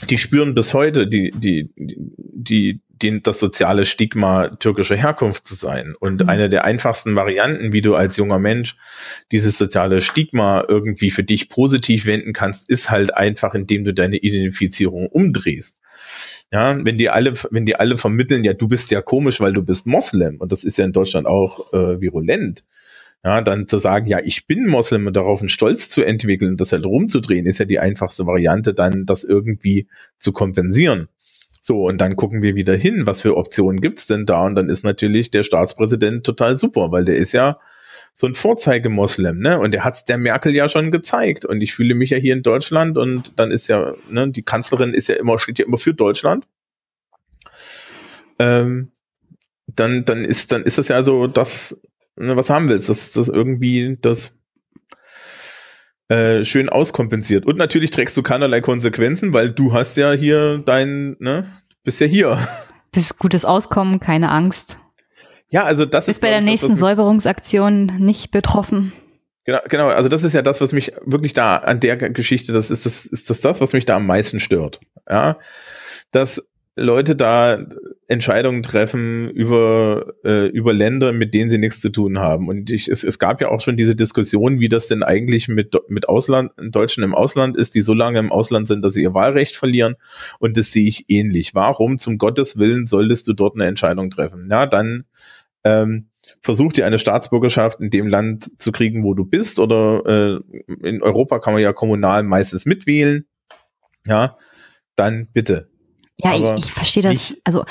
die spüren bis heute die, die, die, den, das soziale Stigma türkischer Herkunft zu sein. Und mhm. eine der einfachsten Varianten, wie du als junger Mensch dieses soziale Stigma irgendwie für dich positiv wenden kannst, ist halt einfach, indem du deine Identifizierung umdrehst. Ja, wenn die alle, wenn die alle vermitteln, ja, du bist ja komisch, weil du bist Moslem und das ist ja in Deutschland auch äh, virulent. Ja, dann zu sagen, ja, ich bin Moslem und darauf einen Stolz zu entwickeln, das halt rumzudrehen, ist ja die einfachste Variante, dann das irgendwie zu kompensieren. So, und dann gucken wir wieder hin, was für Optionen gibt's denn da? Und dann ist natürlich der Staatspräsident total super, weil der ist ja so ein Vorzeigemoslem, ne? Und der hat's der Merkel ja schon gezeigt. Und ich fühle mich ja hier in Deutschland und dann ist ja, ne, die Kanzlerin ist ja immer, steht ja immer für Deutschland. Ähm, dann, dann ist, dann ist das ja so, das, ne, was haben willst, dass das irgendwie das äh, schön auskompensiert. Und natürlich trägst du keinerlei Konsequenzen, weil du hast ja hier dein, ne, bist ja hier. Bis gutes Auskommen, keine Angst. Ja, also das ist, ist bei der nächsten das, Säuberungsaktion nicht betroffen. Genau, genau, also das ist ja das, was mich wirklich da an der Geschichte, das ist das, ist das, das, was mich da am meisten stört. Ja, dass Leute da Entscheidungen treffen über, äh, über Länder, mit denen sie nichts zu tun haben. Und ich, es, es gab ja auch schon diese Diskussion, wie das denn eigentlich mit, mit Ausland, Deutschen im Ausland ist, die so lange im Ausland sind, dass sie ihr Wahlrecht verlieren. Und das sehe ich ähnlich. Warum zum Gottes Willen solltest du dort eine Entscheidung treffen? Ja, dann ähm, versuch dir eine Staatsbürgerschaft in dem Land zu kriegen, wo du bist. Oder äh, in Europa kann man ja kommunal meistens mitwählen. Ja, dann bitte ja, ich, ich verstehe das. Also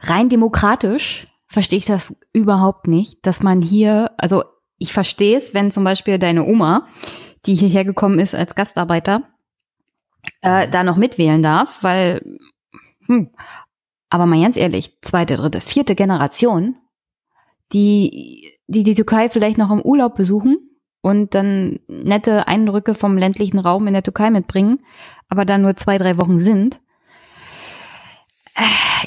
rein demokratisch verstehe ich das überhaupt nicht, dass man hier, also ich verstehe es, wenn zum Beispiel deine Oma, die hierher gekommen ist als Gastarbeiter, äh, da noch mitwählen darf, weil, hm, aber mal ganz ehrlich, zweite, dritte, vierte Generation, die, die die Türkei vielleicht noch im Urlaub besuchen und dann nette Eindrücke vom ländlichen Raum in der Türkei mitbringen, aber dann nur zwei, drei Wochen sind,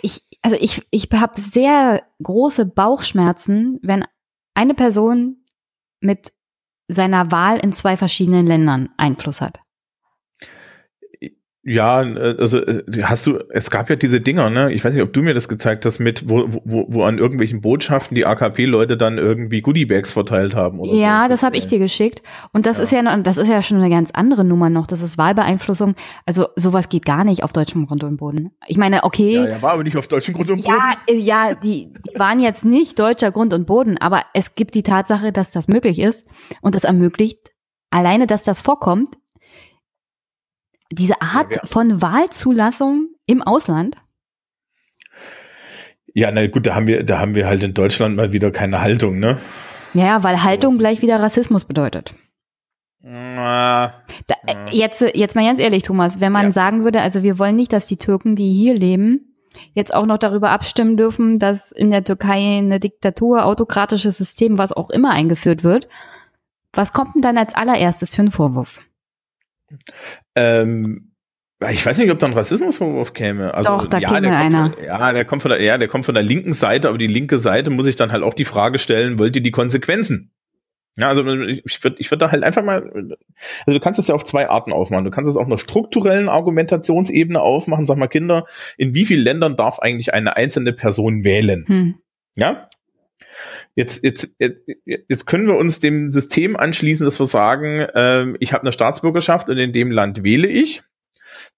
ich, also ich, ich habe sehr große Bauchschmerzen, wenn eine Person mit seiner Wahl in zwei verschiedenen Ländern Einfluss hat. Ja, äh, also äh, hast du, es gab ja diese Dinger, ne? Ich weiß nicht, ob du mir das gezeigt hast, mit wo, wo, wo an irgendwelchen Botschaften die AKP-Leute dann irgendwie Goodiebags verteilt haben oder Ja, so. das habe ich dir geschickt. Und das ja. ist ja das ist ja schon eine ganz andere Nummer noch. Das ist Wahlbeeinflussung. Also sowas geht gar nicht auf deutschem Grund und Boden. Ich meine, okay. Ja, ja war aber nicht auf deutschem Grund und Boden. Ja, äh, ja, die, die waren jetzt nicht deutscher Grund und Boden, aber es gibt die Tatsache, dass das möglich ist und das ermöglicht alleine, dass das vorkommt, diese Art ja, von Wahlzulassung im Ausland? Ja, na gut, da haben wir, da haben wir halt in Deutschland mal wieder keine Haltung, ne? Ja, weil Haltung gleich wieder Rassismus bedeutet. Da, äh, jetzt, jetzt mal ganz ehrlich, Thomas, wenn man ja. sagen würde, also wir wollen nicht, dass die Türken, die hier leben, jetzt auch noch darüber abstimmen dürfen, dass in der Türkei eine Diktatur, autokratisches System, was auch immer eingeführt wird. Was kommt denn dann als allererstes für einen Vorwurf? Ähm, ich weiß nicht, ob da ein Rassismusvorwurf käme. Also, Doch, da ja, käme der einer. Von, ja, der kommt von der, ja, der kommt von der linken Seite, aber die linke Seite muss ich dann halt auch die Frage stellen, wollt ihr die Konsequenzen? Ja, also ich würde ich würd da halt einfach mal, also du kannst es ja auf zwei Arten aufmachen. Du kannst es auf einer strukturellen Argumentationsebene aufmachen. Sag mal, Kinder, in wie vielen Ländern darf eigentlich eine einzelne Person wählen? Hm. Ja? Jetzt, jetzt, jetzt können wir uns dem System anschließen, dass wir sagen, äh, ich habe eine Staatsbürgerschaft und in dem Land wähle ich.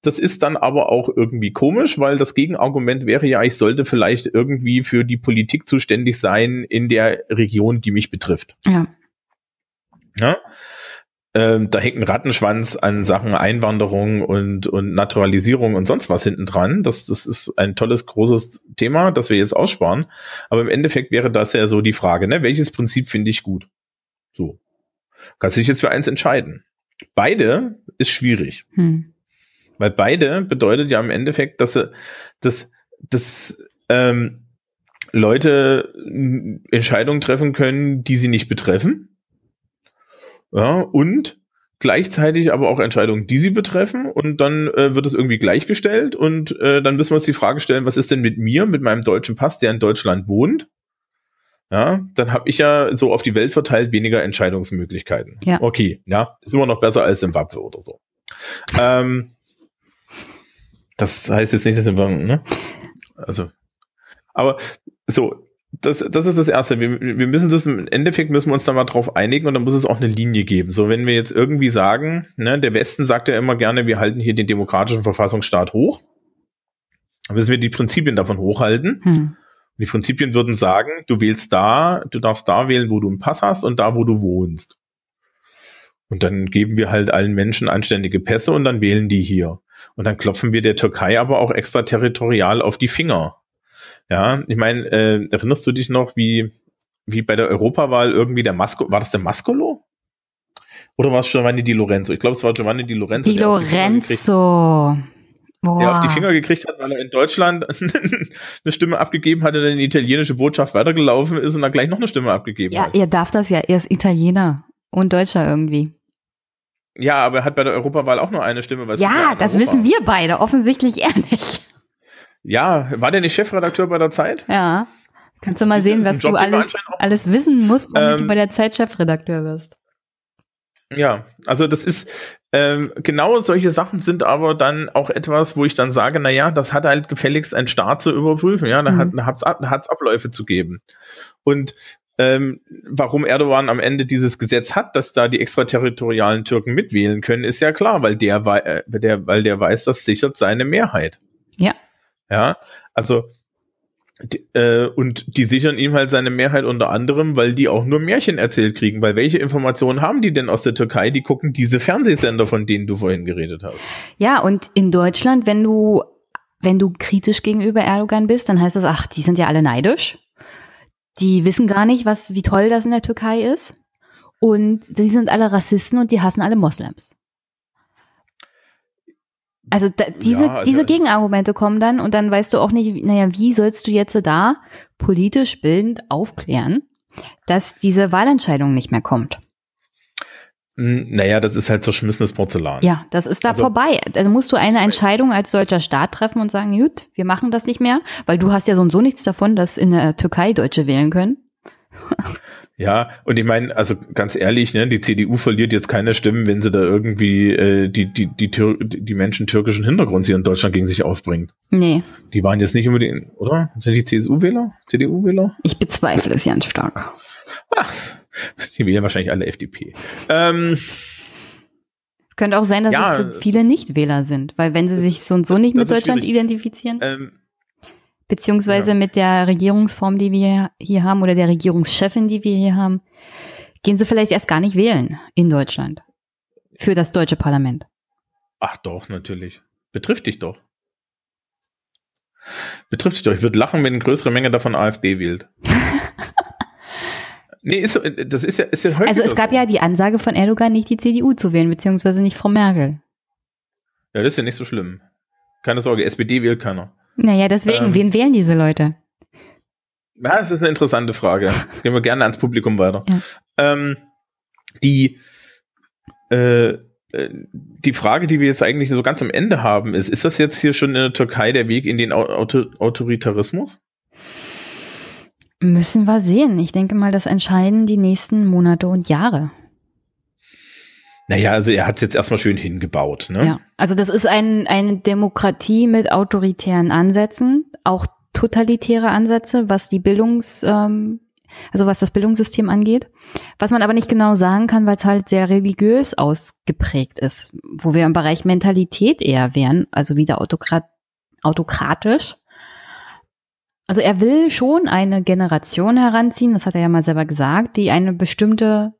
Das ist dann aber auch irgendwie komisch, weil das Gegenargument wäre ja, ich sollte vielleicht irgendwie für die Politik zuständig sein in der Region, die mich betrifft. Ja. ja? Ähm, da hängt ein Rattenschwanz an Sachen Einwanderung und, und Naturalisierung und sonst was hinten dran. Das, das ist ein tolles, großes Thema, das wir jetzt aussparen. Aber im Endeffekt wäre das ja so die Frage, ne? welches Prinzip finde ich gut? So. Kannst du dich jetzt für eins entscheiden. Beide ist schwierig. Hm. Weil beide bedeutet ja im Endeffekt, dass, dass, dass ähm, Leute Entscheidungen treffen können, die sie nicht betreffen ja, und gleichzeitig aber auch Entscheidungen, die sie betreffen und dann äh, wird es irgendwie gleichgestellt und äh, dann müssen wir uns die Frage stellen, was ist denn mit mir, mit meinem deutschen Pass, der in Deutschland wohnt? Ja, dann habe ich ja so auf die Welt verteilt weniger Entscheidungsmöglichkeiten. Ja. Okay, ja, ist immer noch besser als Zimbabwe oder so. ähm, das heißt jetzt nicht, dass wir, ne? Also, aber so, das, das ist das Erste. Wir, wir müssen das im Endeffekt müssen wir uns da mal drauf einigen und dann muss es auch eine Linie geben. So, wenn wir jetzt irgendwie sagen, ne, der Westen sagt ja immer gerne, wir halten hier den demokratischen Verfassungsstaat hoch, dann müssen wir die Prinzipien davon hochhalten. Hm. Die Prinzipien würden sagen, du wählst da, du darfst da wählen, wo du einen Pass hast und da, wo du wohnst. Und dann geben wir halt allen Menschen anständige Pässe und dann wählen die hier. Und dann klopfen wir der Türkei aber auch extraterritorial auf die Finger. Ja, ich meine, äh, erinnerst du dich noch, wie, wie bei der Europawahl irgendwie der Masco, war das der Mascolo? Oder war es Giovanni Di Lorenzo? Ich glaube, es war Giovanni Di Lorenzo. Di Lorenzo. Boah. Der auf die Finger gekriegt hat, weil er in Deutschland eine Stimme abgegeben hatte, dann die italienische Botschaft weitergelaufen ist und dann gleich noch eine Stimme abgegeben ja, hat. Ja, ihr darf das ja. Er ist Italiener und Deutscher irgendwie. Ja, aber er hat bei der Europawahl auch nur eine Stimme. ja, das Europa. wissen wir beide. Offensichtlich er nicht. Ja, war der nicht Chefredakteur bei der Zeit? Ja. Kannst du mal sehen, was Job, du alles, alles wissen musst, damit ähm, du bei der Zeit Chefredakteur wirst. Ja, also das ist ähm, genau solche Sachen sind aber dann auch etwas, wo ich dann sage, na ja, das hat halt gefälligst ein Staat zu überprüfen, ja, da mhm. hat da hat's Abläufe zu geben. Und ähm, warum Erdogan am Ende dieses Gesetz hat, dass da die extraterritorialen Türken mitwählen können, ist ja klar, weil der, äh, der, weil der weiß, das sichert seine Mehrheit. Ja. Ja, also die, äh, und die sichern ihm halt seine Mehrheit unter anderem, weil die auch nur Märchen erzählt kriegen. Weil welche Informationen haben die denn aus der Türkei? Die gucken diese Fernsehsender, von denen du vorhin geredet hast. Ja, und in Deutschland, wenn du, wenn du kritisch gegenüber Erdogan bist, dann heißt das, ach, die sind ja alle neidisch. Die wissen gar nicht, was, wie toll das in der Türkei ist. Und die sind alle Rassisten und die hassen alle Moslems. Also da, diese, ja, also diese Gegenargumente kommen dann und dann weißt du auch nicht, naja, wie sollst du jetzt da politisch bildend aufklären, dass diese Wahlentscheidung nicht mehr kommt? Hm, naja, das ist halt zerschmissenes Porzellan. Ja, das ist da also, vorbei. Also musst du eine Entscheidung als deutscher Staat treffen und sagen, gut, wir machen das nicht mehr, weil du hast ja so und so nichts davon, dass in der Türkei Deutsche wählen können. Ja, und ich meine, also ganz ehrlich, ne, die CDU verliert jetzt keine Stimmen, wenn sie da irgendwie äh, die, die, die, Tür die Menschen türkischen Hintergrunds hier in Deutschland gegen sich aufbringt. Nee. Die waren jetzt nicht unbedingt, oder? Sind die CSU-Wähler? CDU-Wähler? Ich bezweifle es ganz stark. Ach, die wählen wahrscheinlich alle FDP. Ähm, es könnte auch sein, dass ja, es viele Nichtwähler sind, weil wenn sie sich so und so nicht mit Deutschland schwierig. identifizieren. Ähm, beziehungsweise ja. mit der Regierungsform, die wir hier haben, oder der Regierungschefin, die wir hier haben, gehen sie vielleicht erst gar nicht wählen in Deutschland für das deutsche Parlament. Ach doch, natürlich. Betrifft dich doch. Betrifft dich doch. Ich würde lachen, wenn eine größere Menge davon AfD wählt. nee, ist, das ist ja, ist ja heute. Also es gab so. ja die Ansage von Erdogan, nicht die CDU zu wählen, beziehungsweise nicht Frau Merkel. Ja, das ist ja nicht so schlimm. Keine Sorge, SPD wählt keiner. Naja, deswegen, ähm, wen wählen diese Leute? Ja, das ist eine interessante Frage. Gehen wir gerne ans Publikum weiter. Ja. Ähm, die, äh, äh, die Frage, die wir jetzt eigentlich so ganz am Ende haben, ist, ist das jetzt hier schon in der Türkei der Weg in den Auto Autoritarismus? Müssen wir sehen. Ich denke mal, das entscheiden die nächsten Monate und Jahre. Naja, also er hat es jetzt erstmal schön hingebaut. Ne? Ja, also das ist ein, eine Demokratie mit autoritären Ansätzen, auch totalitäre Ansätze, was die Bildungs, ähm, also was das Bildungssystem angeht. Was man aber nicht genau sagen kann, weil es halt sehr religiös ausgeprägt ist, wo wir im Bereich Mentalität eher wären, also wieder autokrat autokratisch. Also er will schon eine Generation heranziehen, das hat er ja mal selber gesagt, die eine bestimmte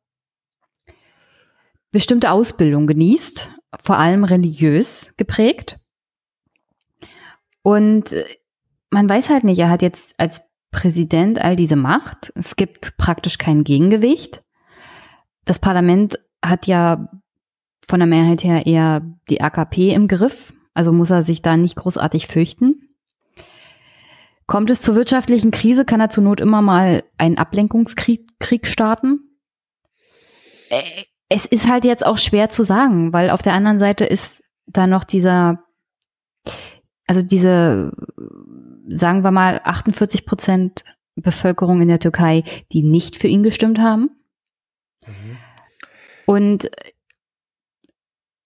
bestimmte Ausbildung genießt, vor allem religiös geprägt. Und äh, man weiß halt nicht, er hat jetzt als Präsident all diese Macht. Es gibt praktisch kein Gegengewicht. Das Parlament hat ja von der Mehrheit her eher die AKP im Griff, also muss er sich da nicht großartig fürchten. Kommt es zur wirtschaftlichen Krise, kann er zur Not immer mal einen Ablenkungskrieg Krieg starten. Es ist halt jetzt auch schwer zu sagen, weil auf der anderen Seite ist da noch dieser, also diese, sagen wir mal, 48 Prozent Bevölkerung in der Türkei, die nicht für ihn gestimmt haben. Mhm. Und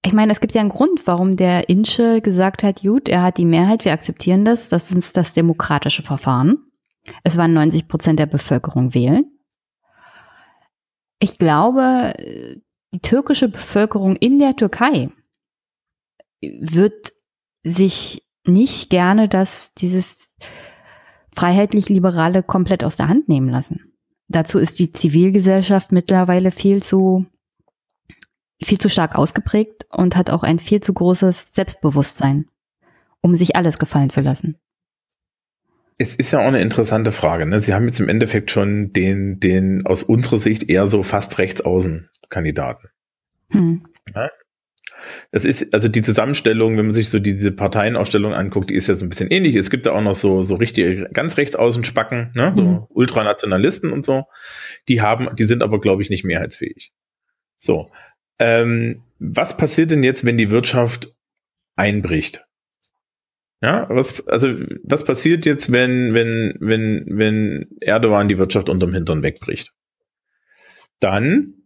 ich meine, es gibt ja einen Grund, warum der Insche gesagt hat, gut, er hat die Mehrheit, wir akzeptieren das, das ist das demokratische Verfahren. Es waren 90 Prozent der Bevölkerung wählen. Ich glaube, die türkische Bevölkerung in der Türkei wird sich nicht gerne, dass dieses freiheitlich-liberale komplett aus der Hand nehmen lassen. Dazu ist die Zivilgesellschaft mittlerweile viel zu, viel zu stark ausgeprägt und hat auch ein viel zu großes Selbstbewusstsein, um sich alles gefallen zu lassen. Es ist ja auch eine interessante Frage. Ne? Sie haben jetzt im Endeffekt schon den, den aus unserer Sicht eher so fast rechtsaußen Kandidaten. Hm. Ja? Das ist, also die Zusammenstellung, wenn man sich so diese Parteienaufstellung anguckt, die ist ja so ein bisschen ähnlich. Es gibt da auch noch so, so richtige, ganz rechts außen Spacken, ne? so mhm. Ultranationalisten und so. Die haben, die sind aber, glaube ich, nicht mehrheitsfähig. So. Ähm, was passiert denn jetzt, wenn die Wirtschaft einbricht? Ja, was, also, was passiert jetzt, wenn, wenn, wenn, wenn Erdogan die Wirtschaft unterm Hintern wegbricht? Dann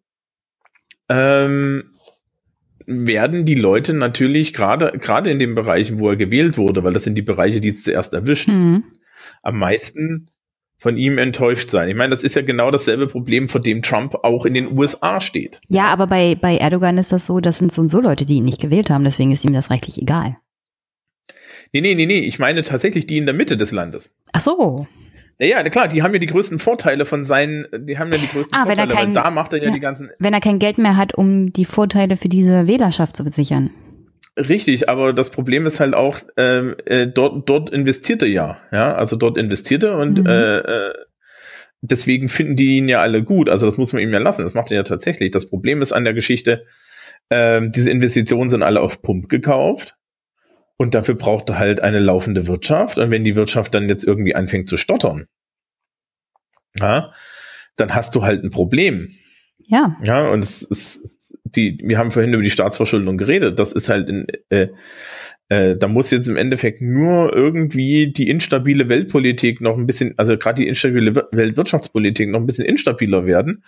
ähm, werden die Leute natürlich gerade gerade in den Bereichen, wo er gewählt wurde, weil das sind die Bereiche, die es zuerst erwischt, mhm. am meisten von ihm enttäuscht sein. Ich meine, das ist ja genau dasselbe Problem, vor dem Trump auch in den USA steht. Ja, aber bei, bei Erdogan ist das so, das sind so und so Leute, die ihn nicht gewählt haben, deswegen ist ihm das rechtlich egal. Nee, nee, nee, nee, ich meine tatsächlich die in der Mitte des Landes. Ach so. Ja, ja, klar, die haben ja die größten Vorteile von seinen, die haben ja die größten ah, Vorteile, kein, da macht er ja, ja, die ganzen. Wenn er kein Geld mehr hat, um die Vorteile für diese Wählerschaft zu besichern. Richtig, aber das Problem ist halt auch, ähm, äh, dort, dort investiert er ja, ja, also dort investiert er und mhm. äh, äh, deswegen finden die ihn ja alle gut. Also das muss man ihm ja lassen. Das macht er ja tatsächlich. Das Problem ist an der Geschichte, äh, diese Investitionen sind alle auf Pump gekauft. Und dafür braucht er halt eine laufende Wirtschaft. Und wenn die Wirtschaft dann jetzt irgendwie anfängt zu stottern, ja, dann hast du halt ein Problem. Ja. Ja, und es ist, die, wir haben vorhin über die Staatsverschuldung geredet. Das ist halt in, äh, äh, da muss jetzt im Endeffekt nur irgendwie die instabile Weltpolitik noch ein bisschen, also gerade die instabile Weltwirtschaftspolitik noch ein bisschen instabiler werden.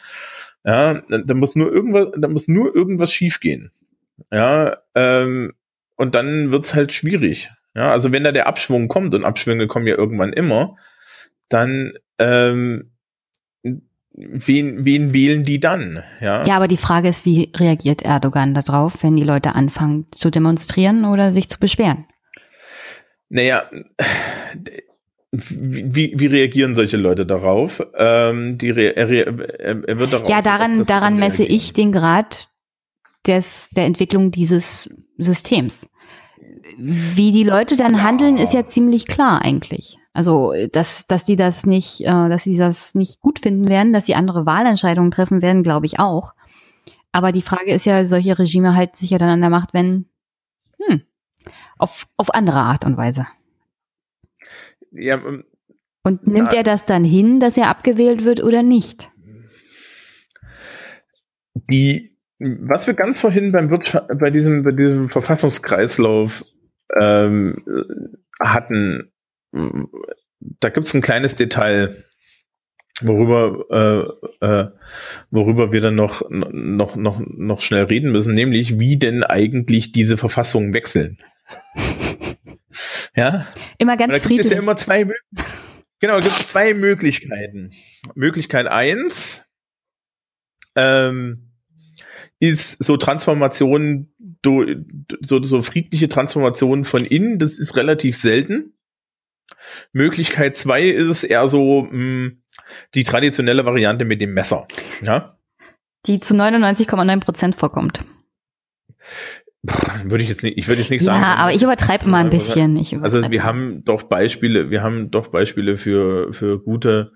Ja, da muss nur irgendwas, da muss nur irgendwas schiefgehen. Ja, ähm, und dann wird's halt schwierig. Ja, also wenn da der Abschwung kommt und Abschwünge kommen ja irgendwann immer, dann ähm, wen, wen wählen die dann? Ja? ja, aber die Frage ist, wie reagiert Erdogan darauf, wenn die Leute anfangen zu demonstrieren oder sich zu beschweren? Naja, wie, wie reagieren solche Leute darauf? Ähm, die er, er, er wird darauf ja, daran, daran messe ich den Grad des, der Entwicklung dieses Systems. Wie die Leute dann ja. handeln, ist ja ziemlich klar eigentlich. Also, dass, dass sie das nicht, äh, dass sie das nicht gut finden werden, dass sie andere Wahlentscheidungen treffen werden, glaube ich auch. Aber die Frage ist ja, solche Regime halten sich ja dann an der Macht, wenn, hm, auf, auf andere Art und Weise. Ja, ähm, und nimmt na, er das dann hin, dass er abgewählt wird oder nicht? Die, was wir ganz vorhin beim Wirtschaft, bei diesem, bei diesem Verfassungskreislauf ähm, hatten, da gibt's ein kleines Detail, worüber äh, äh, worüber wir dann noch noch noch noch schnell reden müssen, nämlich wie denn eigentlich diese Verfassungen wechseln. ja. Immer ganz da friedlich. Gibt es ja immer zwei. Genau, gibt es zwei Möglichkeiten. Möglichkeit eins ähm, ist so Transformationen, so, so friedliche Transformationen von innen. Das ist relativ selten. Möglichkeit zwei ist es eher so mh, hm, die traditionelle Variante mit dem Messer. Ja? Die zu 99,9 Prozent vorkommt. Würde ich jetzt nicht, ich würde jetzt nicht sagen. Ja, aber ich übertreibe immer ein bisschen. Ich also wir haben doch Beispiele, wir haben doch Beispiele für, für gute,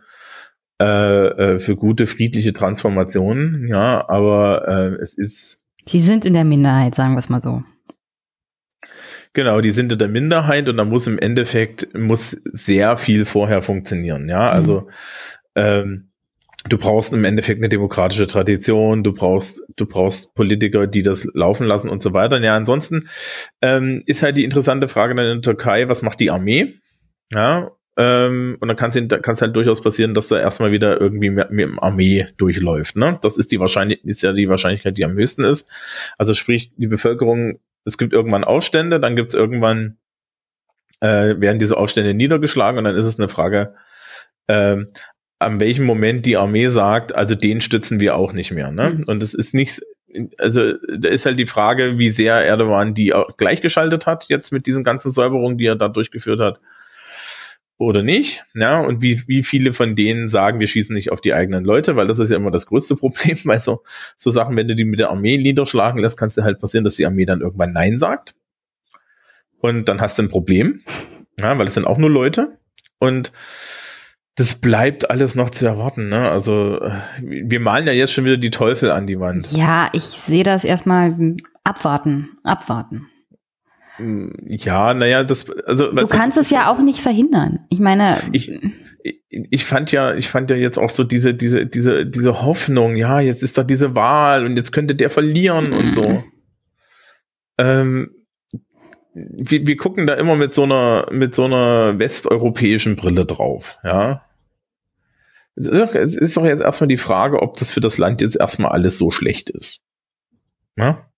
äh, äh, für gute friedliche Transformationen, ja, aber äh, es ist. Die sind in der Minderheit, sagen wir es mal so. Genau, die sind in der Minderheit und da muss im Endeffekt muss sehr viel vorher funktionieren. Ja, also mhm. ähm, du brauchst im Endeffekt eine demokratische Tradition, du brauchst, du brauchst Politiker, die das laufen lassen und so weiter. Ja, ansonsten ähm, ist halt die interessante Frage dann in der Türkei, was macht die Armee? Ja, ähm, und dann kann es halt durchaus passieren, dass da erstmal wieder irgendwie mit, mit dem Armee durchläuft. Ne? Das ist die Wahrscheinlich ist ja die Wahrscheinlichkeit, die am höchsten ist. Also sprich, die Bevölkerung es gibt irgendwann Aufstände, dann gibt es irgendwann, äh, werden diese Aufstände niedergeschlagen und dann ist es eine Frage, äh, an welchem Moment die Armee sagt, also den stützen wir auch nicht mehr. Ne? Mhm. Und es ist nicht, also da ist halt die Frage, wie sehr Erdogan die auch gleichgeschaltet hat, jetzt mit diesen ganzen Säuberungen, die er da durchgeführt hat oder nicht. Ja, und wie, wie viele von denen sagen, wir schießen nicht auf die eigenen Leute, weil das ist ja immer das größte Problem weil so, so Sachen, wenn du die mit der Armee niederschlagen lässt, kann es dir halt passieren, dass die Armee dann irgendwann Nein sagt. Und dann hast du ein Problem, ja, weil es sind auch nur Leute. Und das bleibt alles noch zu erwarten. Ne? Also wir malen ja jetzt schon wieder die Teufel an die Wand. Ja, ich sehe das erstmal abwarten, abwarten. Ja, naja, das, also. Du kannst es ja auch nicht verhindern. Ich meine. Ich, ich fand ja, ich fand ja jetzt auch so diese, diese, diese, diese Hoffnung, ja, jetzt ist da diese Wahl und jetzt könnte der verlieren mhm. und so. Mhm. Ähm, wir, wir gucken da immer mit so einer, mit so einer westeuropäischen Brille drauf, ja. Es ist, doch, es ist doch jetzt erstmal die Frage, ob das für das Land jetzt erstmal alles so schlecht ist. Ja?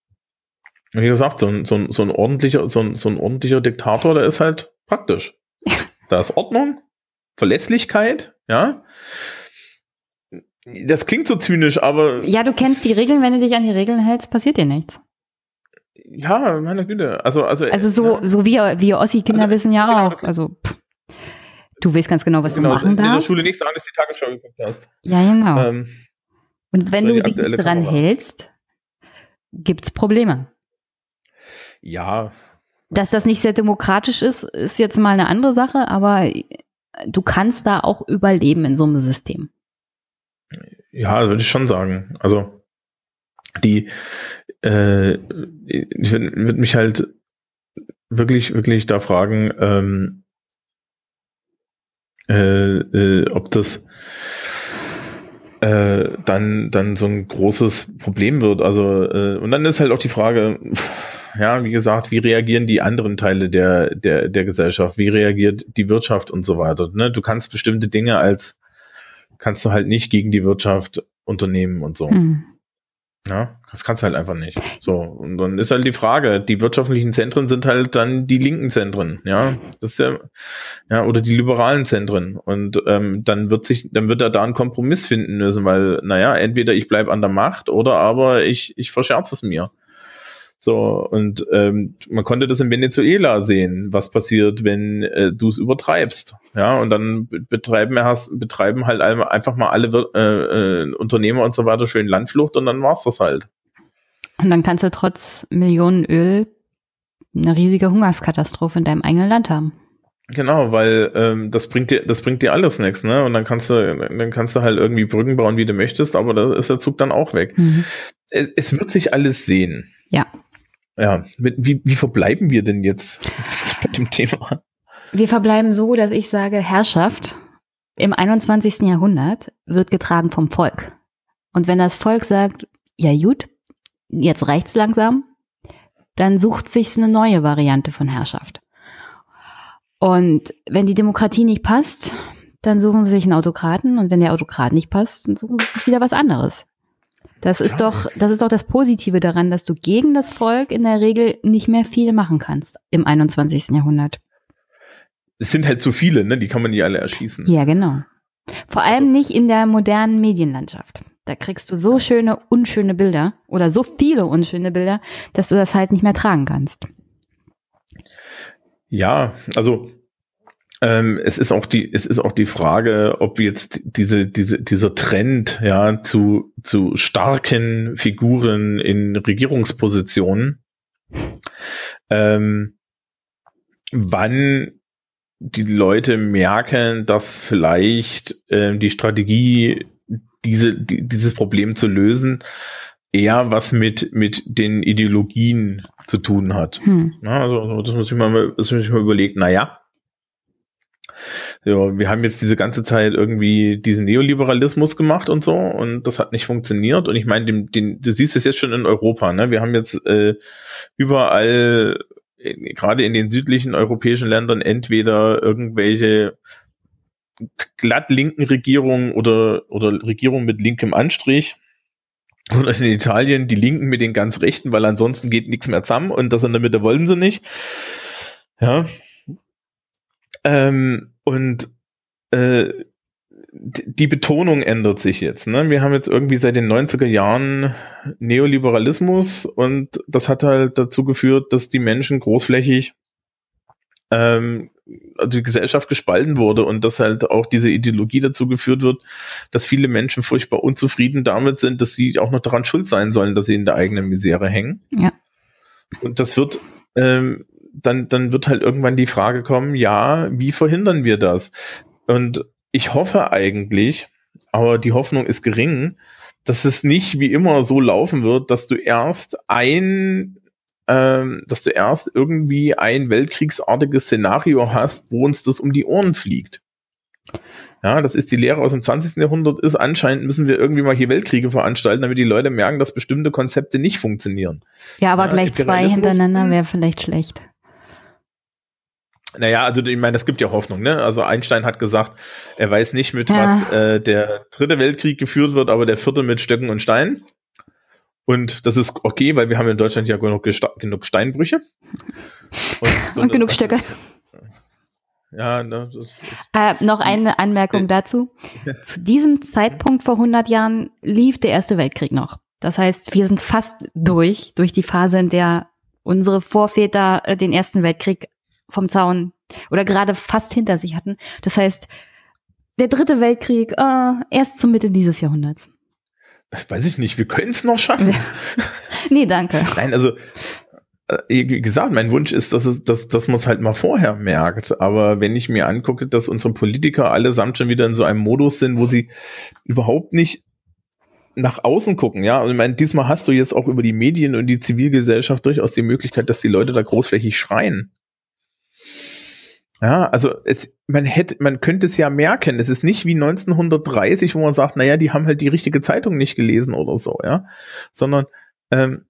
Wie gesagt, so ein, so ein, so ein ordentlicher, so ein, so ein ordentlicher Diktator, der ist halt praktisch. Da ist Ordnung, Verlässlichkeit, ja. Das klingt so zynisch, aber. Ja, du kennst die Regeln, wenn du dich an die Regeln hältst, passiert dir nichts. Ja, meine Güte. Also, also, also so, ja. so wie wir Ossi-Kinder also, wissen ja genau, auch. Also, pff. du weißt ganz genau, was genau, du machen darfst. In der Schule nicht sagen, dass du die Tagesschau geguckt hast. Ja, genau. Ähm, Und wenn du dich dran Kamera. hältst, gibt's Probleme. Ja. Dass das nicht sehr demokratisch ist, ist jetzt mal eine andere Sache, aber du kannst da auch überleben in so einem System. Ja, würde ich schon sagen. Also die, äh, ich würde würd mich halt wirklich, wirklich da fragen, ähm, äh, äh, ob das äh, dann dann so ein großes Problem wird. Also äh, und dann ist halt auch die Frage, ja, wie gesagt, wie reagieren die anderen Teile der der der Gesellschaft? Wie reagiert die Wirtschaft und so weiter? Ne? Du kannst bestimmte Dinge als kannst du halt nicht gegen die Wirtschaft unternehmen und so. Mhm. Ja, das kannst du halt einfach nicht. So, und dann ist halt die Frage, die wirtschaftlichen Zentren sind halt dann die linken Zentren, ja. Das ist ja, ja, oder die liberalen Zentren. Und ähm, dann wird sich, dann wird er da einen Kompromiss finden müssen, weil, naja, entweder ich bleib an der Macht oder aber ich, ich verscherze es mir. So, und ähm, man konnte das in Venezuela sehen, was passiert, wenn äh, du es übertreibst. Ja, und dann betreiben, hast, betreiben halt einfach mal alle äh, äh, Unternehmer und so weiter schön Landflucht und dann war's das halt. Und dann kannst du trotz Millionen Öl eine riesige Hungerskatastrophe in deinem eigenen Land haben. Genau, weil ähm, das bringt dir, das bringt dir alles nichts, ne? Und dann kannst du, dann kannst du halt irgendwie Brücken bauen, wie du möchtest, aber da ist der Zug dann auch weg. Mhm. Es, es, wird sich alles sehen. Ja. Ja, wie, wie verbleiben wir denn jetzt mit dem Thema? Wir verbleiben so, dass ich sage, Herrschaft im 21. Jahrhundert wird getragen vom Volk. Und wenn das Volk sagt, ja gut, jetzt reicht's langsam, dann sucht sich eine neue Variante von Herrschaft. Und wenn die Demokratie nicht passt, dann suchen sie sich einen Autokraten und wenn der Autokrat nicht passt, dann suchen sie sich wieder was anderes. Das ist doch, das ist doch das Positive daran, dass du gegen das Volk in der Regel nicht mehr viel machen kannst im 21. Jahrhundert. Es sind halt zu viele, ne? Die kann man nie alle erschießen. Ja, genau. Vor allem also. nicht in der modernen Medienlandschaft. Da kriegst du so schöne, unschöne Bilder oder so viele unschöne Bilder, dass du das halt nicht mehr tragen kannst. Ja, also ähm, es ist auch die, es ist auch die Frage, ob jetzt diese, diese, dieser Trend, ja, zu, zu starken Figuren in Regierungspositionen, ähm, wann die Leute merken, dass vielleicht äh, die Strategie, diese, die, dieses Problem zu lösen, eher was mit, mit den Ideologien zu tun hat. Hm. Ja, also, das muss ich mal, das muss ich mal überlegen, naja, ja, wir haben jetzt diese ganze Zeit irgendwie diesen Neoliberalismus gemacht und so und das hat nicht funktioniert. Und ich meine, den, den, du siehst es jetzt schon in Europa, ne? Wir haben jetzt äh, überall, gerade in den südlichen europäischen Ländern, entweder irgendwelche glatt linken Regierungen oder, oder Regierungen mit linkem Anstrich. Oder in Italien die Linken mit den ganz Rechten, weil ansonsten geht nichts mehr zusammen und das in der Mitte wollen sie nicht. Ja, ähm, und äh, die Betonung ändert sich jetzt. Ne? Wir haben jetzt irgendwie seit den 90er Jahren Neoliberalismus und das hat halt dazu geführt, dass die Menschen großflächig ähm, also die Gesellschaft gespalten wurde und dass halt auch diese Ideologie dazu geführt wird, dass viele Menschen furchtbar unzufrieden damit sind, dass sie auch noch daran schuld sein sollen, dass sie in der eigenen Misere hängen. Ja. Und das wird ähm, dann, dann wird halt irgendwann die Frage kommen, ja, wie verhindern wir das? Und ich hoffe eigentlich, aber die Hoffnung ist gering, dass es nicht wie immer so laufen wird, dass du erst ein, ähm, dass du erst irgendwie ein weltkriegsartiges Szenario hast, wo uns das um die Ohren fliegt. Ja, das ist die Lehre aus dem 20. Jahrhundert, ist anscheinend müssen wir irgendwie mal hier Weltkriege veranstalten, damit die Leute merken, dass bestimmte Konzepte nicht funktionieren. Ja, aber ja, gleich zwei hintereinander wäre vielleicht schlecht. Naja, also ich meine, es gibt ja Hoffnung, ne? Also Einstein hat gesagt, er weiß nicht, mit ja. was äh, der dritte Weltkrieg geführt wird, aber der vierte mit Stöcken und Steinen. Und das ist okay, weil wir haben in Deutschland ja genug, genug Steinbrüche. Und, so und genug Stöcke. Ja, ne, das ist, äh, noch eine Anmerkung äh, dazu. Zu diesem Zeitpunkt vor 100 Jahren lief der Erste Weltkrieg noch. Das heißt, wir sind fast durch, durch die Phase, in der unsere Vorväter äh, den Ersten Weltkrieg vom Zaun oder gerade fast hinter sich hatten. Das heißt, der Dritte Weltkrieg äh, erst zur Mitte dieses Jahrhunderts. Weiß ich nicht, wir können es noch schaffen. nee, danke. Nein, also äh, wie gesagt, mein Wunsch ist, dass es, dass, dass man es halt mal vorher merkt. Aber wenn ich mir angucke, dass unsere Politiker allesamt schon wieder in so einem Modus sind, wo sie überhaupt nicht nach außen gucken, ja. Und ich meine, diesmal hast du jetzt auch über die Medien und die Zivilgesellschaft durchaus die Möglichkeit, dass die Leute da großflächig schreien. Ja, also es, man hätte, man könnte es ja merken. Es ist nicht wie 1930, wo man sagt, naja, die haben halt die richtige Zeitung nicht gelesen oder so, ja, sondern ähm,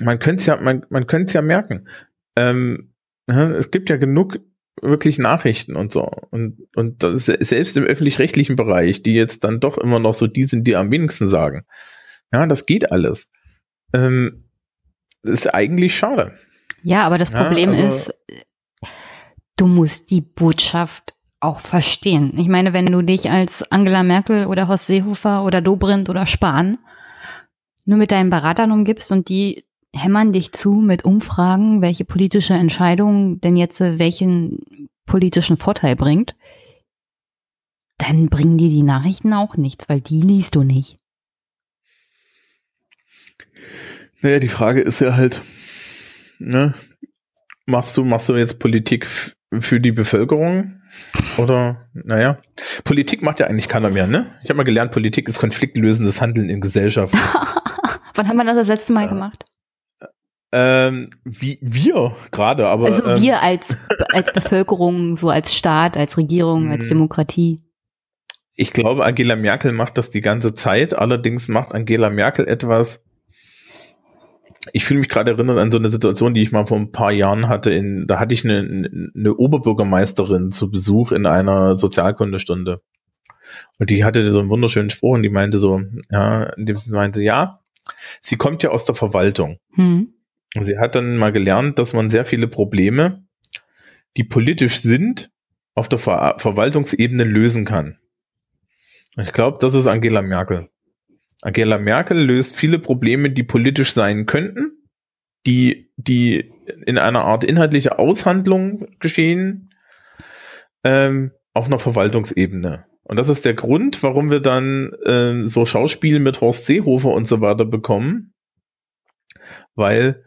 man könnte es ja, man, man könnte es ja merken. Ähm, es gibt ja genug wirklich Nachrichten und so und und das ist selbst im öffentlich-rechtlichen Bereich, die jetzt dann doch immer noch so die sind, die am wenigsten sagen. Ja, das geht alles. Ähm, das ist eigentlich schade. Ja, aber das Problem ja, also, ist, du musst die Botschaft auch verstehen. Ich meine, wenn du dich als Angela Merkel oder Horst Seehofer oder Dobrindt oder Spahn nur mit deinen Beratern umgibst und die hämmern dich zu mit Umfragen, welche politische Entscheidung denn jetzt welchen politischen Vorteil bringt, dann bringen dir die Nachrichten auch nichts, weil die liest du nicht. Naja, die Frage ist ja halt, ne, machst du, machst du jetzt Politik für die Bevölkerung? Oder, naja, Politik macht ja eigentlich keiner mehr, ne? Ich habe mal gelernt, Politik ist konfliktlösendes Handeln in Gesellschaft. Wann haben wir das das letzte Mal ja. gemacht? Ähm, wie wir gerade, aber. Also ähm, wir als, als Bevölkerung, so als Staat, als Regierung, als hm. Demokratie. Ich glaube, Angela Merkel macht das die ganze Zeit. Allerdings macht Angela Merkel etwas, ich fühle mich gerade erinnert an so eine Situation, die ich mal vor ein paar Jahren hatte. In, da hatte ich eine, eine Oberbürgermeisterin zu Besuch in einer Sozialkundestunde. Und die hatte so einen wunderschönen Spruch und die meinte so, ja, in dem sie meinte, ja, sie kommt ja aus der Verwaltung. Hm. Und sie hat dann mal gelernt, dass man sehr viele Probleme, die politisch sind, auf der Ver Verwaltungsebene lösen kann. Ich glaube, das ist Angela Merkel. Angela Merkel löst viele Probleme, die politisch sein könnten, die, die in einer Art inhaltliche Aushandlung geschehen, ähm, auf einer Verwaltungsebene. Und das ist der Grund, warum wir dann äh, so Schauspiele mit Horst Seehofer und so weiter bekommen, weil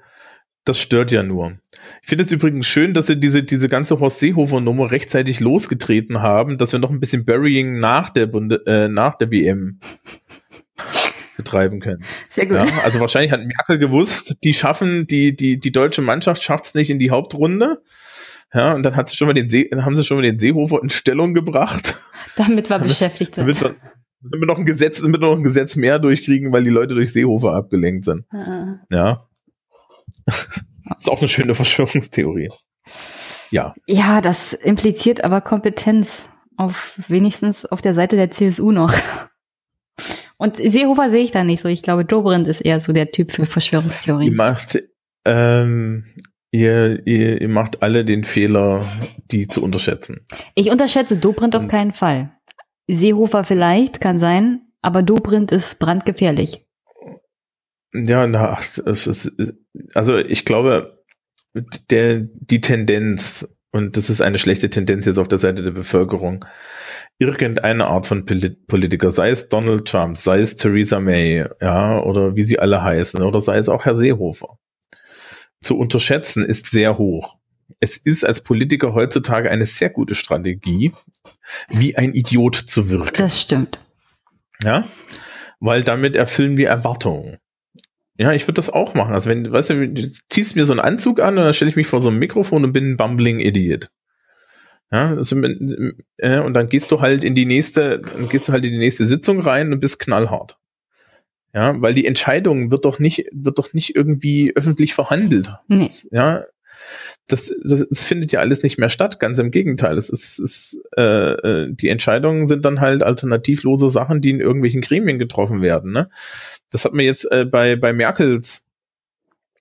das stört ja nur. Ich finde es übrigens schön, dass sie diese, diese ganze Horst Seehofer-Nummer rechtzeitig losgetreten haben, dass wir noch ein bisschen Burying nach der Bunde, äh, nach der WM betreiben können. Sehr gut. Ja, also wahrscheinlich hat Merkel gewusst, die schaffen, die, die, die deutsche Mannschaft schafft es nicht in die Hauptrunde. Ja, und dann hat sie schon mal den See, haben sie schon mal den Seehofer in Stellung gebracht. Damit wir beschäftigt sind. Damit wir, damit wir noch ein Gesetz, damit wir noch ein Gesetz mehr durchkriegen, weil die Leute durch Seehofer abgelenkt sind. Ah. Ja. ist auch eine schöne Verschwörungstheorie. Ja. Ja, das impliziert aber Kompetenz auf wenigstens auf der Seite der CSU noch. Und Seehofer sehe ich da nicht so. Ich glaube, Dobrindt ist eher so der Typ für Verschwörungstheorien. Ihr macht, ähm, ihr, ihr, ihr macht alle den Fehler, die zu unterschätzen. Ich unterschätze Dobrindt auf keinen Fall. Seehofer vielleicht, kann sein, aber Dobrindt ist brandgefährlich. Ja, na, es ist, also ich glaube, der, die Tendenz, und das ist eine schlechte Tendenz jetzt auf der Seite der Bevölkerung, irgendeine Art von Politiker, sei es Donald Trump, sei es Theresa May, ja, oder wie sie alle heißen, oder sei es auch Herr Seehofer, zu unterschätzen ist sehr hoch. Es ist als Politiker heutzutage eine sehr gute Strategie, wie ein Idiot zu wirken. Das stimmt. Ja, weil damit erfüllen wir Erwartungen. Ja, ich würde das auch machen. Also wenn, weißt du, du ziehst mir so einen Anzug an und dann stelle ich mich vor so einem Mikrofon und bin ein bumbling Idiot. Ja, also, äh, und dann gehst du halt in die nächste, dann gehst du halt in die nächste Sitzung rein und bist knallhart. Ja, weil die Entscheidung wird doch nicht, wird doch nicht irgendwie öffentlich verhandelt. Nee. Ja, das, das, das findet ja alles nicht mehr statt. Ganz im Gegenteil. Es ist, ist äh, äh, die Entscheidungen sind dann halt alternativlose Sachen, die in irgendwelchen Gremien getroffen werden. Ne? Das hat man jetzt äh, bei bei Merkels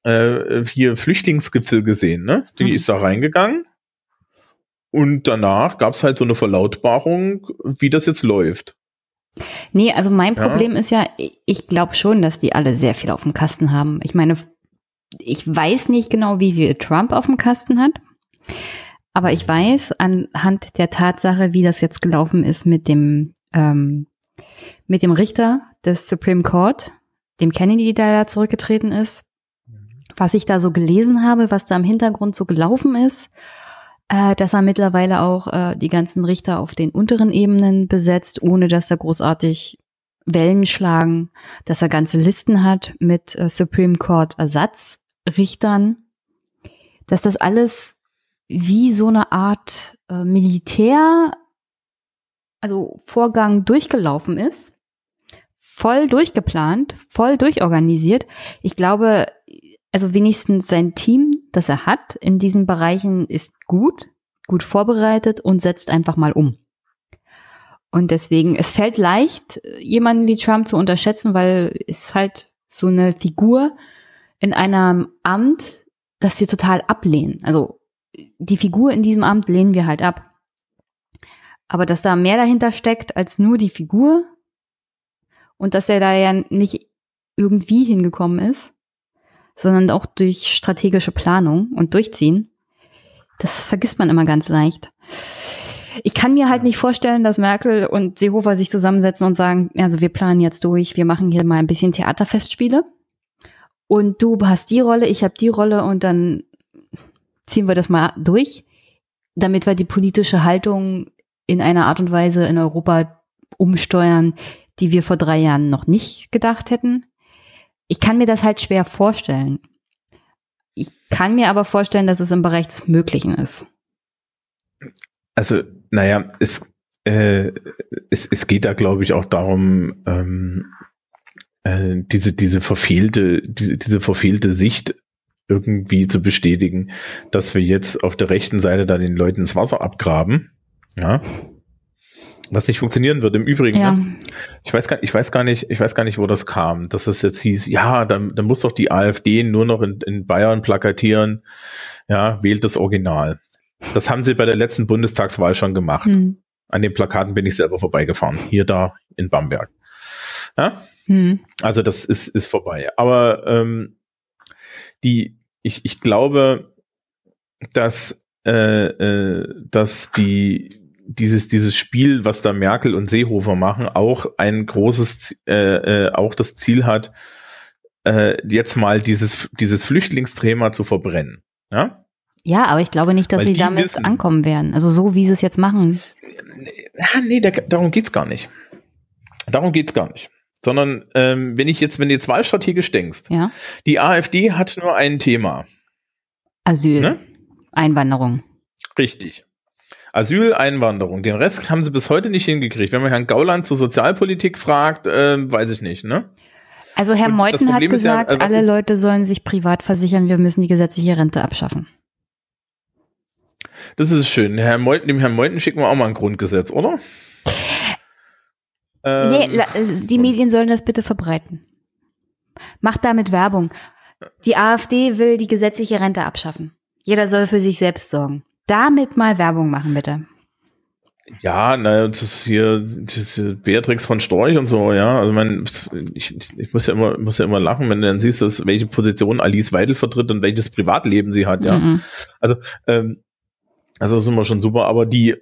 äh, hier Flüchtlingsgipfel gesehen. Ne? Die mhm. ist da reingegangen und danach gab es halt so eine Verlautbarung, wie das jetzt läuft. Nee, also mein Problem ja. ist ja, ich glaube schon, dass die alle sehr viel auf dem Kasten haben. Ich meine, ich weiß nicht genau, wie viel Trump auf dem Kasten hat. Aber ich weiß anhand der Tatsache, wie das jetzt gelaufen ist mit dem, ähm, mit dem Richter des Supreme Court, dem Kennedy, der da zurückgetreten ist, was ich da so gelesen habe, was da im Hintergrund so gelaufen ist, äh, dass er mittlerweile auch äh, die ganzen Richter auf den unteren Ebenen besetzt, ohne dass er großartig Wellen schlagen, dass er ganze Listen hat mit äh, Supreme Court Ersatzrichtern, dass das alles wie so eine Art äh, Militär, also Vorgang durchgelaufen ist, voll durchgeplant, voll durchorganisiert. Ich glaube, also wenigstens sein Team, das er hat in diesen Bereichen, ist gut, gut vorbereitet und setzt einfach mal um. Und deswegen, es fällt leicht, jemanden wie Trump zu unterschätzen, weil es halt so eine Figur in einem Amt, das wir total ablehnen. Also die Figur in diesem Amt lehnen wir halt ab. Aber dass da mehr dahinter steckt als nur die Figur und dass er da ja nicht irgendwie hingekommen ist, sondern auch durch strategische Planung und Durchziehen, das vergisst man immer ganz leicht. Ich kann mir halt nicht vorstellen, dass Merkel und Seehofer sich zusammensetzen und sagen, also wir planen jetzt durch, wir machen hier mal ein bisschen Theaterfestspiele. Und du hast die Rolle, ich habe die Rolle und dann ziehen wir das mal durch, damit wir die politische Haltung in einer Art und Weise in Europa umsteuern, die wir vor drei Jahren noch nicht gedacht hätten. Ich kann mir das halt schwer vorstellen. Ich kann mir aber vorstellen, dass es im Bereich des Möglichen ist. Also, naja, es, äh, es, es geht da, glaube ich, auch darum, ähm, äh, diese, diese verfehlte, diese, diese verfehlte Sicht irgendwie zu bestätigen, dass wir jetzt auf der rechten Seite da den Leuten ins Wasser abgraben. Ja, was nicht funktionieren wird. Im Übrigen, ja. ne? ich weiß gar, ich weiß gar nicht, ich weiß gar nicht, wo das kam, dass es jetzt hieß, ja, dann, dann muss doch die AfD nur noch in, in Bayern plakatieren, ja, wählt das Original. Das haben sie bei der letzten Bundestagswahl schon gemacht. Hm. An den Plakaten bin ich selber vorbeigefahren. Hier, da, in Bamberg. Ja? Hm. Also das ist, ist vorbei. Aber ähm, die, ich, ich glaube, dass, äh, äh, dass die dieses, dieses Spiel, was da Merkel und Seehofer machen, auch ein großes, äh, äh, auch das Ziel hat, äh, jetzt mal dieses, dieses Flüchtlingsthema zu verbrennen. Ja? Ja, aber ich glaube nicht, dass Weil sie damit wissen, ankommen werden. Also so, wie sie es jetzt machen. Ja, nee, da, darum geht's gar nicht. Darum geht's gar nicht. Sondern ähm, wenn ich jetzt, wenn du jetzt wahlstrategisch denkst, ja. die AfD hat nur ein Thema. Asyl. Ne? Einwanderung. Richtig. Asyl, Einwanderung. Den Rest haben sie bis heute nicht hingekriegt. Wenn man Herrn Gauland zur Sozialpolitik fragt, äh, weiß ich nicht, ne? Also Herr Meuthen hat gesagt, ja, äh, alle Leute sollen sich privat versichern, wir müssen die gesetzliche Rente abschaffen. Das ist schön. Herr Meuthen, dem Herrn Meuthen schicken wir auch mal ein Grundgesetz, oder? Ähm, nee, die Medien sollen das bitte verbreiten. Macht damit Werbung. Die AfD will die gesetzliche Rente abschaffen. Jeder soll für sich selbst sorgen damit mal Werbung machen, bitte. Ja, naja, das ist hier das ist Beatrix von Storch und so, ja. Also man, ich, ich muss ja immer, muss ja immer lachen, wenn du dann siehst, dass welche Position Alice Weidel vertritt und welches Privatleben sie hat, ja. Mhm. Also, ähm, also das ist immer schon super, aber die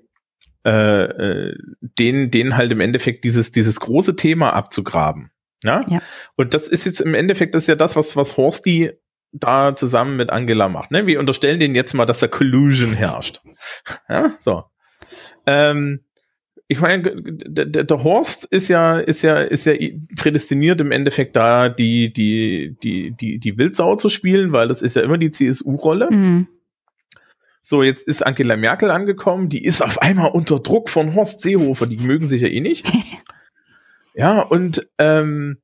äh, äh, denen, denen halt im Endeffekt dieses, dieses große Thema abzugraben. Ja? ja. Und das ist jetzt im Endeffekt das ist ja das, was, was Horsti da zusammen mit Angela macht. Ne? Wir unterstellen denen jetzt mal, dass da Collusion herrscht. Ja, so. Ähm, ich meine, der, der, Horst ist ja, ist ja, ist ja prädestiniert im Endeffekt da, die, die, die, die, die Wildsau zu spielen, weil das ist ja immer die CSU-Rolle. Mhm. So, jetzt ist Angela Merkel angekommen, die ist auf einmal unter Druck von Horst Seehofer, die mögen sich ja eh nicht. ja, und ähm,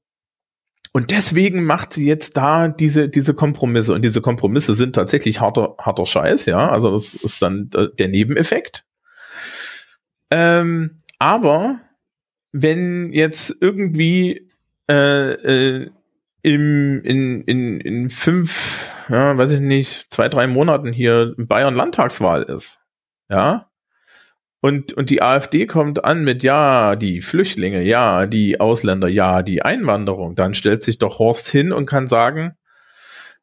und deswegen macht sie jetzt da diese, diese Kompromisse. Und diese Kompromisse sind tatsächlich harter, harter Scheiß, ja. Also das ist dann der Nebeneffekt. Ähm, aber wenn jetzt irgendwie äh, äh, im, in, in, in fünf, ja, weiß ich nicht, zwei, drei Monaten hier Bayern Landtagswahl ist, ja, und, und die AfD kommt an mit, ja, die Flüchtlinge, ja, die Ausländer, ja, die Einwanderung. Dann stellt sich doch Horst hin und kann sagen,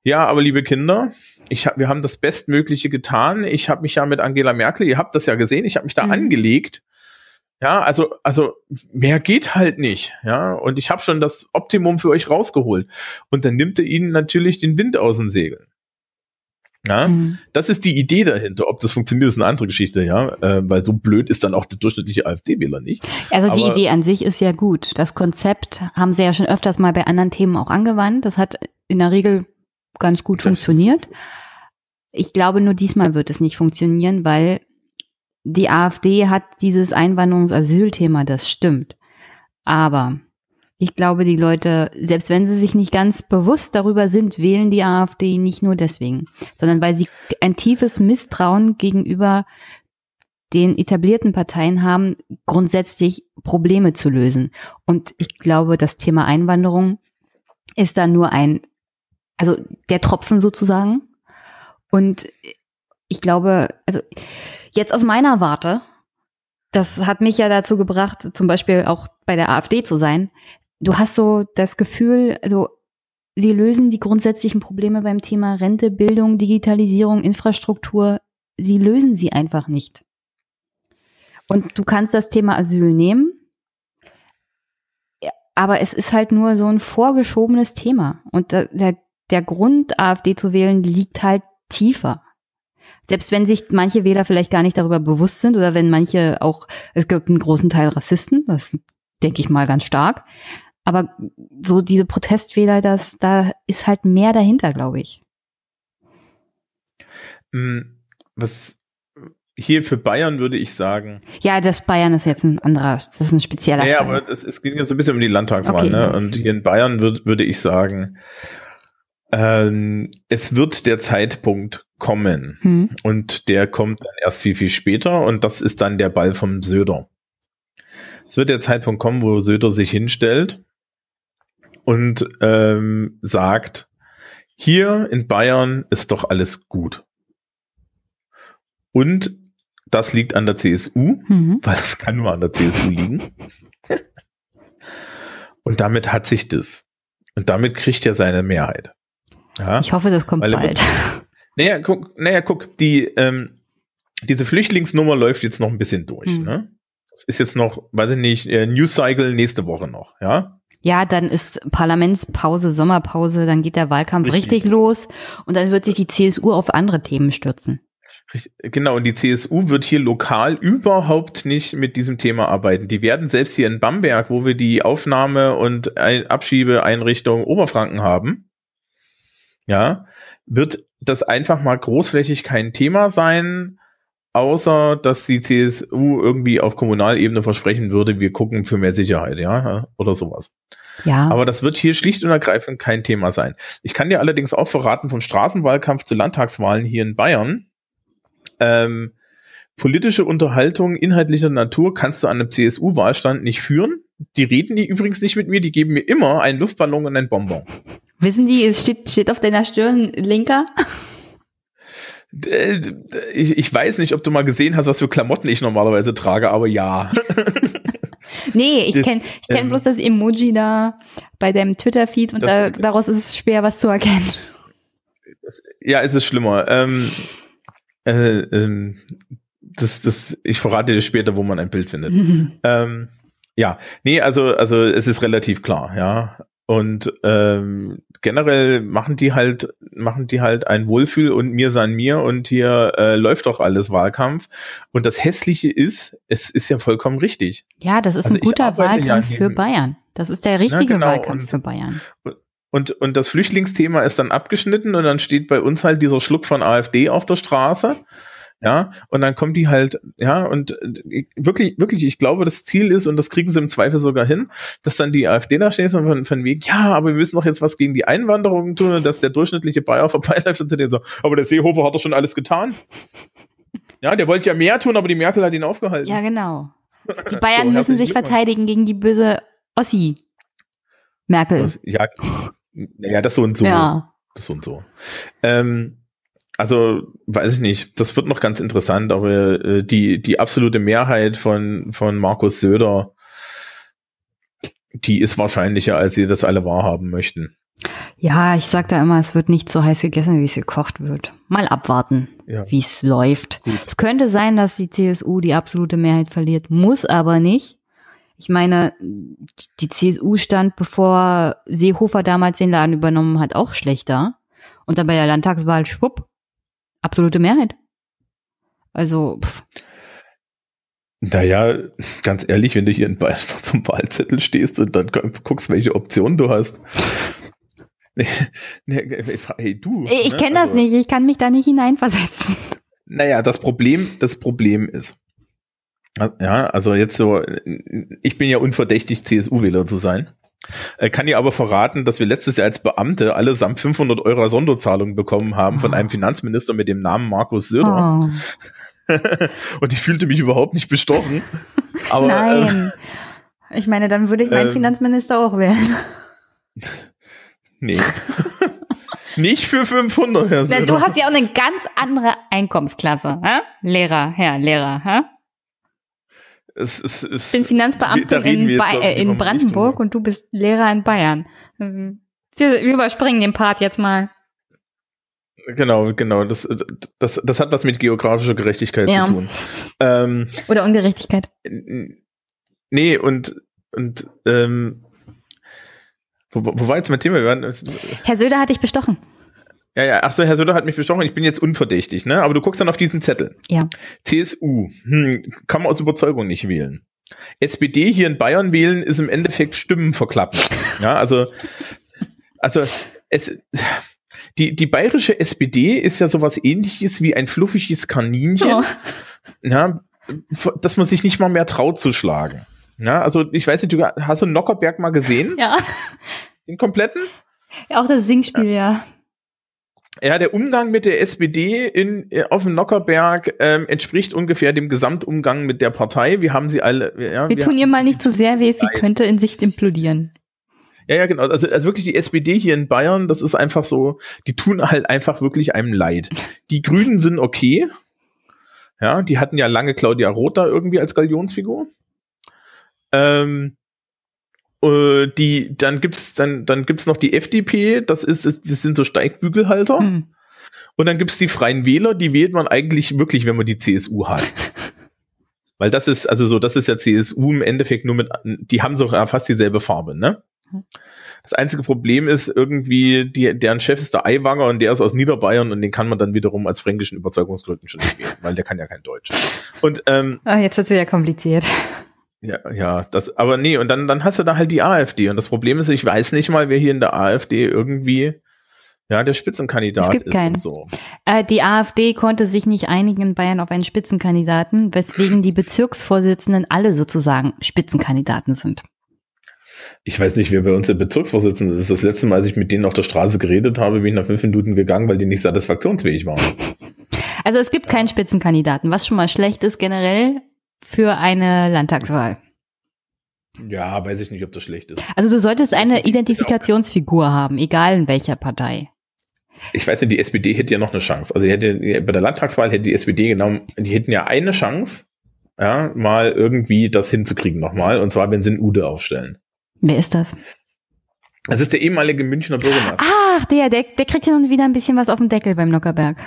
ja, aber liebe Kinder, ich hab, wir haben das Bestmögliche getan. Ich habe mich ja mit Angela Merkel, ihr habt das ja gesehen, ich habe mich da mhm. angelegt. Ja, also, also mehr geht halt nicht. Ja, und ich habe schon das Optimum für euch rausgeholt. Und dann nimmt er ihnen natürlich den Wind aus den Segeln. Ja, mhm. das ist die Idee dahinter. Ob das funktioniert, ist eine andere Geschichte, ja, äh, weil so blöd ist dann auch der durchschnittliche AfD-Wähler nicht. Also die Aber Idee an sich ist ja gut. Das Konzept haben sie ja schon öfters mal bei anderen Themen auch angewandt. Das hat in der Regel ganz gut funktioniert. Ich glaube, nur diesmal wird es nicht funktionieren, weil die AfD hat dieses Einwanderungs-Asyl-Thema, das stimmt. Aber ich glaube, die Leute, selbst wenn sie sich nicht ganz bewusst darüber sind, wählen die AfD nicht nur deswegen, sondern weil sie ein tiefes Misstrauen gegenüber den etablierten Parteien haben, grundsätzlich Probleme zu lösen. Und ich glaube, das Thema Einwanderung ist da nur ein, also der Tropfen sozusagen. Und ich glaube, also jetzt aus meiner Warte, das hat mich ja dazu gebracht, zum Beispiel auch bei der AfD zu sein du hast so das Gefühl, also sie lösen die grundsätzlichen Probleme beim Thema Rente, Bildung, Digitalisierung, Infrastruktur, sie lösen sie einfach nicht. Und du kannst das Thema Asyl nehmen, aber es ist halt nur so ein vorgeschobenes Thema. Und der, der Grund, AfD zu wählen, liegt halt tiefer. Selbst wenn sich manche Wähler vielleicht gar nicht darüber bewusst sind oder wenn manche auch, es gibt einen großen Teil Rassisten, das denke ich mal ganz stark. Aber so diese Protestwähler, das, da ist halt mehr dahinter, glaube ich. Hm, was hier für Bayern würde ich sagen. Ja, das Bayern ist jetzt ein anderer, das ist ein spezieller Ja, Fall. aber das, es geht ja so ein bisschen um die Landtagswahl, okay. ne? Und hier in Bayern würd, würde ich sagen, ähm, es wird der Zeitpunkt kommen. Hm. Und der kommt dann erst viel, viel später. Und das ist dann der Ball vom Söder. Es wird der Zeitpunkt kommen, wo Söder sich hinstellt und ähm, sagt, hier in Bayern ist doch alles gut. Und das liegt an der CSU, mhm. weil es kann nur an der CSU liegen. und damit hat sich das. Und damit kriegt er seine Mehrheit. Ja? Ich hoffe, das kommt bald. naja, guck, naja, guck, die, ähm, diese Flüchtlingsnummer läuft jetzt noch ein bisschen durch. Mhm. Ne? Das ist jetzt noch, weiß ich nicht, äh, News Cycle nächste Woche noch, ja. Ja, dann ist Parlamentspause, Sommerpause, dann geht der Wahlkampf richtig. richtig los und dann wird sich die CSU auf andere Themen stürzen. Genau, und die CSU wird hier lokal überhaupt nicht mit diesem Thema arbeiten. Die werden selbst hier in Bamberg, wo wir die Aufnahme- und Abschiebeeinrichtung Oberfranken haben, ja, wird das einfach mal großflächig kein Thema sein außer dass die CSU irgendwie auf Kommunalebene versprechen würde, wir gucken für mehr Sicherheit, ja, oder sowas. Ja. Aber das wird hier schlicht und ergreifend kein Thema sein. Ich kann dir allerdings auch verraten, vom Straßenwahlkampf zu Landtagswahlen hier in Bayern, ähm, politische Unterhaltung inhaltlicher Natur kannst du an einem CSU-Wahlstand nicht führen. Die reden die übrigens nicht mit mir, die geben mir immer einen Luftballon und einen Bonbon. Wissen die, es steht, steht auf deiner Stirn Linker? Ich, ich weiß nicht, ob du mal gesehen hast, was für Klamotten ich normalerweise trage, aber ja. nee, ich kenne ich kenn ähm, bloß das Emoji da bei deinem Twitter-Feed und da, daraus ist es schwer, was zu erkennen. Das, ja, es ist schlimmer. Ähm, äh, ähm, das, das, ich verrate dir später, wo man ein Bild findet. ähm, ja, nee, also, also es ist relativ klar, ja. Und ähm, generell machen die halt, machen die halt ein Wohlfühl und mir sein mir und hier äh, läuft doch alles Wahlkampf. Und das Hässliche ist, es ist ja vollkommen richtig. Ja, das ist also ein guter Wahlkampf ja für Bayern. Das ist der richtige ja, genau. Wahlkampf und, für Bayern. Und, und das Flüchtlingsthema ist dann abgeschnitten und dann steht bei uns halt dieser Schluck von AfD auf der Straße. Ja, und dann kommen die halt, ja, und äh, wirklich, wirklich, ich glaube, das Ziel ist, und das kriegen sie im Zweifel sogar hin, dass dann die AfD da steht und von, von wegen, ja, aber wir müssen doch jetzt was gegen die Einwanderung tun und dass der durchschnittliche Bayer vorbeiläuft und so, aber der Seehofer hat doch schon alles getan. Ja, der wollte ja mehr tun, aber die Merkel hat ihn aufgehalten. Ja, genau. Die Bayern so, müssen sich verteidigen gegen die böse Ossi. Merkel. Ja, ja, das so und so. Ja. Das so und so. Ähm, also, weiß ich nicht. Das wird noch ganz interessant, aber äh, die, die absolute Mehrheit von, von Markus Söder, die ist wahrscheinlicher, als sie das alle wahrhaben möchten. Ja, ich sag da immer, es wird nicht so heiß gegessen, wie es gekocht wird. Mal abwarten, ja. wie es läuft. Gut. Es könnte sein, dass die CSU die absolute Mehrheit verliert, muss aber nicht. Ich meine, die CSU stand, bevor Seehofer damals den Laden übernommen hat, auch schlechter. Und dann bei der Landtagswahl, schwupp, absolute Mehrheit. Also, pff. Naja, ganz ehrlich, wenn du hier in Bayern zum Wahlzettel stehst und dann guckst, welche Option du hast, hey, du. Ich ne? kenne das also, nicht, ich kann mich da nicht hineinversetzen. Naja, das Problem, das Problem ist, ja, also jetzt so, ich bin ja unverdächtig, CSU-Wähler zu sein. Äh, kann dir aber verraten, dass wir letztes Jahr als Beamte allesamt 500 Euro Sonderzahlungen bekommen haben oh. von einem Finanzminister mit dem Namen Markus Söder. Oh. Und ich fühlte mich überhaupt nicht bestochen. Aber, Nein. Äh, ich meine, dann würde ich meinen äh, Finanzminister auch wählen. Nee. Nicht für 500, Herr Na, Du hast ja auch eine ganz andere Einkommensklasse. Hä? Lehrer, Herr Lehrer. Hä? Es, es, es, ich bin Finanzbeamtin in, äh, in Brandenburg und du bist Lehrer in Bayern. Mhm. Wir überspringen den Part jetzt mal. Genau, genau. Das, das, das hat was mit geografischer Gerechtigkeit ja. zu tun. Ähm, Oder Ungerechtigkeit. Nee, und, und ähm, wo, wo war jetzt mein Thema? Herr Söder hat dich bestochen. Ja, ja, ach so, Herr Söder hat mich bestochen, ich bin jetzt unverdächtig, ne? Aber du guckst dann auf diesen Zettel. Ja. CSU, hm, kann man aus Überzeugung nicht wählen. SPD hier in Bayern wählen ist im Endeffekt Stimmen verklappen. Ja, also, also, es, die, die bayerische SPD ist ja sowas ähnliches wie ein fluffiges Kaninchen, oh. ja, dass man sich nicht mal mehr traut zu schlagen. Ja, also ich weiß nicht, du hast du Nockerberg mal gesehen? Ja. Den kompletten? Ja, auch das Singspiel, ja. Ja, der Umgang mit der SPD in, äh, auf dem Nockerberg ähm, entspricht ungefähr dem Gesamtumgang mit der Partei. Wir haben sie alle. Ja, wir, wir tun ihr mal nicht zu so sehr weh, sie könnte in sich implodieren. Ja, ja, genau. Also, also wirklich die SPD hier in Bayern, das ist einfach so, die tun halt einfach wirklich einem leid. Die Grünen sind okay. Ja, die hatten ja lange Claudia Roth da irgendwie als Galionsfigur. Ähm, äh, die, dann gibt's dann, dann gibt's noch die FDP, das ist, das sind so Steigbügelhalter. Mhm. Und dann gibt's die Freien Wähler, die wählt man eigentlich wirklich, wenn man die CSU hasst. Weil das ist, also so, das ist ja CSU im Endeffekt nur mit, die haben so fast dieselbe Farbe, ne? Mhm. Das einzige Problem ist irgendwie, die, deren Chef ist der Eiwanger und der ist aus Niederbayern und den kann man dann wiederum als fränkischen Überzeugungsgründen schon nicht wählen, weil der kann ja kein Deutsch. Und ähm, ah, jetzt wird's wieder kompliziert. Ja, ja, das, aber nee, und dann, dann hast du da halt die AfD. Und das Problem ist, ich weiß nicht mal, wer hier in der AfD irgendwie ja, der Spitzenkandidat es gibt ist keinen. so. Äh, die AfD konnte sich nicht einigen in Bayern auf einen Spitzenkandidaten, weswegen die Bezirksvorsitzenden alle sozusagen Spitzenkandidaten sind. Ich weiß nicht, wer bei uns der Bezirksvorsitzende ist. Das letzte Mal, als ich mit denen auf der Straße geredet habe, bin ich nach fünf Minuten gegangen, weil die nicht satisfaktionsfähig waren. Also es gibt keinen Spitzenkandidaten, was schon mal schlecht ist generell für eine Landtagswahl? Ja, weiß ich nicht, ob das schlecht ist. Also du solltest eine Identifikationsfigur haben, egal in welcher Partei. Ich weiß nicht, die SPD hätte ja noch eine Chance. Also hätte, bei der Landtagswahl hätte die SPD genommen, die hätten ja eine Chance, ja, mal irgendwie das hinzukriegen nochmal. Und zwar, wenn sie einen Ude aufstellen. Wer ist das? Das ist der ehemalige Münchner Bürgermeister. Ach, der, der, der kriegt ja nun wieder ein bisschen was auf dem Deckel beim Nockerberg.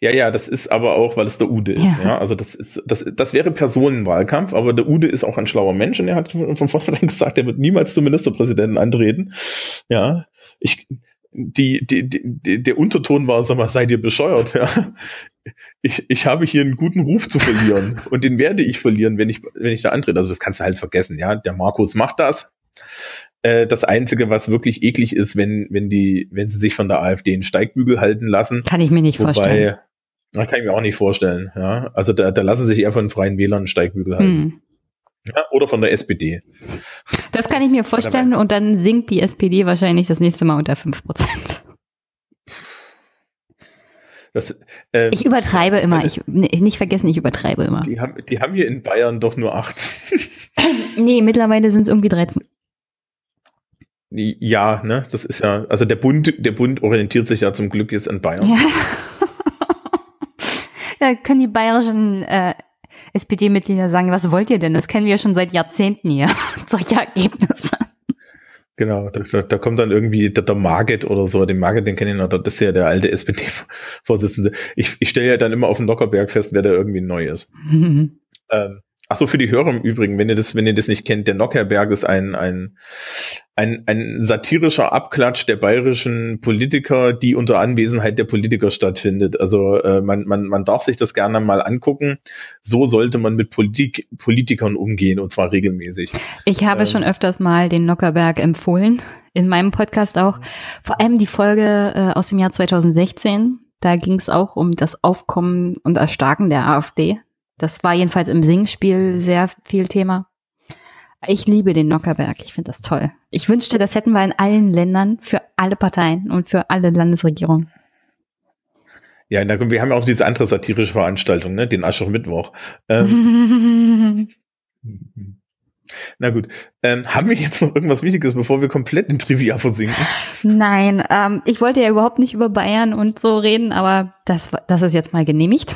Ja, ja, das ist aber auch, weil es der Ude ist. Ja. ja. Also das ist, das, das wäre Personenwahlkampf, aber der Ude ist auch ein schlauer Mensch und er hat von vornherein gesagt, er wird niemals zum Ministerpräsidenten antreten. Ja, ich, die, die, die, der Unterton war, sag mal, seid ihr bescheuert, ja. Ich, ich habe hier einen guten Ruf zu verlieren und den werde ich verlieren, wenn ich, wenn ich da antrete. Also das kannst du halt vergessen, ja. Der Markus macht das. Äh, das Einzige, was wirklich eklig ist, wenn, wenn die, wenn sie sich von der AfD einen Steigbügel halten lassen. Kann ich mir nicht wobei, vorstellen. Das kann ich mir auch nicht vorstellen. Ja, also da, da lassen sich eher von freien Wählern einen Steigbügel halten. Hm. Ja, oder von der SPD. Das kann ich mir vorstellen und dann sinkt die SPD wahrscheinlich das nächste Mal unter 5%. Das, äh, Ich übertreibe immer. Ich, nicht vergessen, ich übertreibe immer. die, haben, die haben hier in Bayern doch nur 18. Nee, mittlerweile sind es irgendwie 13. ja, ne, das ist ja, also der Bund, der Bund orientiert sich ja zum Glück jetzt an Bayern. Ja. da können die bayerischen äh, SPD-Mitglieder sagen, was wollt ihr denn? Das kennen wir ja schon seit Jahrzehnten hier. Solche Ergebnisse. Genau, da, da, da kommt dann irgendwie der, der Marget oder so, den Marget, den kenne ich noch, das ist ja der alte SPD-Vorsitzende. Ich, ich stelle ja dann immer auf dem Lockerberg fest, wer da irgendwie neu ist. Ähm, ach so, für die Hörer im Übrigen, wenn ihr das, wenn ihr das nicht kennt, der Nockerberg ist ein, ein, ein, ein satirischer Abklatsch der bayerischen Politiker, die unter Anwesenheit der Politiker stattfindet. Also äh, man, man, man darf sich das gerne mal angucken. So sollte man mit Politik, Politikern umgehen und zwar regelmäßig. Ich habe Ähm. schon öfters mal den Nockerberg empfohlen, in meinem Podcast auch. Vor allem die Folge äh, aus dem Jahr 2016. Da ging es auch um das Aufkommen und Erstarken der AfD. Das war jedenfalls im Singspiel sehr viel Thema. Ich liebe den Nockerberg. Ich finde das toll. Ich wünschte, das hätten wir in allen Ländern für alle Parteien und für alle Landesregierungen. Ja, na, gut, wir haben ja auch diese andere satirische Veranstaltung, ne, den Aschermittwoch. Ähm, na gut, ähm, haben wir jetzt noch irgendwas Wichtiges, bevor wir komplett in Trivia versinken? Nein, ähm, ich wollte ja überhaupt nicht über Bayern und so reden, aber das, das ist jetzt mal genehmigt.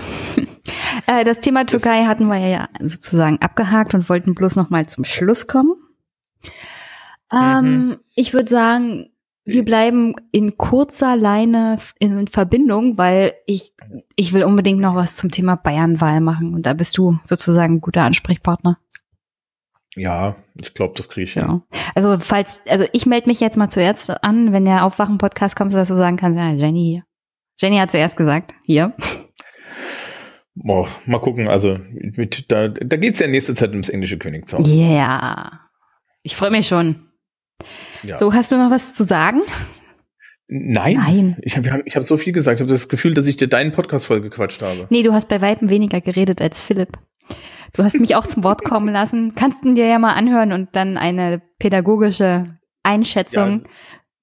Äh, das Thema Das- Türkei hatten wir ja sozusagen abgehakt und wollten bloß noch mal zum Schluss kommen. Ähm, Ich würde sagen, wir bleiben in kurzer Leine in Verbindung, weil ich, ich will unbedingt noch was zum Thema Bayernwahl machen und da bist du sozusagen ein guter Ansprechpartner. Ja, ich glaube, das kriege ich. Ja. Also falls, also ich melde mich jetzt mal zuerst an, wenn der Aufwachen-Podcast kommt, dass du sagen kannst, ja, Jenny hier. Jenny hat zuerst gesagt, hier. Boah, mal gucken, also mit, da, da geht's ja in nächster Zeit ums englische Königshaus. Yeah. Ich freue mich schon. Ja. So, hast du noch was zu sagen? Nein. Nein. Ich habe hab, ich hab so viel gesagt. Ich habe das Gefühl, dass ich dir deinen Podcast voll gequatscht habe. Nee, du hast bei Weitem weniger geredet als Philipp. Du hast mich auch zum Wort kommen lassen. Kannst du dir ja mal anhören und dann eine pädagogische Einschätzung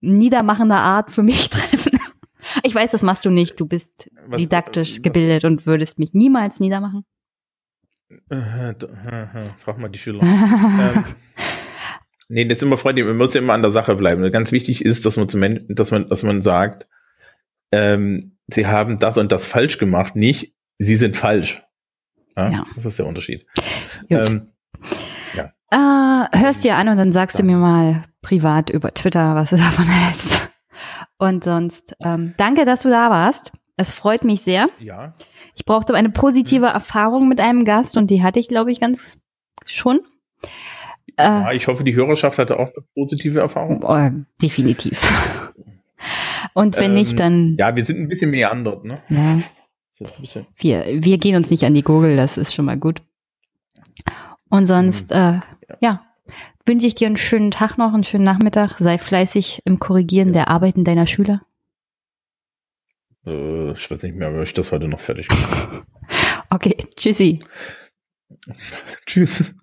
niedermachender Art für mich treffen. Ich weiß, das machst du nicht. Du bist Was- didaktisch was- gebildet und würdest mich niemals niedermachen. Äh, äh, äh, Frag mal die Schüler. ähm, nee, das ist immer Freunde, man muss ja immer an der Sache bleiben. Ganz wichtig ist, dass man zum dass man, dass man sagt, ähm, sie haben das und das falsch gemacht, nicht, sie sind falsch. Ja, Ja. Das ist der Unterschied. Ähm, Äh, hörst dir an und dann sagst du mir mal privat über Twitter, was du davon hältst. Und sonst, ähm, danke, dass du da warst. Es freut mich sehr. ja, Ich brauchte eine positive Erfahrung mit einem Gast und die hatte ich, glaube ich, ganz schon. Äh, ja, ich hoffe, die Hörerschaft hatte auch eine positive Erfahrung. oh, definitiv. Und wenn Ähm, nicht, dann Ja, wir sind ein bisschen meandert, ne? ja, So ein bisschen. wir, wir gehen uns nicht an die Gurgel, das ist schon mal gut. Und sonst, äh, ja, wünsche ich dir einen schönen Tag noch, einen schönen Nachmittag. Sei fleißig im Korrigieren der Arbeiten deiner Schüler. Äh, ich weiß nicht mehr, ob ich das heute noch fertig mache. Okay, tschüssi. Tschüss.